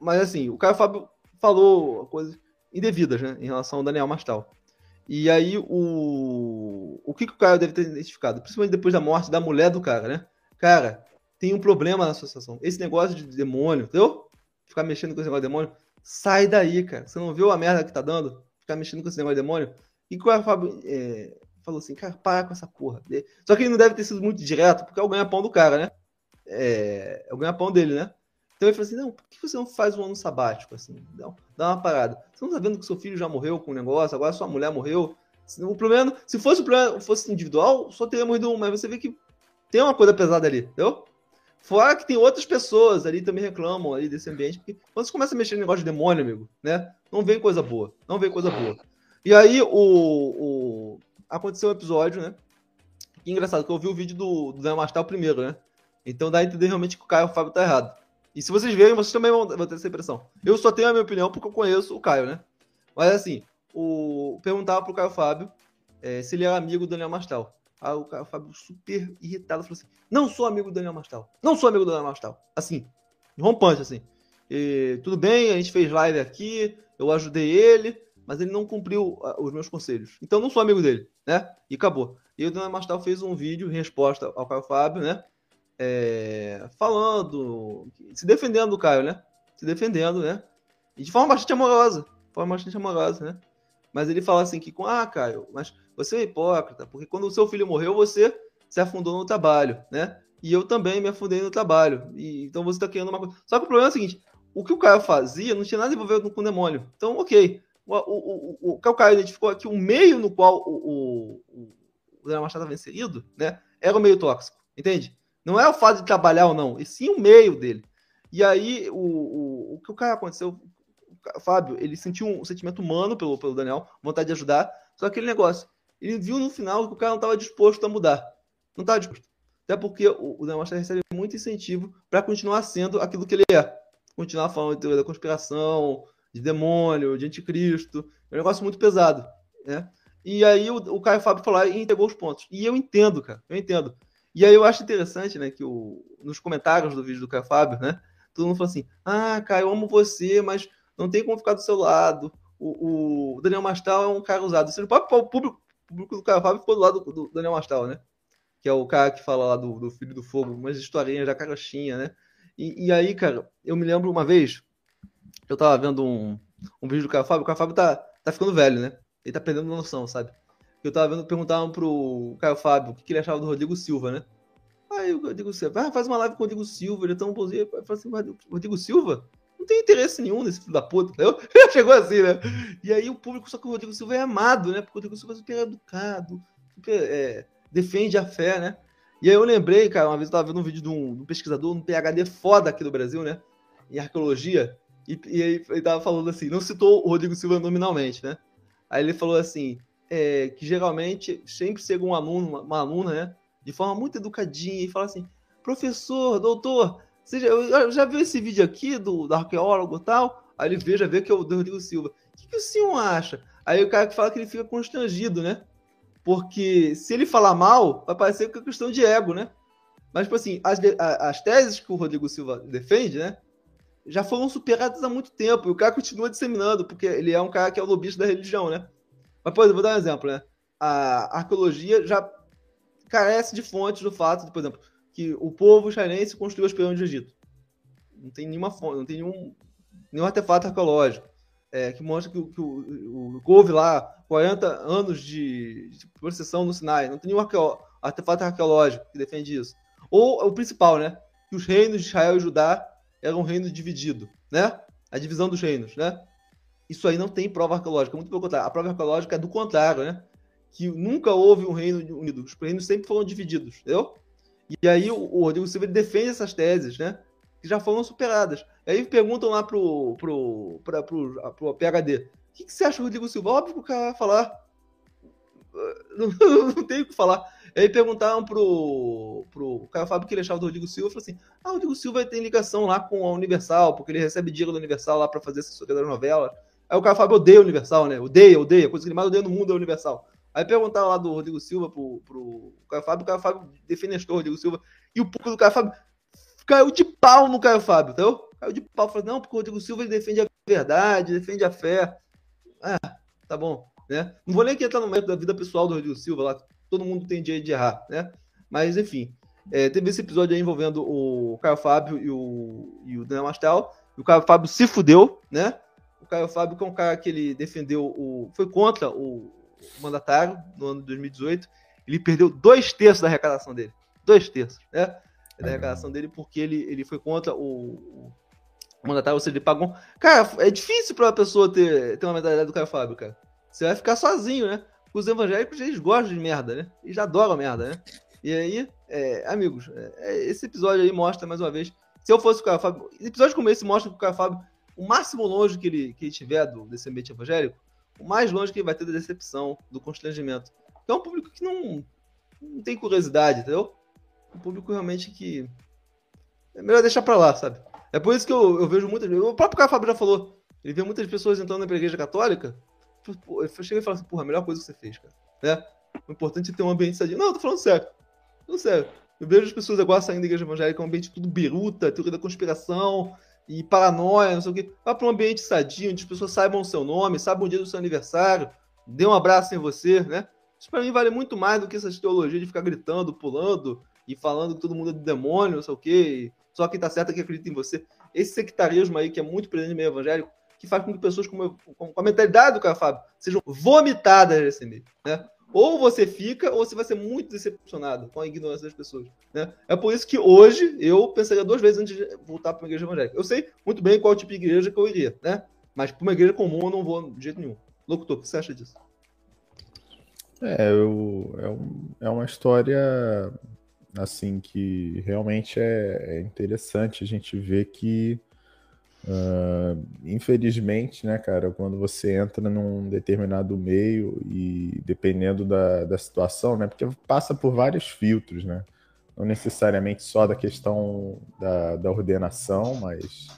Mas assim, o Caio Fábio falou coisas indevidas, né, em relação ao Daniel Mastal. E aí o o que, que o Caio deve ter identificado, principalmente depois da morte da mulher do cara, né? Cara, tem um problema na associação. Esse negócio de demônio, entendeu? Ficar mexendo com esse negócio de demônio, sai daí, cara. Você não viu a merda que tá dando? Ficar mexendo com esse negócio de demônio? E o Fábio é, falou assim, cara, para com essa porra. Só que ele não deve ter sido muito direto, porque é o ganha-pão do cara, né? É, é o ganha-pão dele, né? Então ele falou assim, não, por que você não faz um ano sabático, assim? Dá, dá uma parada. Você não tá vendo que seu filho já morreu com o um negócio, agora sua mulher morreu. O problema, se fosse o problema fosse individual, só teria morrido um, mas você vê que tem uma coisa pesada ali, entendeu? Fora que tem outras pessoas ali também reclamam ali desse ambiente, porque quando você começa a mexer no negócio de demônio, amigo, né? Não vem coisa boa. Não vem coisa boa. E aí o, o... aconteceu um episódio, né? Que engraçado, que eu vi o vídeo do, do Daniel Mastal primeiro, né? Então dá a entender realmente que o Caio o Fábio tá errado. E se vocês verem, vocês também vão, vão ter essa impressão. Eu só tenho a minha opinião porque eu conheço o Caio, né? Mas assim, o... perguntava pro Caio Fábio é, se ele era amigo do Daniel Mastal. Aí o, o Fábio super irritado falou assim: Não sou amigo do Daniel Mastal. Não sou amigo do Daniel Mastal. Assim, rompante, assim. E, tudo bem, a gente fez live aqui, eu ajudei ele, mas ele não cumpriu os meus conselhos. Então não sou amigo dele, né? E acabou. E o Daniel Mastal fez um vídeo em resposta ao Caio Fábio, né? É, falando, se defendendo do Caio, né? Se defendendo, né? E de forma bastante amorosa. De forma bastante amorosa, né? Mas ele fala assim que, ah, Caio, mas você é hipócrita, porque quando o seu filho morreu, você se afundou no trabalho, né? E eu também me afundei no trabalho. E, então você está criando uma coisa. Só que o problema é o seguinte: o que o Caio fazia não tinha nada a envolver com o demônio. Então, ok. O, o, o, o que o Caio identificou aqui, o meio no qual o, o, o Daniel Machado estava inserido, né? Era o meio tóxico, entende? Não é o fato de trabalhar ou não, e sim o meio dele. E aí, o, o, o que o cara aconteceu, o Fábio, ele sentiu um sentimento humano pelo, pelo Daniel, vontade de ajudar, só aquele negócio. Ele viu no final que o cara não estava disposto a mudar. Não estava disposto. Até porque o, Daniel recebe muito incentivo para continuar sendo aquilo que ele é. Continuar falando de teoria da conspiração, de demônio, de anticristo. É um negócio muito pesado. Né? E aí o, o Caio Fábio lá e entregou os pontos. E eu entendo, cara, eu entendo. E aí eu acho interessante, né, que o, nos comentários do vídeo do Caio Fábio, né, todo mundo fala assim, ah, Caio, eu amo você, mas não tem como ficar do seu lado. O, o Daniel Mastal é um cara usado. Você pode o público, o público do Fábio ficou do lado do, do, Daniel Mastal, né? Que é o cara que fala lá do, do Filho do Fogo, umas historinhas da carochinha, né? E, e, aí, cara, eu me lembro uma vez, eu tava vendo um, um vídeo do Caio Fábio, o Caio Fábio tá, tá ficando velho, né? Ele tá perdendo noção, sabe? Eu tava vendo, perguntavam pro Caio Fábio o que, que ele achava do Rodrigo Silva, né? Aí o Rodrigo Silva, ah, faz uma live com o Rodrigo Silva, ele é tão bonzinho. Eu falei assim, Rodrigo Silva? Não tem interesse nenhum nesse filho da puta, entendeu? Chegou assim, né? E aí o público, só que o Rodrigo Silva é amado, né? Porque o Rodrigo Silva é super educado, super, é, defende a fé, né? E aí eu lembrei, cara, uma vez eu tava vendo um vídeo de um, de um pesquisador, um PHD foda aqui do Brasil, né? Em arqueologia, e, e aí ele tava falando assim, não citou o Rodrigo Silva nominalmente, né? Aí ele falou assim, é, que geralmente sempre chega um aluno, uma, uma aluna, né? De forma muito educadinha e fala assim, professor, doutor, você já, eu já viu esse vídeo aqui do, do arqueólogo e tal? Aí ele vê, vê que é o Rodrigo Silva. O que, que o senhor acha? Aí o cara que fala que ele fica constrangido, né? Porque se ele falar mal, vai parecer que é questão de ego, né? Mas, tipo assim, as, as teses que o Rodrigo Silva defende, né? Já foram superadas há muito tempo. E o cara continua disseminando, porque ele é um cara que é o lobista da religião, né? Mas, por exemplo, vou dar um exemplo, né? A arqueologia já carece de fontes do fato, de, por exemplo, que o povo israelense construiu as pirâmides do Egito. Não tem nenhuma fonte, não tem nenhum, nenhum artefato arqueológico é, que mostra que, que o, o, houve lá 40 anos de, de processão no Sinai. Não tem nenhum arqueo, artefato arqueológico que defende isso. Ou o principal, né? Que os reinos de Israel e Judá eram um reino dividido, né? A divisão dos reinos, né? Isso aí não tem prova arqueológica, muito pelo contrário. A prova arqueológica é do contrário, né? Que nunca houve um reino unido. Os reinos sempre foram divididos, entendeu? E aí o, Rodrigo Silva defende essas teses, né? Que já foram superadas. E aí perguntam lá pro, pro, pra, pro, pro PHD: o que, que você acha do Rodrigo Silva? Óbvio que o cara vai falar. Não, não tem o que falar. E aí perguntaram pro, pro Caio Fábio que ele achava do Rodrigo Silva. Falou assim: Ah, o Rodrigo Silva tem ligação lá com a Universal, porque ele recebe dinheiro da Universal lá para fazer assessoria das novelas. Aí o Caio Fábio odeia a Universal, né? Odeia, odeia. A coisa que ele mais odeia no mundo é a Universal. Aí perguntaram lá do Rodrigo Silva pro, pro Caio Fábio, o Caio Fábio defenestou o Rodrigo Silva. E o público do Caio Fábio caiu de pau no Caio Fábio, entendeu? Caiu de pau. Falou, não, porque o Rodrigo Silva ele defende a verdade, defende a fé. Ah, tá bom, né? Não vou nem entrar no mérito da vida pessoal do Rodrigo Silva lá, todo mundo tem direito de errar, né? Mas, enfim, é, teve esse episódio aí envolvendo o Caio Fábio e o, e o Daniel Mastel. E o Caio Fábio se fudeu, né? O Caio Fábio, que é um cara que ele defendeu o. foi contra o, mandatário no ano de 2018, ele perdeu dois terços da arrecadação dele. Dois terços, né? Da arrecadação dele, porque ele, ele foi contra o, o mandatário, ou seja, ele pagou. Cara, é difícil para uma pessoa ter, ter uma mentalidade do Caio Fábio, cara. Você vai ficar sozinho, né? Os evangélicos, eles gostam de merda, né? Eles adoram merda, né? E aí, é, amigos, é, esse episódio aí mostra mais uma vez. Se eu fosse o Caio Fábio. Episódio como esse mostra que o Caio Fábio, o máximo longe que ele, que ele tiver do, desse ambiente evangélico, o mais longe que ele vai ter da decepção, do constrangimento. É um público que não, não tem curiosidade, entendeu? Um público realmente que. É melhor deixar pra lá, sabe? É por isso que eu, eu vejo muitas. O próprio Caio Fábio já falou. Ele vê muitas pessoas entrando na igreja católica. Eu chega e fala assim, porra, a melhor coisa que você fez, cara. Né? O importante é ter um ambiente sadio. Não, eu tô falando sério. Sério. Eu vejo as pessoas agora saindo da igreja evangélica, um ambiente tudo biruta, teoria da conspiração, e paranoia, não sei o quê. Vá para um ambiente sadio, onde as pessoas saibam o seu nome, saibam o dia do seu aniversário, dê um abraço em você, né? Isso para mim vale muito mais do que essa teologia de ficar gritando, pulando e falando que todo mundo é demônio, não sei o quê, só quem tá certo é que acredita em você. Esse sectarismo aí, que é muito presente no meio evangélico, que faz com que pessoas com, com, com a mentalidade do cara Fábio sejam vomitadas nesse meio, né? Ou você fica, ou você vai ser muito decepcionado com a ignorância das pessoas. Né? É por isso que hoje eu pensaria duas vezes antes de voltar para uma igreja evangélica. Eu sei muito bem qual tipo de igreja que eu iria, né? Mas para uma igreja comum eu não vou de jeito nenhum. Locutor, o que você acha disso? É, eu, é, um, é uma história assim que realmente é, é interessante a gente ver que Uh, infelizmente, né, cara, quando você entra num determinado meio e dependendo da, da situação, né, porque passa por vários filtros, né, não necessariamente só da questão da, da ordenação, mas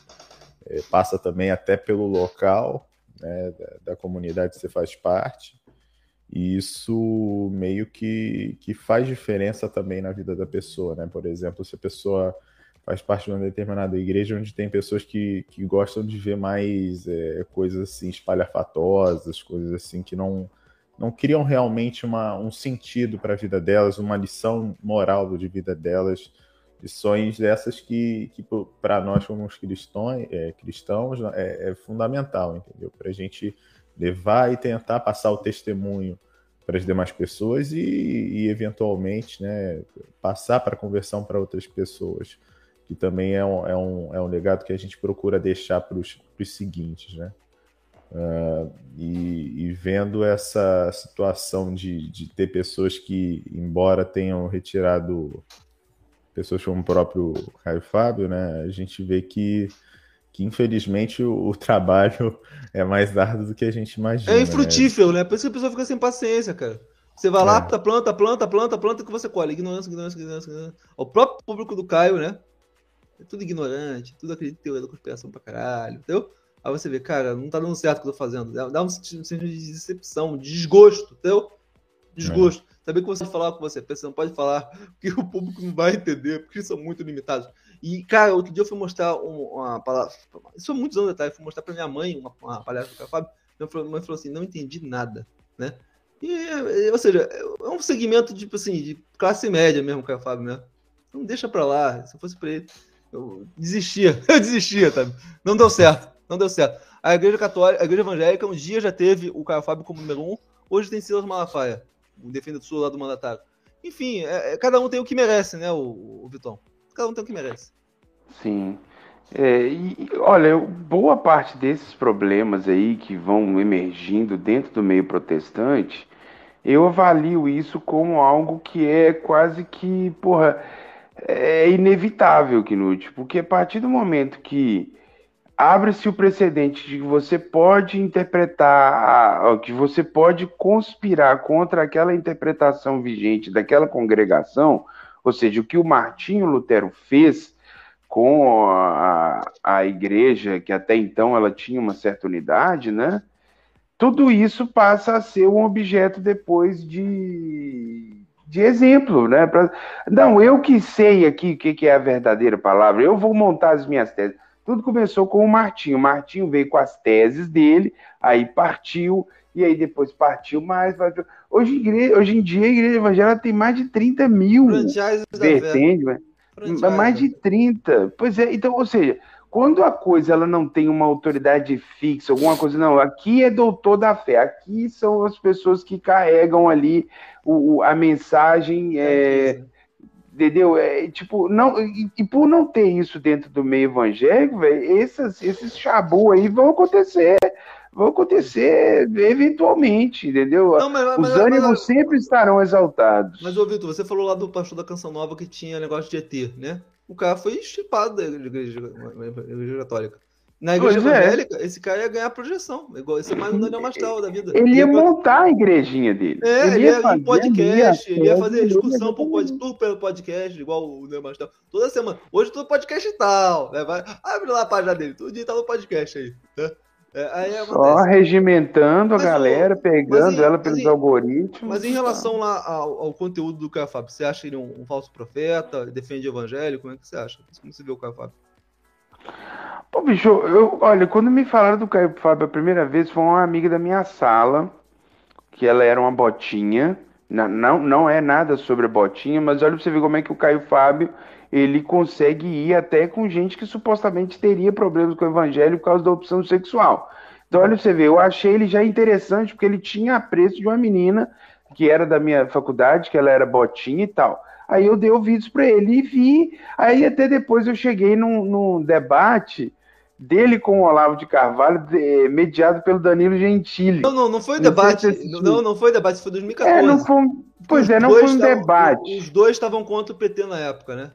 é, passa também até pelo local, né, da, da, comunidade que você faz parte. E isso meio que, que faz diferença também na vida da pessoa, né? Por exemplo, se a pessoa faz parte de uma determinada igreja onde tem pessoas que, que gostam de ver mais é, coisas assim espalhafatosas, coisas assim que não, não criam realmente uma, um sentido para a vida delas, uma lição moral de vida delas, lições dessas que, que para nós como cristãos, é, cristãos é, é fundamental, entendeu? Para a gente levar e tentar passar o testemunho para as demais pessoas e, e eventualmente né, passar para conversão para outras pessoas que também é um, é um, é um legado que a gente procura deixar para os seguintes, né? Uh, e, e, vendo essa situação de, de ter pessoas que, embora tenham retirado pessoas como o próprio Caio Fábio, né, a gente vê que, que infelizmente o, o trabalho é mais árduo do que a gente imagina. É infrutífero, né? né? Por isso que a pessoa fica sem paciência, cara. Você vai lá, é. planta, planta, planta, planta, que você colhe. Ignorância, ignorância, ignorância, ignorância. O próprio público do Caio, né? É tudo ignorante, tudo acredita em teoria da conspiração pra caralho, entendeu? Aí você vê, cara, não tá dando certo o que eu tô fazendo. Dá um sentido de decepção, de desgosto, entendeu? Desgosto. É. Saber que você pode falar com você pensa, não pode falar, porque o público não vai entender, porque são muito limitados. E, cara, outro dia eu fui mostrar uma palavra. Isso há muitos anos atrás, eu fui mostrar pra minha mãe uma, uma palestra do Fábio. Minha mãe falou assim: não entendi nada, né? E, ou seja, é um segmento, tipo assim, de classe média mesmo, o Fábio, né? Não deixa pra lá, se eu fosse pra ele eu desistia, eu desistia, sabe? Não deu certo, não deu certo. A igreja católica, a igreja evangélica, um dia já teve o Caio Fábio como número um, hoje tem Silas Malafaia, o defensor lá do mandatário. Enfim, é, é, cada um tem o que merece, né, o, o Vitão? Cada um tem o que merece. Sim. É, e, olha, boa parte desses problemas aí que vão emergindo dentro do meio protestante, eu avalio isso como algo que é quase que, porra, é inevitável, Knut, porque a partir do momento que abre-se o precedente de que você pode interpretar, que você pode conspirar contra aquela interpretação vigente daquela congregação, ou seja, o que o Martinho Lutero fez com a, a igreja, que até então ela tinha uma certa unidade, né? Tudo isso passa a ser um objeto depois de, de exemplo, né? Pra... Não, eu que sei aqui o que, que é a verdadeira palavra, eu vou montar as minhas teses. Tudo começou com o Martinho. O Martinho veio com as teses dele, aí partiu, e aí depois partiu mais. Hoje, igreja, hoje em dia a igreja evangélica tem mais de 30 mil vertentes, mais de 30. Pois é, então, ou seja, quando a coisa ela não tem uma autoridade fixa, alguma coisa, não, aqui é doutor da fé, aqui são as pessoas que carregam ali o, a mensagem, é, entendeu? É, tipo, não, e, e, por não ter isso dentro do meio evangélico, esses, esses chabu aí vão acontecer, vão acontecer eventualmente, entendeu? Não, mas, Os mas, ânimos mas, sempre estarão exaltados. Mas, ô Vitor, você falou lá do pastor da Canção Nova que tinha negócio de ET, né? O cara foi chipado da igreja, igreja católica. Na igreja pois é. evangélica, é. esse cara ia ganhar projeção. Igual esse é mais um Daniel Mastal da vida. Ele ia montar a igrejinha dele. É, ele, ia, fazer podcast, ele ia fazer discussão por pod, tudo pelo podcast, igual o Daniel Mastal. Toda semana. Hoje todo podcast e tal. Né? Vai, abre lá a página dele, todo dia tá no podcast aí. Né? É, Só regimentando a galera, pegando em, ela pelos em, algoritmos. Mas em relação lá ao, ao conteúdo do Caio Fábio, você acha ele um, um, falso profeta? Defende o evangelho? Como é que você acha? Como você vê o Caio Fábio? Pô, bicho, eu, olha, quando me falaram do Caio Fábio a primeira vez, foi uma amiga da minha sala, que ela era uma botinha. Não, não, não é nada sobre a botinha, mas olha pra você ver como é que o Caio Fábio ele consegue ir até com gente que supostamente teria problemas com o evangelho por causa da opção sexual. Então, olha pra você ver, eu achei ele já interessante, porque ele tinha apreço de uma menina que era da minha faculdade, que ela era botinha e tal. Aí eu dei ouvidos para ele e vi. Aí até depois eu cheguei num, num debate dele com o Olavo de Carvalho, de, mediado pelo Danilo Gentili. Não, não, não foi debate. Não, não, não foi debate, foi 2014. É, não foi, pois é, não foi um tavam, debate. Os dois estavam contra o PT na época, né?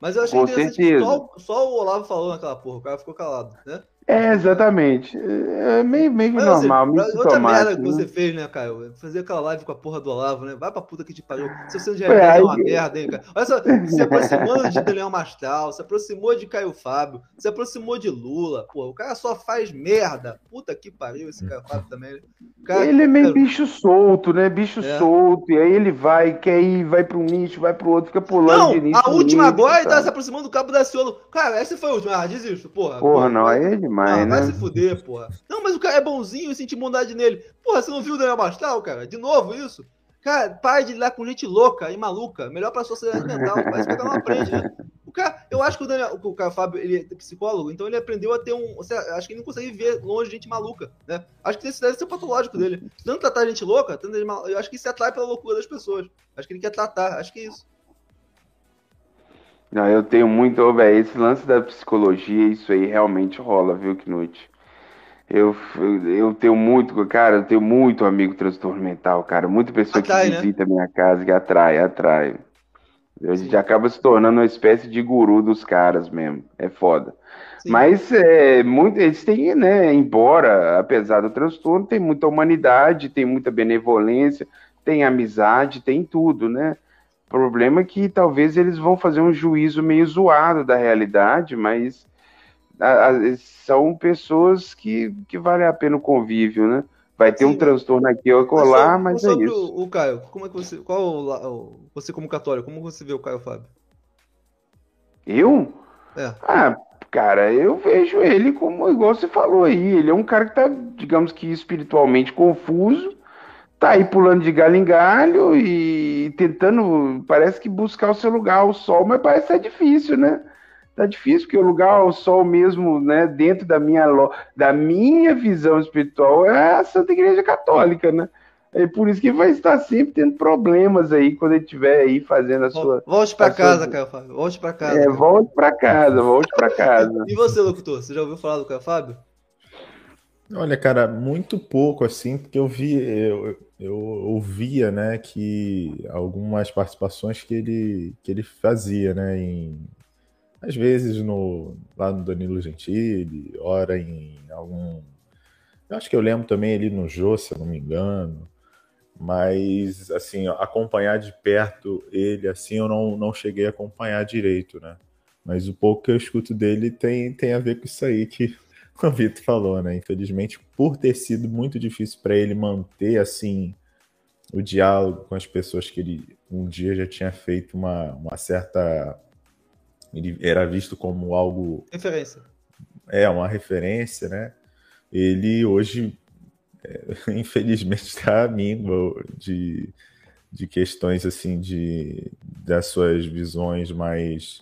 Mas eu achei com interessante certeza. só, só, o Olavo falou naquela porra, o cara ficou calado, né? É, exatamente. É meio, meio Mas, assim, normal, meio outra merda que sintomático. você né? fez, né, Caio? Fazer aquela live com a porra do Olavo, né? Vai pra puta que te pariu. Se você já é uma merda, hein, cara? Olha só, se aproximou de Daniel Mastral, se aproximou de Caio Fábio, se aproximou de Lula. Pô, o cara só faz merda. Puta que pariu esse Caio Fábio também. né? Cara, Ele é meio cara, bicho solto, né? Bicho É. solto. E aí ele vai, quer ir, vai para um nicho, vai para o outro, fica pulando Não, de nicho. a última nicho, agora ele tá se aproximando do Cabo da Ciolo. Cara, essa foi a última. Ah, desisto, porra. Porra, não, aí é demais, Ah, vai né? se fuder, porra. Não, mas o cara é bonzinho, eu senti bondade nele. Porra, você não viu o Daniel Mastral, cara? De novo isso? Cara, para de lidar com gente louca e maluca. Melhor pra sociedade mental. Parece que o cara não aprende, né? O cara, eu acho que o, Daniel, o cara Fábio, ele é psicólogo, então ele aprendeu a ter um. Acho que ele não consegue ver longe gente maluca, né? Acho que esse deve ser o patológico dele. Tanto tratar gente louca, tanto mal- eu acho que isso atrai pela loucura das pessoas. Acho que ele quer tratar, acho que é isso. Não, eu tenho muito, ô, velho, esse lance da psicologia, isso aí realmente rola, viu, Knut? Eu, eu, tenho muito, cara, eu tenho muito amigo transtorno mental, cara, muita pessoa Atrai, que né? visita a minha casa, que atrai, atrai. A gente Sim. acaba se tornando uma espécie de guru dos caras mesmo, é foda. Sim. Mas é, muito, eles têm, né, embora, apesar do transtorno, tem muita humanidade, tem muita benevolência, tem amizade, tem tudo, né? O problema é que talvez eles vão fazer um juízo meio zoado da realidade, mas a- a- são pessoas que, que vale a pena o convívio, né? Vai ter Sim, um transtorno aqui ou Mas colar, sobre- mas é sobre isso. O, o Caio, como é que você. Qual o- você como católico, como você vê o Caio Fábio? Eu? É. Ah, cara, eu vejo ele como, igual você falou aí, ele é um cara que tá, digamos que espiritualmente confuso, tá aí pulando de galho em galho e tentando, parece que buscar o seu lugar ao sol, mas parece que tá difícil, né? Tá difícil, porque o lugar ao sol mesmo, né, dentro da minha, da minha visão espiritual é a Santa Igreja Católica, né? É por isso que vai estar sempre tendo problemas aí quando ele estiver aí fazendo a sua. Volte pra a sua- casa, Caio Fábio. Volte pra casa. É, cara. volte pra casa, volte pra casa. E você, locutor? Você já ouviu falar do Caio Fábio? Olha, cara, muito pouco assim, porque eu vi, eu, eu ouvia, né, que algumas participações que ele, que ele fazia, né, em, às vezes no, lá no Danilo Gentili, ora em algum, eu acho que eu lembro também ali no Jô, se eu não me engano, mas, assim, acompanhar de perto ele, assim, eu não, não cheguei a acompanhar direito, né, mas o pouco que eu escuto dele tem, tem a ver com isso aí que o Vitor falou, né? Infelizmente, por ter sido muito difícil para ele manter assim o diálogo com as pessoas que ele um dia já tinha feito uma, uma certa. Ele era visto como algo. Referência. É, uma referência, né? Ele hoje, é, infelizmente, está míngua de, de questões assim, de, das suas visões mais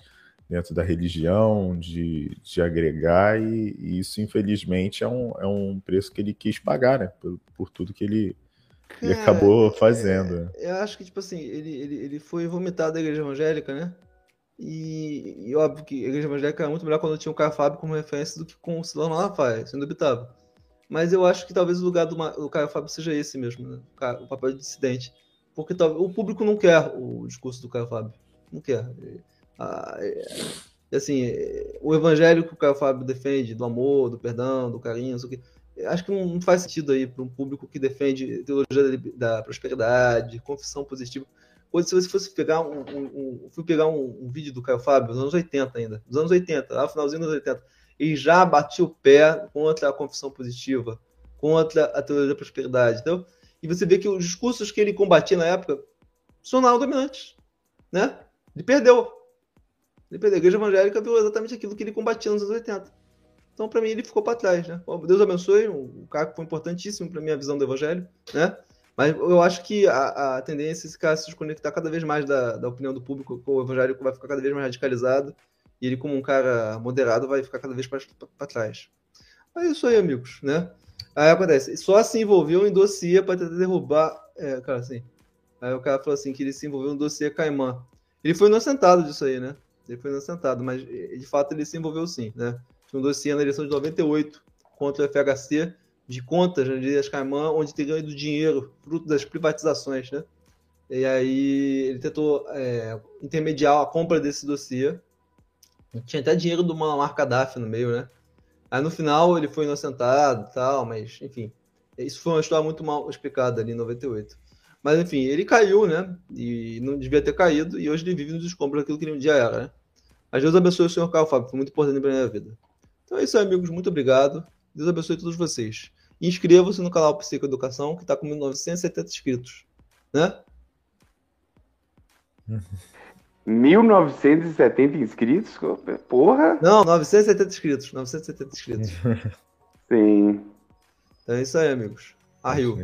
dentro da religião, de, de agregar, e, e isso, infelizmente, é um, é um preço que ele quis pagar, né? Por, por tudo que ele, ele Cara, acabou fazendo. né? Eu acho que, tipo assim, ele, ele, ele foi vomitado da igreja evangélica, né? E, e óbvio que a igreja evangélica era muito melhor quando tinha o Caio Fábio como referência do que com o Silão Malafaia, isso é indubitável. Mas eu acho que talvez o lugar do, do Caio Fábio seja esse mesmo, né? O papel de dissidente. Porque o público não quer o discurso do Caio Fábio. Não quer. Ah, é- assim, o evangelho que o Caio Fábio defende, do amor, do perdão, do carinho, não sei o quê, acho que não não faz sentido aí para um público que defende teologia da, prosperidade, confissão positiva. Ou se você fosse pegar um, um, um- fui pegar um, um vídeo do Caio Fábio, dos anos 80 ainda, dos anos 80, lá finalzinho dos anos 80, e já batia o pé contra a confissão positiva, contra a teologia da prosperidade, entendeu? E você vê que os discursos que ele combatia na época se tornaram dominantes, né? Ele perdeu. Ele perdeu. A igreja evangélica viu exatamente aquilo que ele combatia nos anos 80. Então, para mim, ele ficou para trás, né? Deus abençoe, o cara foi importantíssimo para minha visão do evangelho, né? Mas eu acho que a, a tendência é esse cara se desconectar cada vez mais da, da opinião do público, o evangélico vai ficar cada vez mais radicalizado, e ele, como um cara moderado, vai ficar cada vez mais para trás. É isso aí, amigos, né? Aí acontece, só se envolveu em dossiê para tentar derrubar. É, cara, assim. Aí o cara falou assim que ele se envolveu em dossiê Caimã. Ele foi inocentado disso aí, né? Ele foi inocentado, mas de fato ele se envolveu sim, né? Tinha um dossiê na eleição de 98 contra o FHC de contas né, de Ilhas Caimã, onde teria ido dinheiro, fruto das privatizações, né? E aí ele tentou é, intermediar a compra desse dossiê. Tinha até dinheiro do Muammar Gaddafi no meio, né? Aí no final ele foi inocentado tal, mas enfim. Isso foi uma história muito mal explicada ali em 98. Mas enfim, ele caiu, né? E não devia ter caído, e hoje ele vive nos escombros daquilo que ele um dia era, né? Mas Deus abençoe o senhor Carlos Fábio, foi muito importante pra minha vida. Então é isso amigos. Muito obrigado. Deus abençoe todos vocês. Inscreva-se no canal Psicoeducação, que está com 970 inscritos. Né? 1970 inscritos? Porra! Não, 970 inscritos. 970 inscritos. Sim. Então é isso aí, amigos. Arriu.